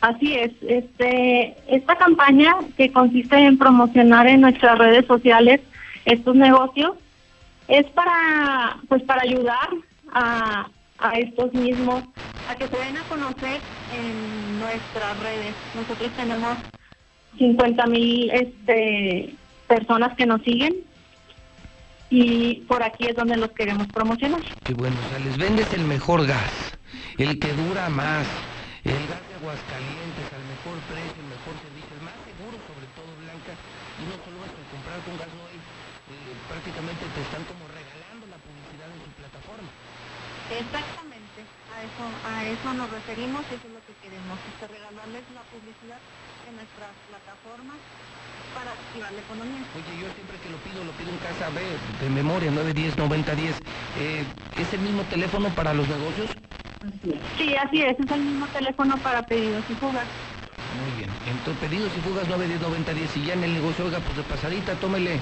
Así es, este, esta campaña que consiste en promocionar en nuestras redes sociales estos negocios es para, pues para ayudar a, estos mismos a que se den a conocer en nuestras redes. Nosotros tenemos 50 mil este, personas que nos siguen y por aquí es donde los queremos promocionar. Que bueno, o sea, les vendes el mejor gas, el que dura más, el gas de Aguascalientes al mejor precio, el mejor servicio, el más seguro sobre todo, Blanca. Y no solo eso, comprar con Gas Noel, eh, prácticamente te están como regalando la publicidad en su plataforma. Exactamente, a eso, a eso nos referimos y eso es lo que queremos, este, regalarles la publicidad en nuestras plataformas para activar la economía. Oye, yo siempre que lo pido, lo pido en casa, ve, de memoria, 910 9010. Eh, ¿Es el mismo teléfono para los negocios? Sí, así es, es el mismo teléfono para pedidos y fugas. Muy bien. Entonces, pedidos y fugas 910 9010 y ya en el negocio, oiga, pues de pasadita, tómele,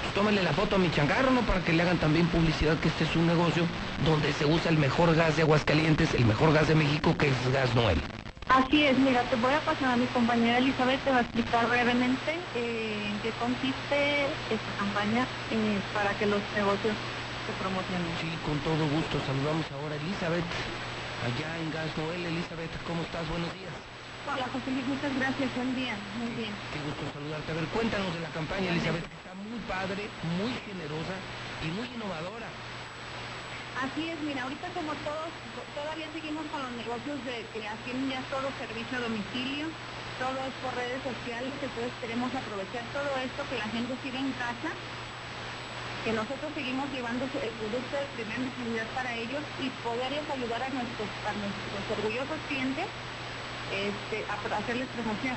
pues, tómele la foto a mi changarro, ¿no? Para que le hagan también publicidad que este es un negocio donde se usa el mejor gas de Aguascalientes, el mejor gas de México, que es Gas Noel. Así es, mira, te voy a pasar a mi compañera Elizabeth, te va a explicar brevemente eh, en qué consiste esta campaña eh, para que los negocios se promocionen. Sí, con todo gusto. Saludamos ahora a Elizabeth, allá en Gas Noel. Elizabeth, ¿cómo estás? Buenos días. Hola José Luis, muchas gracias, buen día, muy bien. Qué gusto saludarte. A ver, cuéntanos de la campaña, Elizabeth, que está muy padre, muy generosa y muy innovadora. Así es, mira, ahorita como todos, todavía seguimos con los negocios de hacen ya todo servicio a domicilio, todo es por redes sociales, entonces queremos aprovechar todo esto que la gente sigue en casa, que nosotros seguimos llevando el producto de primera necesidad para ellos y poderles ayudar a nuestros, a nuestros orgullosos clientes este, a hacerles promoción.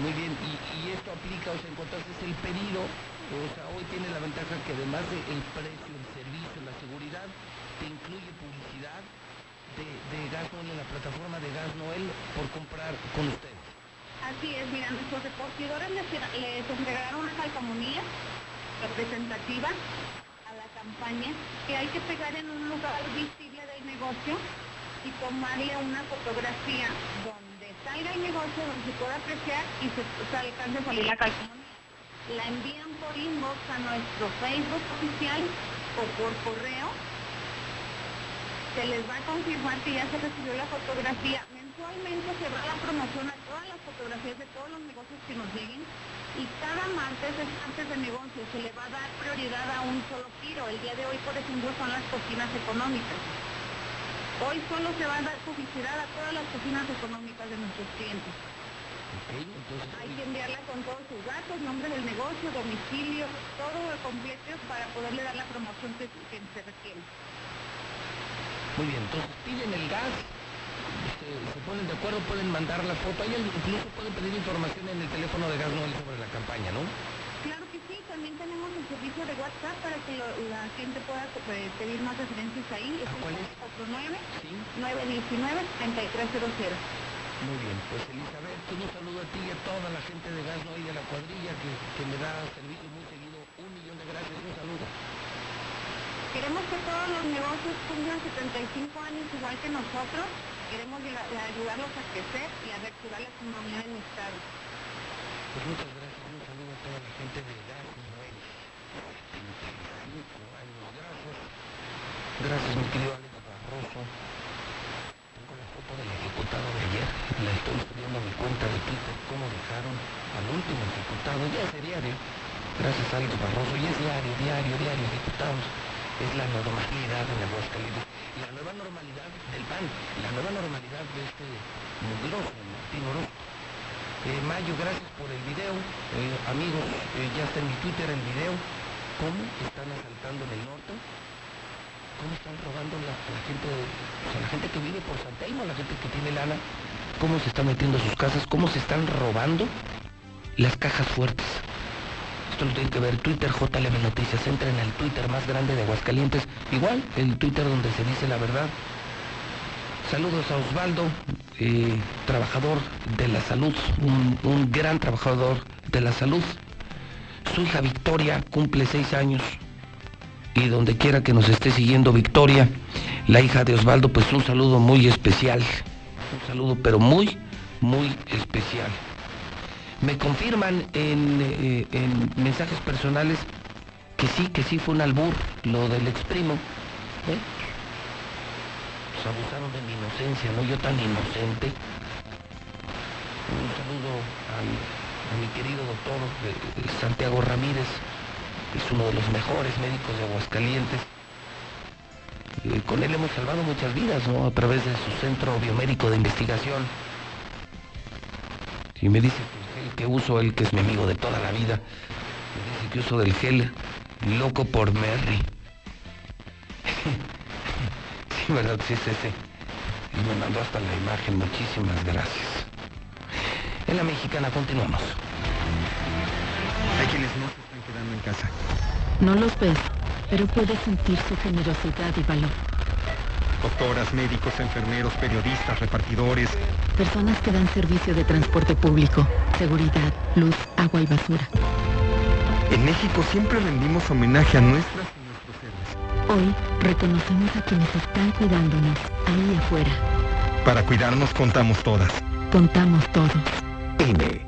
Muy bien, y, y esto aplica, o sea, encontraste el pedido, o sea, hoy tiene la ventaja que además del precio, el servicio, la seguridad, te incluye publicidad de, de Gas Noel en la plataforma de Gas Noel por comprar con ustedes. Así es, mira, nuestros repartidores les, les entregaron una calcomanía representativa a la campaña que hay que pegar en un lugar visible del negocio y tomarle una fotografía donde salga el negocio, donde se pueda apreciar y se, alcance a salir la calcomanía. La envían por inbox a nuestro Facebook oficial o por correo. Se les va a confirmar que ya se recibió la fotografía. Mensualmente se va la promoción a todas las fotografías de todos los negocios que nos lleguen y cada martes es martes de negocio. Se le va a dar prioridad a un solo giro. El día de hoy, por ejemplo, son las cocinas económicas. Hoy solo se va a dar publicidad a todas las cocinas económicas de nuestros clientes. Hay que enviarla con todos sus datos, nombre del negocio, domicilio, todo completo para poderle dar la promoción que, que se requiere. Muy bien, entonces piden el gas, se ponen de acuerdo, pueden mandar la foto, ahí incluso pueden pedir información en el teléfono de Gas Noel sobre la campaña, ¿no? Claro que sí, también tenemos el servicio de WhatsApp para que lo- la gente pueda eh, pedir más referencias ahí. Es ¿Cuál es? 49 919 3300. Muy bien, pues Elizabeth, un saludo a ti y a toda la gente de Gas Noel y a la cuadrilla que, que me da servicio muy seguido. Un millón de gracias, un saludo. Queremos que todos los negocios cumplan 75 años igual que nosotros. Queremos ayuda- ayudarlos a crecer y a reactivar la economía de estado. Pues muchas gracias, un saludo a toda la gente de Gas Noel. 75 años, gracias. Gracias, mi querido Alex Barroso. Tengo la foto del ejecutado de ayer. La estoy subiendo a mi cuenta de Twitter. ¿Cómo dejaron al último ejecutado? Ya es diario. Gracias, Alex Barroso. Y es diario, diario, diario, ejecutados. Es la normalidad en Aguascalientes. La nueva normalidad La nueva normalidad de este mugroso Orozco. Eh, Mayo, gracias por el video. Eh, amigos, eh, ya está en mi Twitter el video. ¿Cómo están asaltando en el norte? ¿Cómo están robando la, gente, o sea, la gente que vive por San Telmo, la gente que tiene lana? ¿Cómo se está metiendo a sus casas? ¿Cómo se están robando las cajas fuertes? Esto lo tienen que ver Twitter JLM Noticias. Entren al Twitter más grande de Aguascalientes. Igual, el Twitter donde se dice la verdad. Saludos a Osvaldo, eh, trabajador de la salud, un, gran trabajador de la salud. Su hija Victoria cumple seis años y donde quiera que nos esté siguiendo Victoria, la hija de Osvaldo, pues un saludo muy especial. Un saludo, pero muy, muy especial. Me confirman en, eh, en mensajes personales que sí, que sí fue un albur, lo del ex primo. ¿eh? Abusaron de mi inocencia, ¿no? Yo tan inocente. Un saludo al- a mi querido doctor eh, Santiago Ramírez, es uno de los mejores médicos de Aguascalientes. Eh, con él hemos salvado muchas vidas, ¿no? A través de su centro biomédico de investigación. Y me dice el que uso, él que es mi amigo de toda la vida, me dice que uso del gel loco por Merry. sí, ¿verdad? Sí, sí, sí. Y me mandó hasta la imagen. Muchísimas gracias. En la mexicana continuamos. Hay quienes no se están quedando en casa. No los ves, pero puedes sentir su generosidad y valor. Doctoras, médicos, enfermeros, periodistas, repartidores. Personas que dan servicio de transporte público, seguridad, luz, agua y basura. En México siempre rendimos homenaje a nuestras. Hoy reconocemos a quienes están cuidándonos ahí afuera. Para cuidarnos contamos todas. Contamos todos. INE.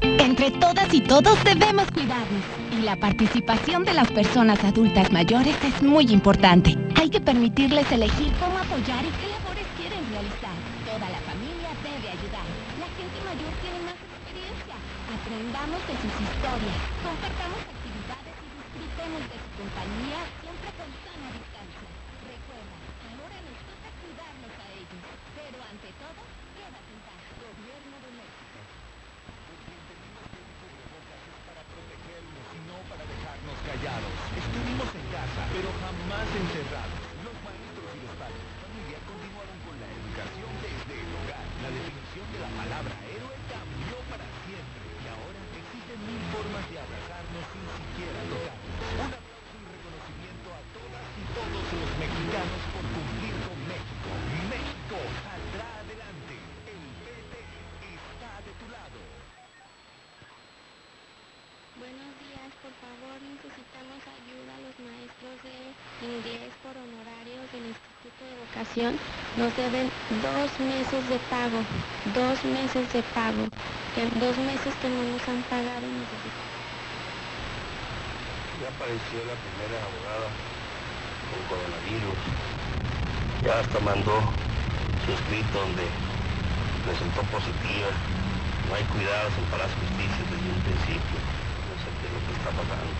Entre todas y todos debemos cuidarnos. Y la participación de las personas adultas mayores es muy importante. Hay que permitirles elegir cómo apoyar y qué labores quieren realizar. Toda la familia debe ayudar. La gente mayor tiene más experiencia. Aprendamos de sus historias. Compartamos actividades y disfrutemos de su compañía siempre con sana distancia. Recuerda, ahora nos toca cuidarnos a ellos. Pero ante todo, quédate en paz. Gobierno de México. no para dejarnos callados. Estuvimos en casa, pero jamás encerrados. Los maestros y los padres de familia continuaron con la educación desde el hogar. La definición de la palabra es siquiera tocar. Un aplauso y reconocimiento a todas y todos los mexicanos por cumplir con México. México saldrá adelante. El PT está de tu lado. Buenos días, por favor necesitamos ayuda a los maestros de inglés por honorarios del Instituto de Vocación. Nos deben dos meses de pago, dos meses de pago. En dos meses que no nos han pagado necesitamos. Ya apareció la primera abogada con coronavirus. Ya hasta mandó su escrito donde resultó positiva. No hay cuidados en de Justicia desde un principio. No sé qué es lo que está pasando.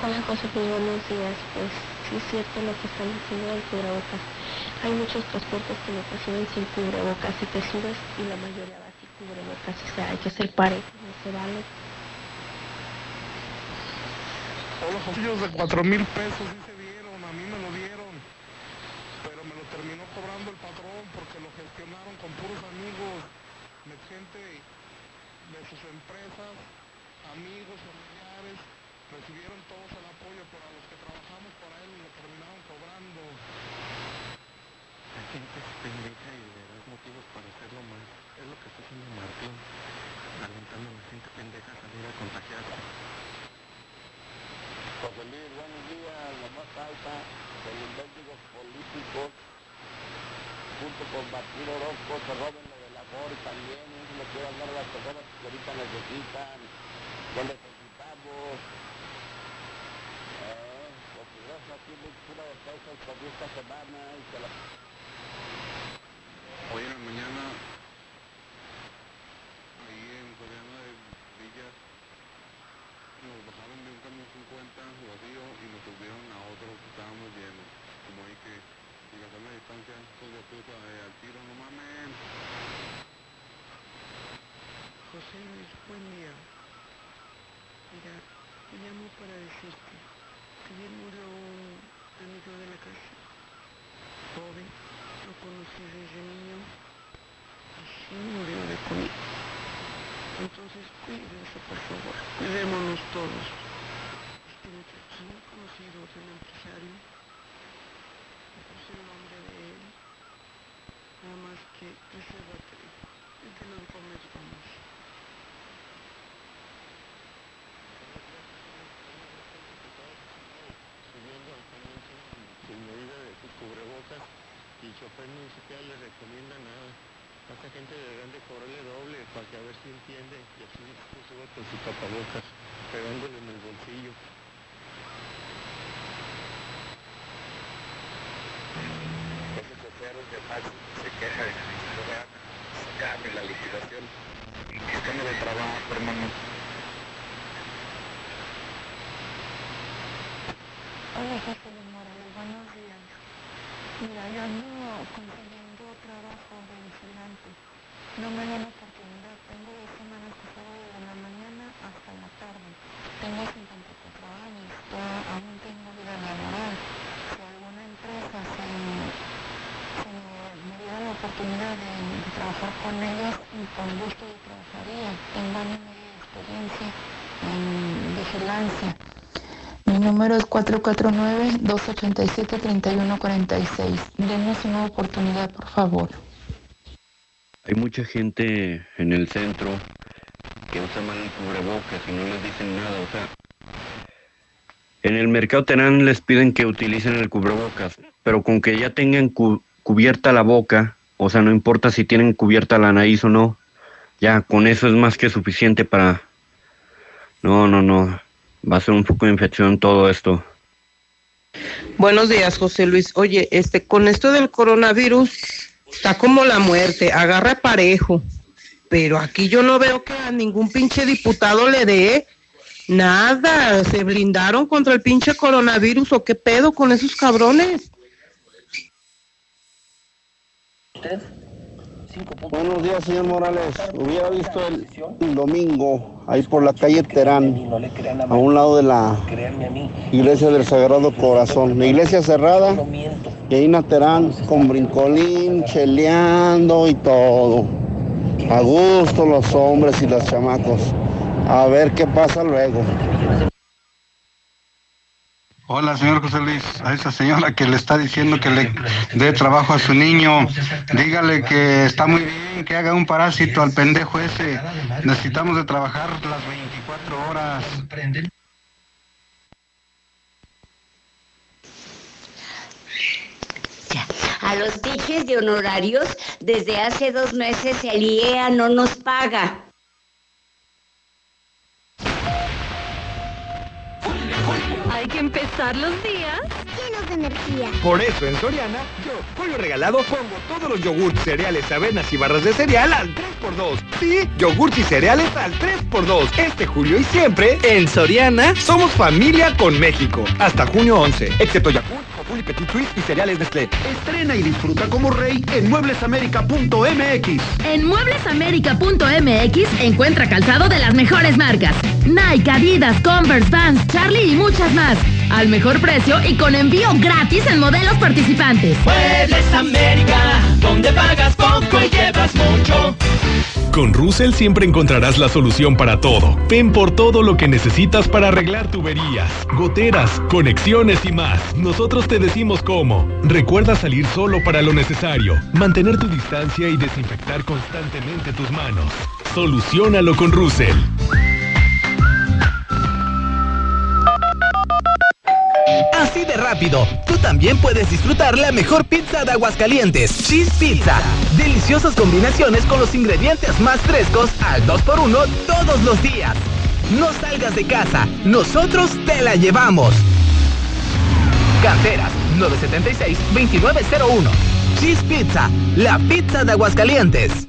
Hola José, muy buenos días. Pues sí es cierto lo que están diciendo del cubrebocas. Hay muchos transportes que me reciben sin cubrebocas y te subes y la mayoría va sin cubrebocas. O sea, hay que ser parejo, no se vale. Los bolsillos de cuatro mil pesos sí se dieron, a mí me lo dieron, pero me lo terminó cobrando el patrón porque lo gestionaron con puros amigos, gente de sus empresas, amigos, familiares, recibieron todos el apoyo, pero a los que trabajamos para él lo terminaron cobrando. La gente es pendeja y le das motivos para hacerlo más. Es lo que está haciendo Martín, alentando a la gente pendeja a salir a contagiarse. José Luis, buenos días. La más alta de los mendigos políticos, junto con Orozco, se roben lo del amor también. Eso le quiero hablar a las personas que ahorita necesitan. Que necesitamos. Eh, porque gracias aquí pura de pesos por esta semana y la... Hoy en la mañana, ahí en Soriana de Villas, nos bajaron de un camión 50 vacío y nos subieron a otro que estábamos llenos. Como ahí que, José Luis, buen día. Mira, te llamo para decirte que ayer murió un amigo de la casa, joven, lo conocí desde niño y sí murió de COVID. Entonces cuídense, por favor, cuidémonos todos. Este muchacho muy conocido es un empresario, no puse el nombre de él, nada más que y que nos comes vamos. subiendo al sin, medida de sus cubrebocas y chofer ni siquiera le recomienda nada. A esta gente deberían de cobrarle doble para que a ver si entiende y así sube con su tapabocas, pegándole en el bolsillo. Ese chofer de taxi se queja de que no le van a sacarle la liquidación. Estamos de trabajo, hermano. Hola, José Luis Morales, buenos días. Mira, yo ando consiguiendo trabajo de vigilante. No me dan oportunidad. Tengo dos semanas que salgo de la mañana hasta la tarde. Tengo 54 años, ya aún tengo vida laboral. Si alguna empresa se, se me diera la oportunidad de, trabajar con ellos, con gusto yo trabajaría. Tengo años de experiencia en vigilancia. Mi número es 449-287-3146. Denos una oportunidad, por favor. Hay mucha gente en el centro que usa mal el cubrebocas y no les dicen nada, o sea. En el mercado Terán les piden que utilicen el cubrebocas, pero con que ya tengan cu- cubierta la boca, o sea, no importa si tienen cubierta la nariz o no, ya con eso es más que suficiente para... No, no, no, va a ser un poco de infección todo esto. Buenos días, José Luis. Oye, este, con esto del coronavirus, está como la muerte, agarra parejo. Pero aquí yo no veo que a ningún pinche diputado le dé nada. Se blindaron contra el pinche coronavirus o qué pedo con esos cabrones. Buenos días, señor Morales. Hubiera visto el, el domingo ahí por la calle Terán, a un lado de la iglesia del Sagrado Corazón. La iglesia cerrada y ahí en Terán con brincolín, cheleando y todo. A gusto los hombres y los chamacos. A ver qué pasa luego. Hola, señor José Luis, a esa señora que le está diciendo que le dé trabajo a su niño, dígale que está muy bien, que haga un parásito al pendejo ese. Necesitamos de trabajar las 24 horas. A los tijes de honorarios, desde hace dos meses el IEA no nos paga. Hay que empezar los días llenos de energía. Por eso en Soriana, yo, pollo regalado, pongo todos los yogurts, cereales, avenas y barras de cereal al 3x2. Sí, yogurts y cereales al 3x2. Este julio y siempre, en Soriana, somos familia con México. Hasta junio 11, excepto Yakult, Joful y Petit Suisse y cereales Nestlé. Estrena y disfruta como rey en mueblesamerica.mx. En mueblesamerica.mx encuentra calzado de las mejores marcas. Nike, Adidas, Converse, Vans, Charlie y muchas más. Al mejor precio y con envío gratis en modelos participantes. Muebles América, donde pagas poco y llevas mucho. Con Russell siempre encontrarás la solución para todo. Ven por todo lo que necesitas para arreglar tuberías, goteras, conexiones y más. Nosotros te decimos cómo. Recuerda salir solo para lo necesario, mantener tu distancia y desinfectar constantemente tus manos. Solucionalo con Russell. Así de rápido, tú también puedes disfrutar la mejor pizza de Aguascalientes, Cheese Pizza. Deliciosas combinaciones con los ingredientes más frescos al 2x1 todos los días. No salgas de casa, nosotros te la llevamos. Canteras 976-2901. Cheese Pizza, la pizza de Aguascalientes.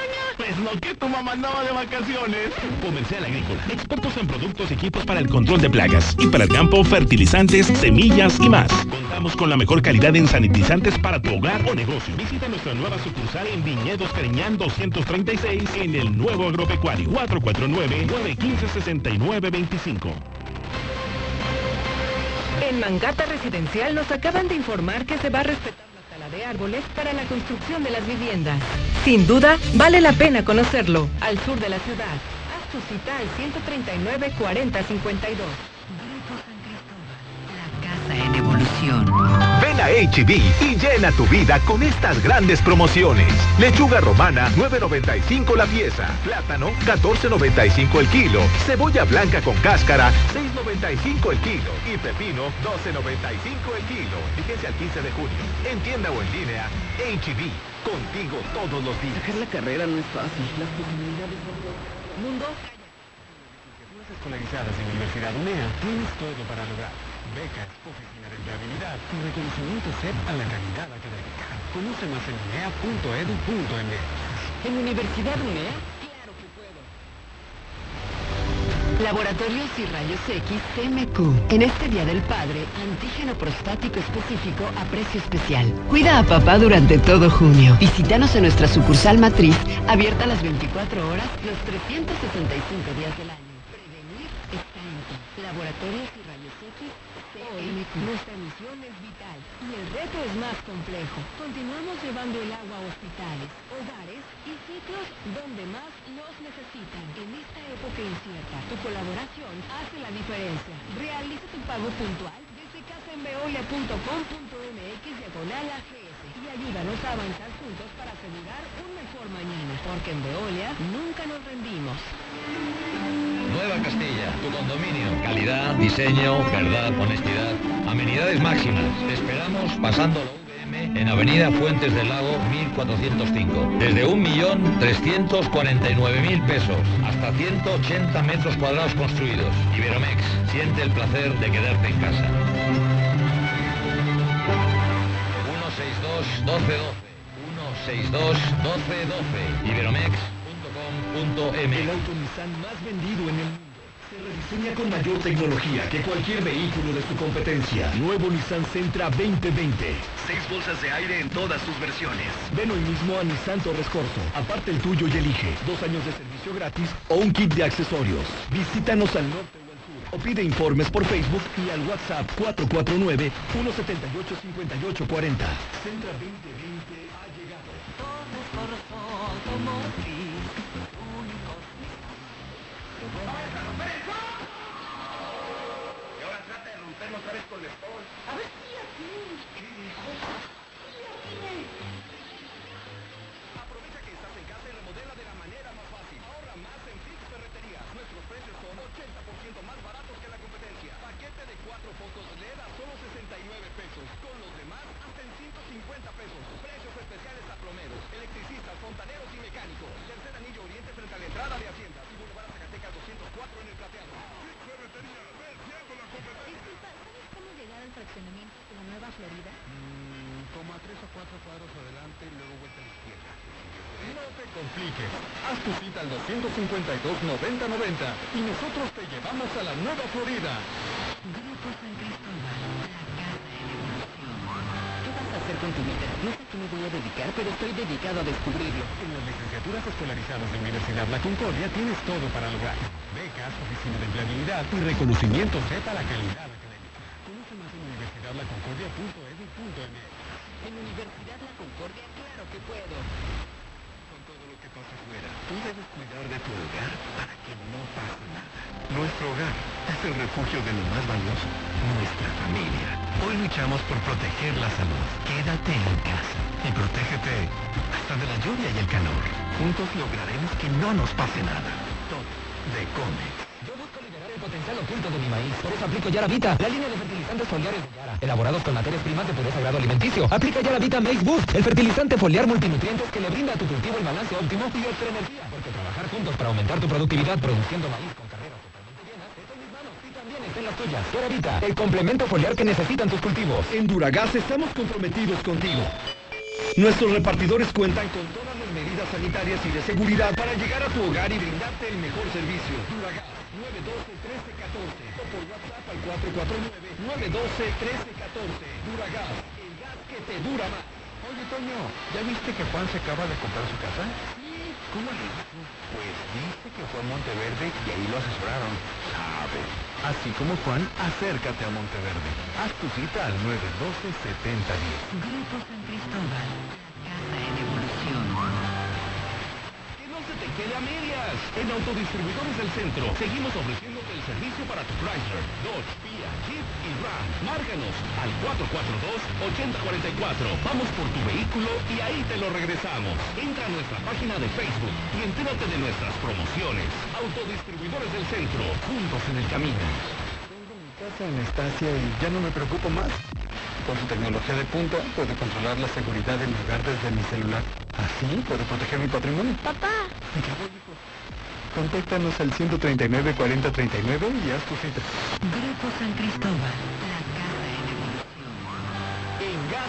lo que tu mamá andaba de vacaciones. Comercial Agrícola. Expertos en productos y equipos para el control de plagas. Y para el campo, fertilizantes, semillas y más. Contamos con la mejor calidad en sanitizantes para tu hogar o negocio. Visita nuestra nueva sucursal en Viñedos Cariñán 236 en el nuevo agropecuario. 449-915-6925. En Mangata Residencial nos acaban de informar que se va a respetar de árboles para la construcción de las viviendas. Sin duda, vale la pena conocerlo. Al sur de la ciudad. Haz tu cita al 139 40 52. en evolución. Ven a HB y llena tu vida con estas grandes promociones. Lechuga romana 9.95 la pieza, plátano 14.95 el kilo, cebolla blanca con cáscara 6.95 el kilo y pepino 12.95 el kilo. Fíjense al 15 de junio. En tienda o en línea, HB, contigo todos los días. Dejar la carrera no es fácil. Las posibilidades son Mundo. escolarizadas en Universidad UNEA tienes todo para lograr. Becas, oficina de empleabilidad y reconocimiento CEP a la calidad académica. Conoce más en unea.edu.mx. ¿En Universidad UNEA? Claro que puedo. Laboratorios y Rayos X CMQ. En este Día del Padre, antígeno prostático específico a precio especial. Cuida a papá durante todo junio. Visítanos en nuestra sucursal matriz, abierta las 24 horas, los 365 días del año. Prevenir está en ti. Laboratorios y Rayos X CMQ. Nuestra misión es vital y el reto es más complejo. Continuamos llevando el agua a hospitales, hogares y ciclos donde más los necesitan. En incierta, tu colaboración hace la diferencia. Realiza tu pago puntual desde casaenveolia.com.mx diagonal AGS y ayúdanos a avanzar juntos para asegurar un mejor mañana. Porque en Veolia nunca nos rendimos. Nueva Castilla, tu condominio. Calidad, diseño, verdad, honestidad. Amenidades máximas. Te esperamos pasando en Avenida Fuentes del Lago 1405. Desde 1.349.000 pesos hasta 180 metros cuadrados construidos. Iberomex, siente el placer de quedarte en casa. 162 1212. 162 1212. Iberomex.com.m. El auto Nissan más vendido en el Diseña con mayor tecnología que cualquier vehículo de su competencia. Nuevo Nissan Sentra 2020. Seis bolsas de aire en todas sus versiones. Ven hoy mismo a Nissan Torres Corso. Aparte el tuyo y elige dos años de servicio gratis o un kit de accesorios. Visítanos al norte o al sur o pide informes por Facebook y al WhatsApp 449 178 5840. Sentra 2020 ha llegado. Y ahora trata de romperlo otra vez con el espol. A ver si aquí. Aprovecha que estás en casa y remodela de la manera más fácil. Ahorra más en Fix Ferretería. Nuestros precios son 80% más baratos que la competencia. Paquete de cuatro focos LED a solo 69 pesos. Con los demás hasta en 150 pesos. Precios especiales a plomeros, electricistas, fontaneros y mecánicos. Tercer anillo oriente frente a la entrada de Hacienda. Y Boulevard Zacatecas 204 en el plateado. Fix Ferretería. Venciendo la competencia. Disculpa, ¿sabes cómo llegar al fraccionamiento de la Nueva Florida? como a tres o cuatro cuadros adelante y luego vuelta a la izquierda. No te compliques. Haz tu cita al 252-9090 y nosotros te llevamos a la Nueva Florida. Grupo San Cristóbal, la casa en evolución. ¿Qué vas a hacer con tu vida? No sé a qué me voy a dedicar, pero estoy dedicado a descubrirlo. En las licenciaturas escolarizadas de Universidad La Concordia tienes todo para lograr. Becas, oficina de empleabilidad y reconocimiento sepa la calidad académica. Conoce más en universidadlaconcordia.edu.mx. En Universidad La Concordia, claro que puedo. Con todo lo que pasa afuera, tú debes cuidar de tu hogar para que no pase nada. Nuestro hogar es el refugio de lo más valioso, nuestra familia. Hoy luchamos por proteger la salud. Quédate en casa y protégete hasta de la lluvia y el calor. Juntos lograremos que no nos pase nada. Yo busco liberar el potencial oculto de mi maíz. Por eso aplico Yaravita, la línea de fertilizantes foliares de Yara, elaborados con materias primas de pureza grado alimenticio. Aplica Yaravita Maize Boost, el fertilizante foliar multinutrientes que le brinda a tu cultivo el balance óptimo y extra energía. Porque trabajar juntos para aumentar tu productividad produciendo maíz con carreras totalmente llenas está en mis manos y también está en las tuyas. Yaravita, el complemento foliar que necesitan tus cultivos. En Duragas estamos comprometidos contigo. Nuestros repartidores cuentan con medidas sanitarias y de seguridad para llegar a tu hogar y brindarte el mejor servicio. Duragas 912-1314 o por WhatsApp al 449-912-1314. Duragas, el gas que te dura más. Oye, Toño, ¿ya viste que Juan se acaba de comprar su casa? Sí. ¿Cómo le? Pues dice que fue a Monteverde y ahí lo asesoraron. ¿Sabes? Así como Juan, acércate a Monteverde. Haz tu cita al 912-7010. Grupo San Cristóbal, casa en te medias. En Autodistribuidores del Centro seguimos ofreciéndote el servicio para tu Chrysler, Dodge, Kia, Jeep y Ram. Márganos al 442-8044. Vamos por tu vehículo y ahí te lo regresamos. Entra a nuestra página de Facebook y entérate de nuestras promociones. Autodistribuidores del Centro, juntos en el camino. Tengo mi casa en Estacia y ya no me preocupo más. Con su tecnología de punta puedo controlar la seguridad de mi hogar desde mi celular. Así puedo proteger mi patrimonio. Papá. Hijo. Contáctanos al 139 40 39 y haz tu cita. Grupo San Cristóbal,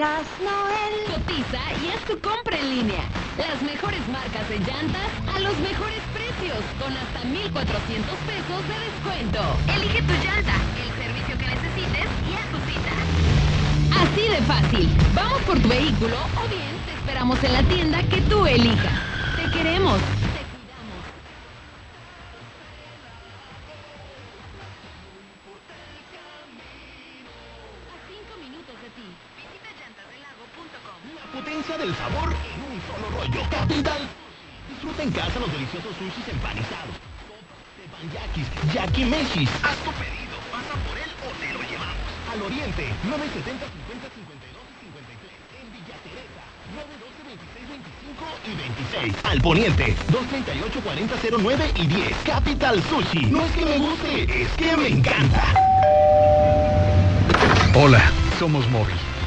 Gas Noel. Cotiza y haz tu compra en línea. Las mejores marcas de llantas a los mejores precios, con hasta 1,400 pesos de descuento. Elige tu llanta, el servicio que necesites y haz tu cita. Así de fácil. Vamos por tu vehículo o bien te esperamos en la tienda que tú elijas. Te queremos. Del sabor en un solo rollo. Capital. Disfruta en casa los deliciosos sushis empanizados. Teppanyakis, yakimeshis. Haz tu pedido. Pasa por él o te lo llevamos. Al Oriente, 970 50 52 y 53. En Villa Teresa, 912 26 25 y 26. Al Poniente, 238 40 09 y 10. Capital Sushi. No es que me guste, es que me encanta. Hola, somos Móvil.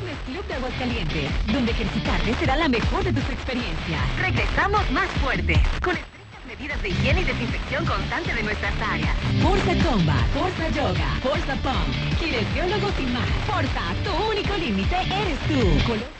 fitness club de Aguascalientes, donde ejercitarte será la mejor de tus experiencias. Regresamos más fuertes, con estrictas medidas de higiene y desinfección constante de nuestras áreas. Forza Combat, Forza Yoga, Forza Pump, kinesiólogos y más. Forza, tu único límite eres tú.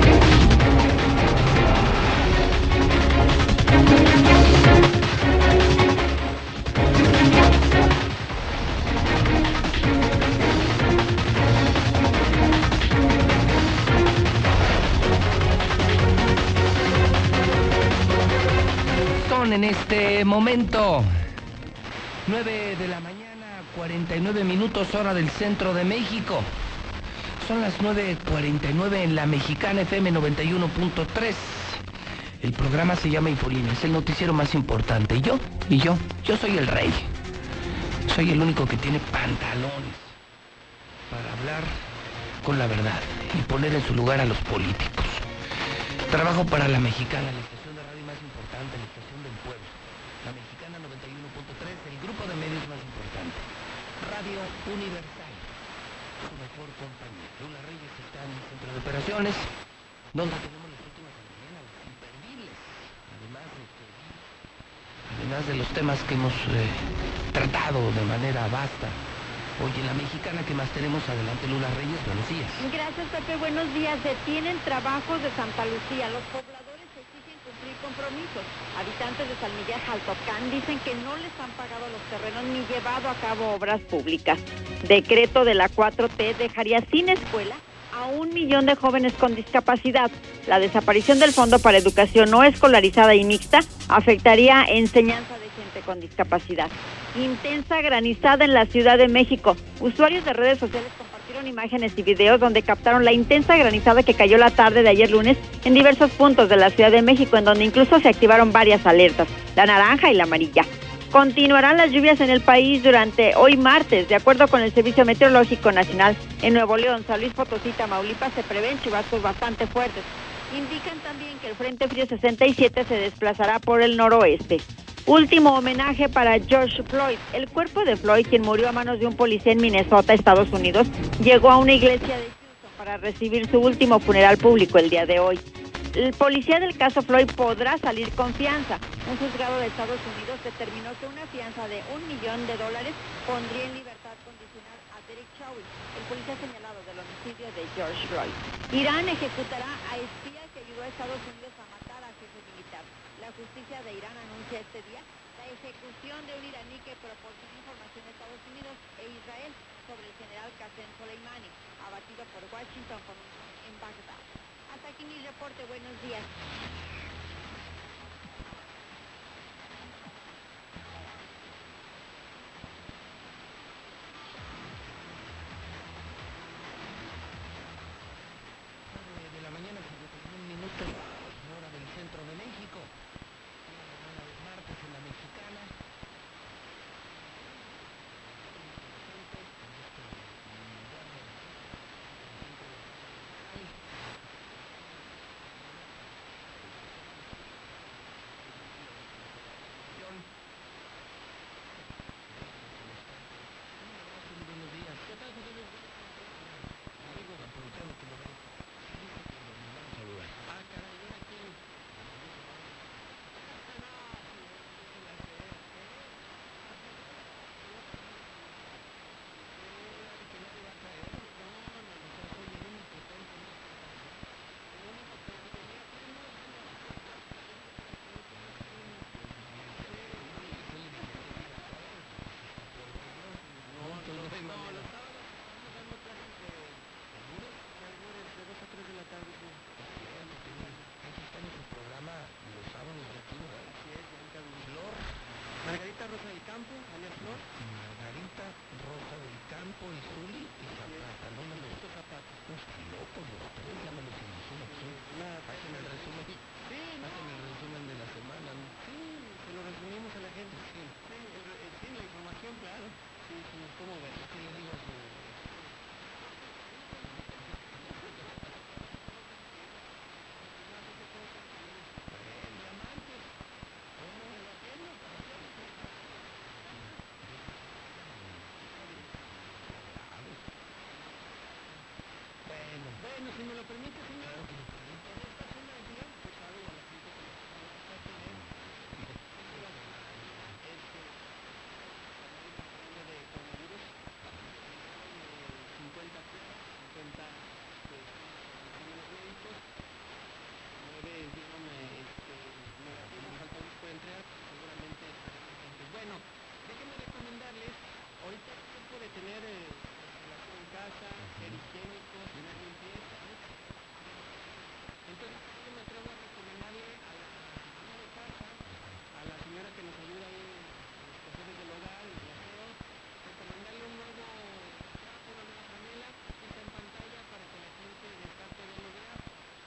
En este momento 9 de la mañana, 49 minutos hora del centro de México. Son las 9.49 en la mexicana FM 91.3. El programa se llama Infolínea, es el noticiero más importante. Y yo, y yo, yo soy el rey. Soy el único que tiene pantalones para hablar con la verdad y poner en su lugar a los políticos. Trabajo para la mexicana, la estación de radio más importante, la estación del pueblo. La mexicana 91.3, el grupo de medios más importante. Radio Universal, su mejor compañía. Lula Reyes está en donde tenemos las últimas de imperdibles. Además de, que- además de los temas que hemos eh, tratado de manera vasta. Oye, la mexicana que más tenemos adelante, Lula Reyes, buenos días. Gracias, Pepe. Buenos días. Detienen trabajos de Santa Lucía. Los pobladores exigen cumplir compromisos. Habitantes de Miguel Jaltocán dicen que no les han pagado los terrenos ni llevado a cabo obras públicas. Decreto de la 4T dejaría sin escuela a un millón de jóvenes con discapacidad. La desaparición del Fondo para Educación no escolarizada y mixta afectaría enseñanza de gente con discapacidad. Intensa granizada en la Ciudad de México. Usuarios de redes sociales compartieron imágenes y videos donde captaron la intensa granizada que cayó la tarde de ayer lunes en diversos puntos de la Ciudad de México, en donde incluso se activaron varias alertas, la naranja y la amarilla. Continuarán las lluvias en el país durante hoy martes, de acuerdo con el Servicio Meteorológico Nacional. En Nuevo León, San Luis Potosí, Tamaulipas se prevén chubascos bastante fuertes. Indican también que el Frente Frío 67 se desplazará por el noroeste. Último homenaje para George Floyd. El cuerpo de Floyd, quien murió a manos de un policía en Minnesota, Estados Unidos, llegó a una iglesia de Houston para recibir su último funeral público el día de hoy. El policía del caso Floyd podrá salir con fianza. Un juzgado de Estados Unidos determinó que una fianza de un millón de dólares pondría en libertad condicional a Derek Chauvin, el policía señalado del homicidio de George Floyd. Irán ejecutará a espía que ayudó a Estados Unidos no los sábados vamos a mostrar gente de lourdes de dos a tres de la tarde pues, que está en su programa los sábados de aquí lunes es Margarita Flor, Margarita Rosa del Campo, María Flor, Margarita Rosa del Campo y Zuli y Zapata no me gusta Zapata. Los es lógico llaman los informes que hacen resumen. que hacen el resumen de la semana sí se lo resumimos a la gente. Sí. Sí la información claro. ¿Cómo ves? ¿Qué le digo a su... Bueno, bueno, si me lo permite, señor. En esta zona de León, pues sabe a la gente que nos está tener. Este, de coronavirus, 50 pruebas, 50 pues, exámenes médicos, 9 dieron este, negativos, faltan por entregar, seguramente estaremos presentes. Bueno, déjenme recomendarles, ahorita es tiempo de tener eh, relación en casa, ser higiénicos, tener limpieza, ¿no? Entonces, yo me atrevo a recomendarle a la de casa, a la señora que nos ayuda ahí en los quehaceres del hogar, en el aseo, recomendarle un nuevo trapo, una nueva franela, aquí está en pantalla para que la gente campo ya lo vea.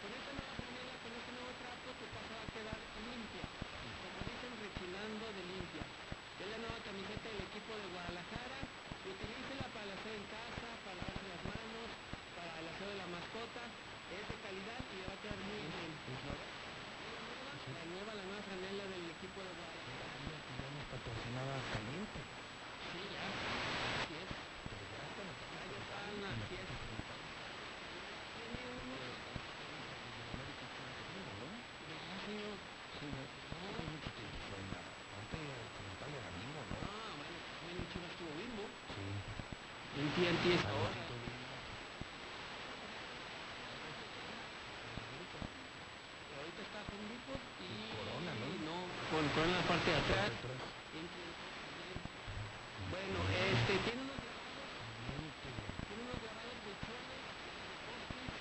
Con esta nueva franela, con este nuevo trapo, tu casa va a quedar limpia, como dicen, rechinando de limpia. Es la nueva camiseta del equipo de Guadalajara, utilícela para el aseo en casa, para lavarse las manos, de la mascota, es de calidad y va a quedar muy bien. La nueva, la nueva franela del equipo de Guadalajara. Ya nos patrocinaba Caliente. Sí, ya. Así es. Ya están, así es. Tiene. Sí, no. Bueno, antes mismo, ¿no? Ah. Sí es ahora. Ahorita está con grupos y... Corona, ¿no? No, con Corona en la parte de atrás. Bueno, este, tiene unos grabados, tiene unos grabados de chones,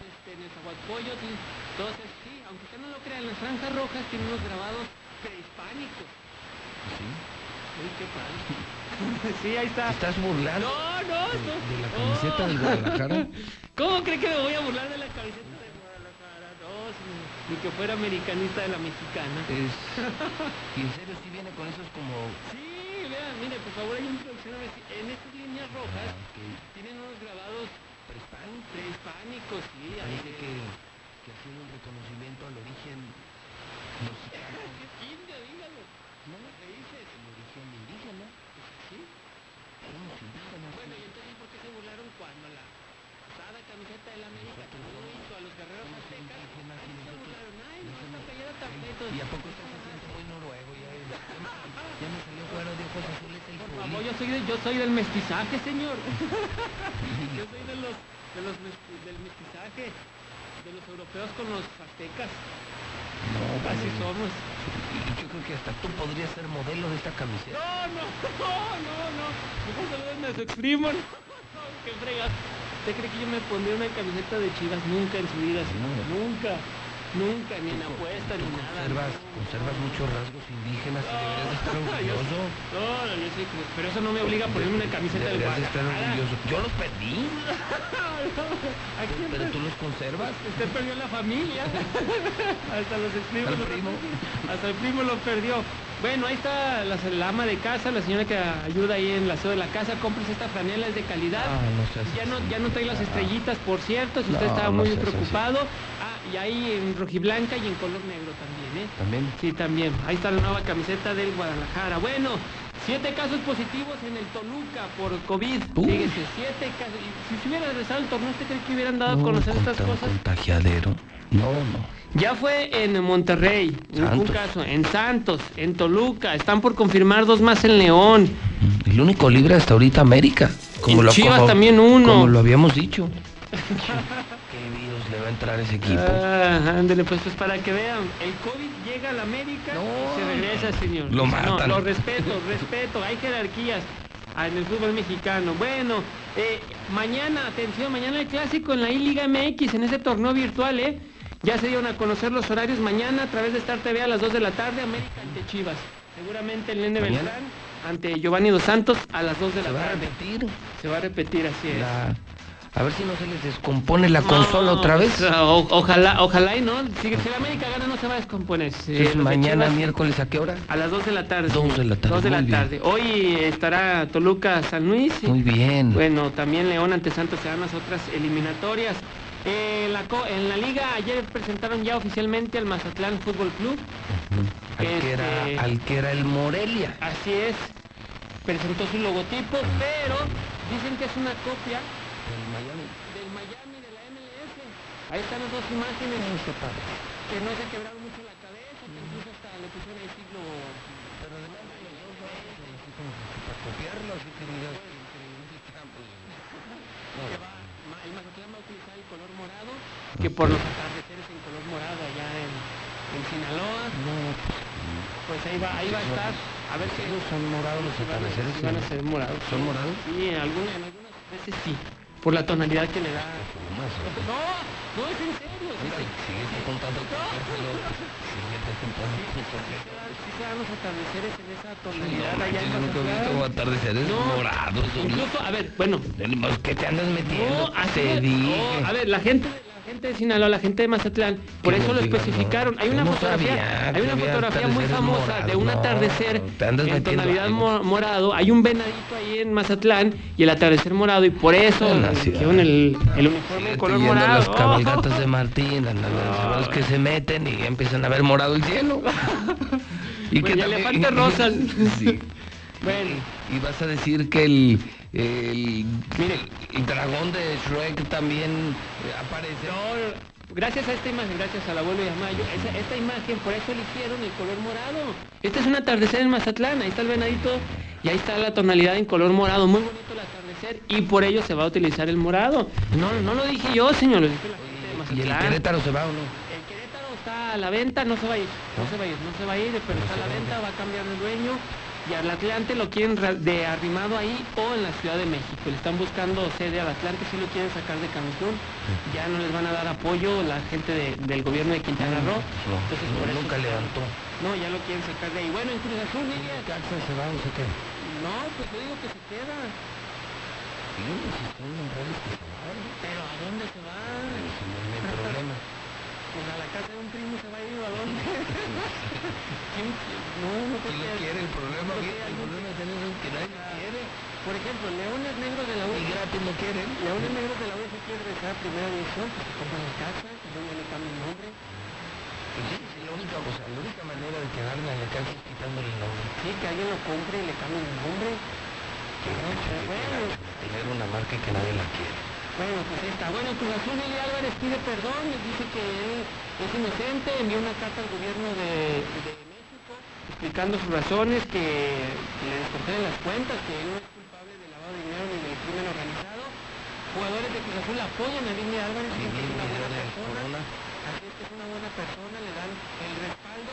este, en el Zahualcoyotl, entonces sí, aunque usted no lo crea, en las franjas rojas tiene unos grabados prehispánicos. Sí. Uy, qué padre. sí, ahí está. ¿Te estás burlando? No, no, de, no. de la camiseta del Guadalajara? ¿Cómo cree que me voy a burlar de la camiseta de Guadalajara? No, señor. Ni que fuera americanista de la mexicana. Es... Y en serio, sí viene con esos como... Sí, vean, mire, por favor, hay un producción en estas líneas rojas Ah, tienen unos grabados Prehispánicos. prehispánicos, sí. ahí de- que, que haciendo un reconocimiento al origen mexicano. ¿Qué indio, dígalo? ¿No? Raíces. El origen indígena. ¿Sí? Somos indígenas. Bueno, y entonces, ¿por qué se burlaron cuando la pasada camiseta de la América que no hizo a los guerreros aztecas? indígenas y Ahí se nosotros- burlaron, ay, no, nosotros- esta playera tan feto. ¿Y a poco estás haciendo muy noruego? Ya, ya me salió fuera de ojos azules el Por Zuli. favor, yo soy, de- yo soy del mestizaje, señor. yo soy de los, de los mesti- del mestizaje, de los europeos con los aztecas. No, Así somos. y yo creo que hasta tú podrías ser modelo de esta camiseta. No, no, no, no, no. Mejor salúdenme a su primo. No, no, qué fregas. ¿Usted cree que yo me pondría una camiseta de chivas? Nunca en su vida, señor. Nunca. Nunca, ni en apuesta, ni nada. Conservas, conservas muchos rasgos indígenas y deberías de estar orgulloso. No, no, yo sí, pero eso no me obliga a ponerme una camiseta Deberías de estar orgulloso. Yo los perdí, ¿A quién pero per- tú los conservas. Usted perdió la familia. Hasta los primos. Al lo- primo. Hasta el primo lo perdió. Bueno, ahí está la, la ama de casa, la señora que ayuda ahí en la aseo de la casa. Cómprese esta franela, es de calidad. Ah, no ya no, ya no trae las estrellitas, por cierto, si usted estaba muy así. Y ahí en rojiblanca y en color negro también, ¿eh? También. Sí, también. Ahí está la nueva camiseta del Guadalajara. Bueno, siete casos positivos en el Toluca por COVID. Uy. Fíjese, siete casos. Y si se hubiera regresado el torneo, ¿usted cree que hubieran dado a No, conocer con estas cosas? contagiadero. No, no. Ya fue en Monterrey, un- un Santos. caso, en Santos, en Toluca, están por confirmar dos más en León. El único libre hasta ahorita América. Como En lo, Chivas como- también uno. Como lo habíamos dicho. ¿Qué virus le va a entrar ese equipo? Ah, pues, pues para que vean, el COVID llega a la América No, y se regresa, señor. lo matan. No, lo respeto, respeto, hay jerarquías en el fútbol mexicano. Bueno, eh, mañana, atención, mañana el clásico en la I-Liga MX, en ese torneo virtual, ¿eh? Ya se dieron a conocer los horarios mañana a través de Star TV a las 2 de la tarde, América ante Chivas. Seguramente el Nene. Beltrán, ante Giovanni Dos Santos a las 2 de la ¿Se va a tarde. repetir? Se va a repetir, así es. La- A ver si no se les descompone la consola No, otra vez. o- ojalá, ojalá y no. Si, si la América gana no se va a descomponer. Mañana Chivas, miércoles a qué hora? A las 2 de la tarde. 2 de la tarde, 2 de la tarde. Hoy estará Toluca San Luis. Muy bien. Bueno, también León ante Santos serán las otras eliminatorias. Eh, la co- en la liga ayer presentaron ya oficialmente al Mazatlán Fútbol Club. Al que, era, Este- al que era el Morelia. Así es. Presentó su logotipo, pero dicen que es una copia El Miami. del Miami de la MLS. Ahí están las dos imágenes. Que no se quebraron mucho la cabeza, que incluso hasta le pusieron el siglo. Pero además de los dos para copiarlo, así que digas que increíble campo. que va, ma- el Mazatlán va a utilizar el color morado, que por los atardeceres en color morado allá en, en Sinaloa. No, Pues ahí va, ahí va a estar. A ver si son morados los si van a- atardeceres. van a ser morados. ¿Son morados? Sí, en, alguna- en algunas veces sí. Por la tonalidad que le da. No, no es en serio. Siguiente contando. Dan los atardeceres en esa tonalidad allá en Yo nunca he Mazatlán. visto atardeceres No, morados. Incluso, a ver, bueno, ¿Qué te andas metiendo? No, a ver, la gente, gente de Sinaloa, la gente de Mazatlán, por Que eso lo digan, especificaron. no. Hay una no fotografía, sabía hay que una fotografía muy famosa de morados. un No, atardecer andas en tonalidad algo. mo- morado. Hay un venadito ahí en Mazatlán y el atardecer morado y por eso pusieron el, el uniforme en color morado. las cabalgatas de Martín, los que se meten y empiezan a ver morado el cielo. y Pues, y también- elefantes rosas. Sí. Bueno. Y vas a decir que el, el, el dragón de Shrek también eh, aparece. No, gracias a esta imagen, gracias al abuelo Yamayo, esa- esta imagen, por eso eligieron el color morado. Este es un atardecer en Mazatlán, ahí está el venadito y ahí está la tonalidad en color morado, muy bonito el atardecer y por ello se va a utilizar el morado. No, no lo dije yo, señor, lo dijo la gente de ¿Y el. Querétaro se va o no? El Querétaro está a la venta, no se va a ir, no se va a ir, no se va a ir, pero está a la venta, va a cambiar de dueño. Y al Atlante lo quieren de arrimado ahí o en la Ciudad de México. Le están buscando sede al Atlante, si lo quieren sacar de Cancún. Ya no les van a dar apoyo la gente de- del gobierno de Quintana Roo. No, Entonces, no, por eso nunca levantó. No, ya lo quieren sacar de ahí. Bueno, en Cruz Azul, Lidia. se va o se queda? No, pues yo digo que se queda. Siguen insistiendo en redes que se va. Pero ¿a dónde se va? Ese no mi problema. Pues a la casa de un primo se va a ir a dónde. ¿Quién qui- no, no creo ¿Quién lo que- quiere? El problema, que que el problema es tener un que nadie lo quiere. Por ejemplo, Leones Negros de la U. Y gratis no quieren. Leones Negros de la U se quiere regresar a primera división, pues se compran la casa, que no le cambia el nombre. Pues sí, sí, la única, o sea, la única manera de quedarme en la casa es quitándole el nombre. Sí, que alguien lo compre y le cambie el nombre. No, pero bueno, Tener una marca que nadie la quiere. bueno, pues está. Bueno, Cruz Azul Eli Álvarez pide perdón, dice que él es inocente, envió una carta al gobierno de, de explicando sus razones, que, que le descongelen las cuentas, que no es culpable de lavado de dinero ni del crimen organizado. Jugadores de Cruz Azul apoyan a Lili Álvarez, dicen que es una buena persona. Así es que es una buena persona, le dan el respaldo,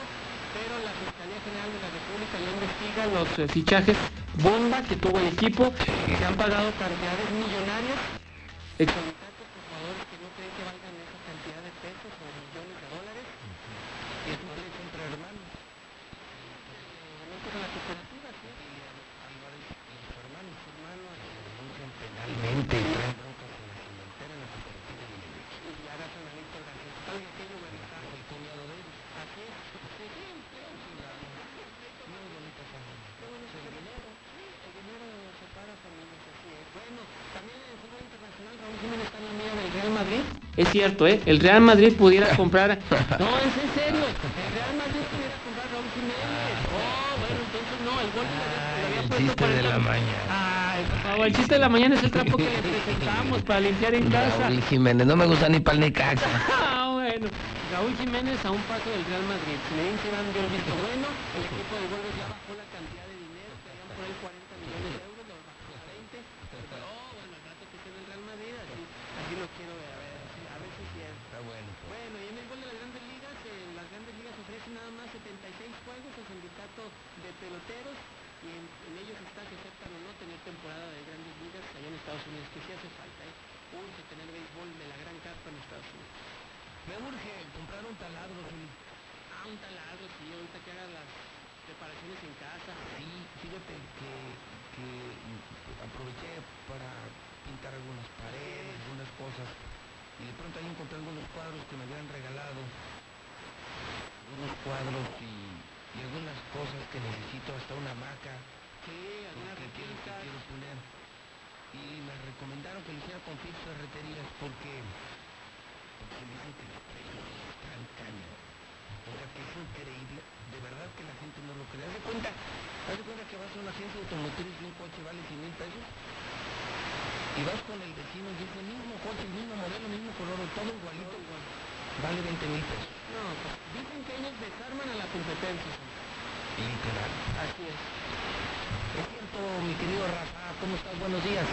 pero la Fiscalía General de la República ya investiga los eh, fichajes bomba que tuvo el equipo, se han pagado cantidades millonarias, exorbitantes por jugadores que no creen que valgan esa cantidad de pesos o millones de dólares. Y es no le contra hermanos. con la cooperativa, sí. Álvarez y su hermano, su hermano, denuncian Penalmente y traen broncas en la cementera en la cooperativa de Libre. y ya gasta una lista de tal y aquello, ¿verdad? El cuñado de ellos. Así es. Sí, sí, Muy bonita familia. El dinero, el dinero separa familias, así es. Bueno, también en el fútbol internacional Raúl Jiménez está en la mira del Real Madrid. Es cierto, ¿eh? El Real Madrid pudiera comprar... No, es en serio. El Real Madrid pudiera comprar a Raúl Jiménez. Oh, bueno, entonces no, el gol le le El chiste de 40 la mañana. Ay, por favor, el chiste de la mañana es el trapo que le presentamos para limpiar en casa. Raúl Jiménez, no me gusta ni pal ni caca. Ah, bueno. Raúl Jiménez a un paso del Real Madrid. Zinedine Zidane dio el visto bueno. El equipo de Wolves ya bajó la cantidad de dinero. Querían por él 40 millones de euros. Lo bajó a 20. Pero, oh, bueno, al rato que esté en el Real Madrid, así, así lo quiero ver. A ver, así- a ver si es cierto. Está bueno. Bueno, y en el gol de las grandes ligas, eh, las grandes ligas ofrecen nada más 76 juegos al sindicato de peloteros y en, en ellos está que aceptan o no tener temporada de grandes ligas allá en Estados Unidos, que sí hace falta, ¿eh? Urge tener béisbol de la gran carpa en Estados Unidos. Me urge comprar un taladro, Zuli. Ah, un taladro, sí, ahorita que haga las Reparaciones en casa. Sí, fíjate que, que aproveché para pintar algunas paredes, algunas cosas, y de pronto ahí encontré algunos cuadros que me habían regalado, algunos cuadros y, y algunas cosas que necesito, hasta una hamaca. Sí, algunas que quiero, que quiero poner. Y me recomendaron que lo hiciera con Fix Ferreterías porque, porque me dicen que los precios O sea que es increíble, de verdad que la gente no lo cree. Haz de cuenta, haz de cuenta que vas a una agencia automotriz y un coche vale 100 mil pesos y vas con el vecino y es el mismo coche, el mismo modelo, el mismo color, todo igualito, vale 20 mil pesos. No, pues dicen que ellos desarman a la competencia. Literal. Así es. Es cierto, mi querido Rafa, ¿cómo estás? Buenos días.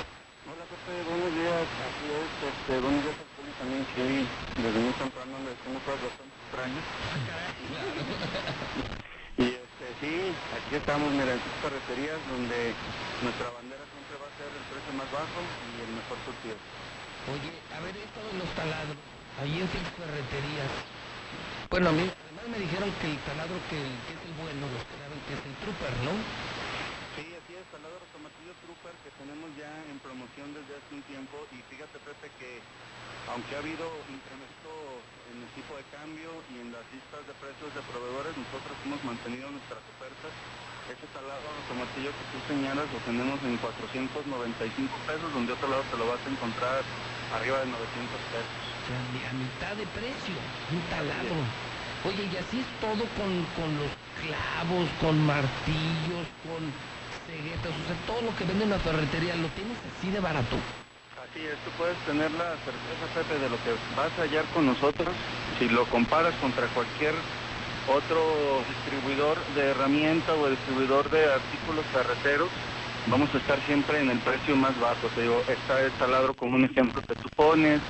Hola Pepe, buenos días. Así es, este, buenos días también hoy desde muy temprano le decimos cosas bastante extrañas. y este, sí, aquí estamos, mira, en sus carreterías donde nuestra bandera siempre va a ser el precio más bajo y el mejor surtido. Oye, a ver, esto de los taladros, ahí en Fix Ferreterías. Bueno, a mí, además me dijeron que el taladro que, que es el bueno, los que saben que es el Trooper, ¿no? Sí, así es, taladro automatillo Trooper que tenemos ya en promoción desde hace un tiempo y fíjate Pepe que aunque ha habido incremento en el tipo de cambio y en las listas de precios de proveedores, nosotros hemos mantenido nuestras ofertas. Ese taladro automatillo que tú señalas lo tenemos en 495 pesos, donde otro lado te lo vas a encontrar arriba de 900 pesos. A mitad de precio, un taladro. Oye, y así es todo con, con los clavos, con martillos, con ceguetas, o sea, todo lo que vende en la ferretería, ¿lo tienes así de barato? Tú puedes tener la certeza, Pepe, de lo que vas a hallar con nosotros. Si lo comparas contra cualquier otro distribuidor de herramienta o distribuidor de artículos carreteros, vamos a estar siempre en el precio más bajo. Te digo, está el taladro como un ejemplo que tú pones.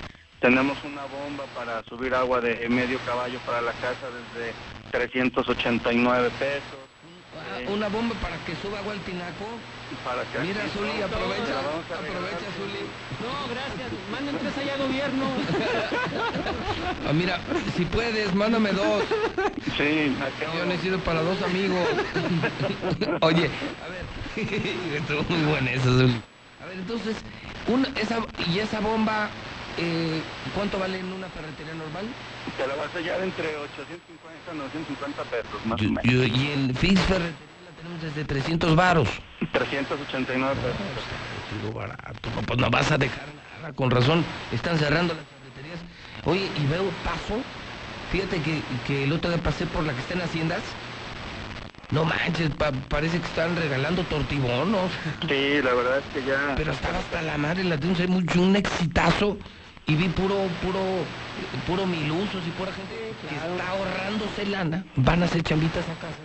Tenemos una bomba para subir agua de medio caballo para la casa desde 389 pesos. Ah, una bomba para que suba agua al tinaco. Para que Mira, aquí Zuli, aprovecha, aprovecha, Zuli. No, gracias. Manden tres allá gobierno. Ah, mira, si puedes, mándame dos. Sí, Yo necesito para dos amigos. Oye, a ver, estuvo muy buena esa, Zuli. A ver, entonces, una, esa, y esa bomba, eh, ¿cuánto vale en una ferretería normal? Te la vas a hallar entre 850 y 950 pesos, más o Y, menos. y- y en Fix Ferretería desde 300 varos. 389 pesos. Digo, barato, no, pues no vas a dejar nada, con razón, están cerrando las ferreterías. Oye, y veo paso, fíjate que, que el otro día pasé por la que está en Haciendas. No manches, pa- parece que están regalando tortibonos. Sí, la verdad es que ya... Pero estaba hasta la madre, la tengo un, un exitazo. Y vi puro, puro, puro milusos y pura gente que está ahorrándose lana. Van a hacer chambitas a casa,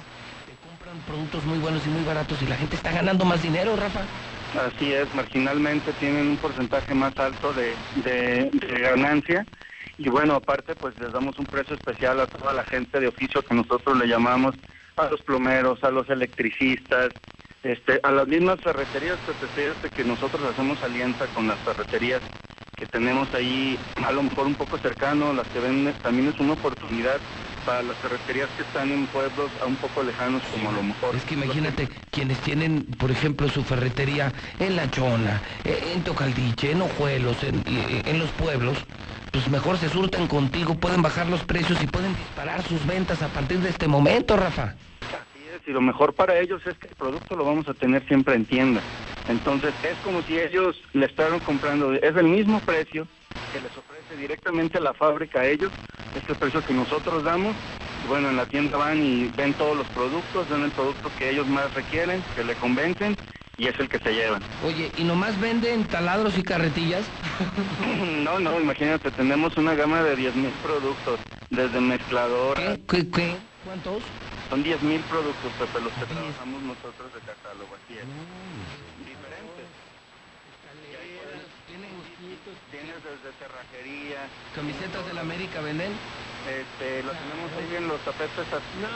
productos muy buenos y muy baratos y la gente está ganando más dinero, Rafa. Así es, marginalmente tienen un porcentaje más alto de, de- ganancia y bueno, aparte pues les damos un precio especial a toda la gente de oficio que nosotros le llamamos, a los plomeros, a los electricistas, este, a las mismas ferreterías, fíjate que nosotros hacemos alianza con las ferreterías que tenemos ahí, a lo mejor un poco cercano, las que ven, también es una oportunidad para las ferreterías que están en pueblos a un poco lejanos como a lo mejor. Es que imagínate, quienes tienen, por ejemplo, su ferretería en La Chona, eh, en Tocaldiche, en Ojuelos, en, eh, en los pueblos, pues mejor se surten contigo, pueden bajar los precios y pueden disparar sus ventas a partir de este momento, Rafa. Así es, y lo mejor para ellos es que el producto lo vamos a tener siempre en tienda. Entonces es como si ellos le estaban comprando, es el mismo precio que les ofrece directamente la fábrica a ellos, es el precio que nosotros damos. Bueno, en la tienda van y ven todos los productos, ven el producto que ellos más requieren, que le convencen y es el que se llevan. Oye, ¿y nomás venden taladros y carretillas? No, no, imagínate, tenemos una gama de 10.000 productos, desde mezcladoras. ¿Qué, qué? ¿Cuántos? Son 10.000 productos, Pepe, los que trabajamos nosotros de catálogo, así es. Tienes desde cerrajería. ¿Camisetas de la América venden? Este, lo tenemos ahí en los tapetes. No,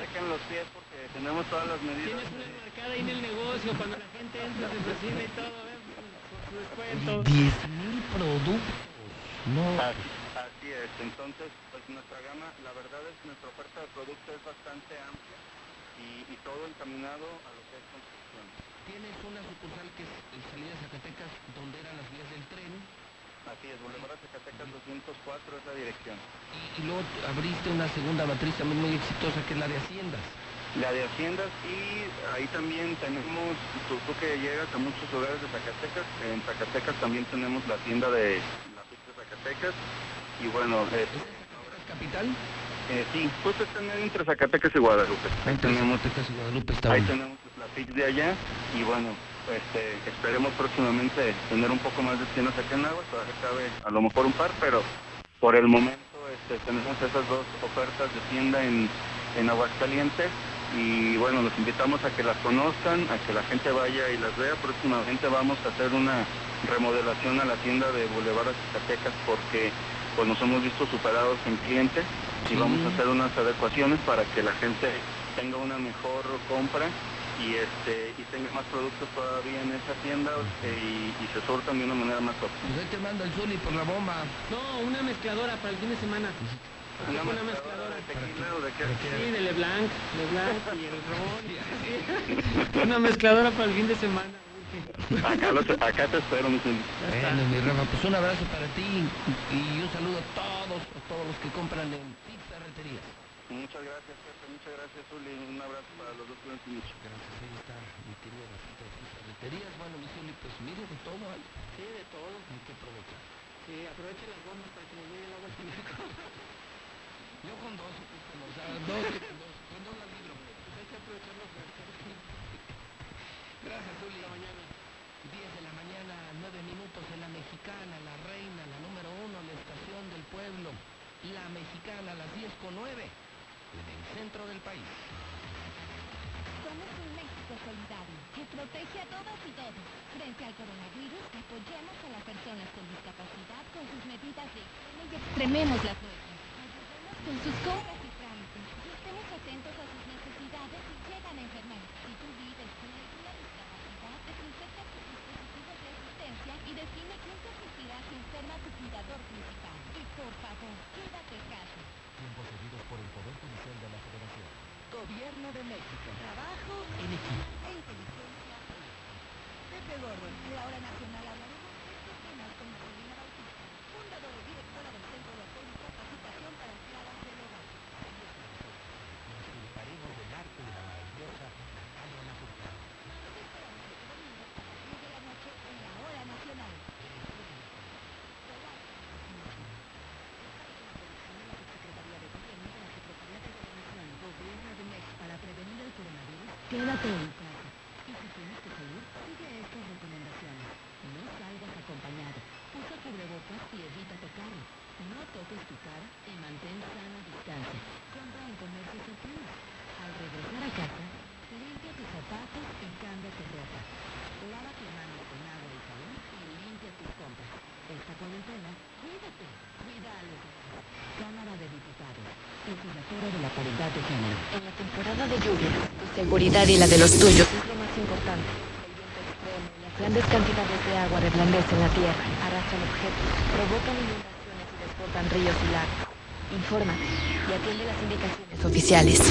Dejen los pies porque tenemos todas las medidas. Tienes una marcada ahí en el negocio cuando la gente entra, se recibe y todo, ¿ves? Su descuento. 10 mil productos. No. Así, así es. Entonces, pues nuestra gama, la verdad es que nuestra oferta de producto es bastante amplia y, y todo encaminado a lo que es construcción. Tienes una sucursal que es en salida de Zacatecas, donde eran las vías del tren. Así es, Boulevard Zacatecas 204 es la dirección. Y, y luego abriste una segunda matriz también muy exitosa, que es la de Haciendas. La de Haciendas y ahí también tenemos, tú, tú que llegas a muchos lugares de Zacatecas, en Zacatecas también tenemos la tienda de la pizza Zacatecas y bueno... Eh, ¿Es capital? Eh, sí, justo está entre Zacatecas y Guadalupe. Ahí tenemos, Zacatecas y Guadalupe está ahí tenemos pues, la de allá. Y bueno, este, esperemos próximamente tener un poco más de tiendas acá en Agua, todavía cabe a lo mejor un par, pero por el momento este, tenemos esas dos ofertas de tienda en, en Aguascalientes. Y bueno, los invitamos a que las conozcan, a que la gente vaya y las vea. Próximamente vamos a hacer una remodelación a la tienda de Boulevard Zacatecas porque pues nos hemos visto superados en clientes. Y vamos a hacer unas adecuaciones para que la gente tenga una mejor compra y este y tenga más productos todavía en esa tienda eh, y, y se surtan de una manera más óptima. Pues ahí te manda el Zuli por la bomba. No, una mezcladora para el fin de semana. ¿Una Una mezcladora de tequila o de qué? Sí, de LeBlanc, LeBlanc y el ron. Una mezcladora para el fin de semana. Acá, los- acá te espero, mi Zuli. Bueno, mi Rafa, pues un abrazo para ti y un saludo a todos, a todos los que compran en Pizza Reterías. Muchas gracias, Pepe. Muchas gracias, Zuli. Un abrazo para los dos. Cuídense mucho. Gracias, ahí está mi querido Rafita Reterías. Bueno, mi Zuli, pues mire de todo, ¿vale? Sí, de todo. Hay que aprovechar. Sí, aproveche las bombas para que nos llegue el agua química. Yo con dos, pues, con los- dos, con dos, con dos la libro. Pues hay que aprovechar oferta. Gracias, Zuli. mañana. 10 de la mañana, 9 minutos en la mexicana, la reina, la número uno, la estación del pueblo. La mexicana, a las 10 con 9, en el centro del país. Protege a todas y todos. Frente al coronavirus, apoyemos a las personas con discapacidad con sus medidas de higiene y extrememos las nuestras. Ayudemos con sus compras y trámites y estemos atentos a sus necesidades si llegan a enfermar. Si tú vives con alguna discapacidad, desinfecta tus dispositivos de asistencia y define quién te asistirá si enferma tu cuidador principal. Y por favor, quédate en casa. Tiempos cedidos por el Poder Judicial de la Federación. Gobierno de México. Trabajo en equipo. E inteligencia. Pepe Gordo, la hora nacional hablaremos de estos temas con Marcelina Bautista, fundadora y directora del Centro de Apoyo y Capacitación para Empleadas del Hogar. Nos culparemos del arte de la maravillosa Natalia Lafourcade. Los esperamos este domingo a las 10 de la noche en la hora nacional. Para prevenir el coronavirus, quédate en casa. Y si tienes que salir, sigue estas recomendaciones. No salgas acompañado. Usa cubrebocas y evita tocarlo. No toques tu cara y mantén sana distancia. Compra en comercios cercanos. Al regresar a casa, limpia tus zapatos y cámbiate ropa. Lava tus manos con agua y jabón y limpia tus compras. Esta cuarentena, cuídate. Cuida a los demás. Cámara de Diputados. Legislatura de la Paridad de Género. En la temporada de lluvia, tu seguridad y la de los tuyos es lo más importante. El viento extremo y las grandes cantidades de agua reblandecen la tierra, arrastran objetos, provocan inundaciones y desbordan ríos y lagos. Infórmate y atiende las indicaciones oficiales.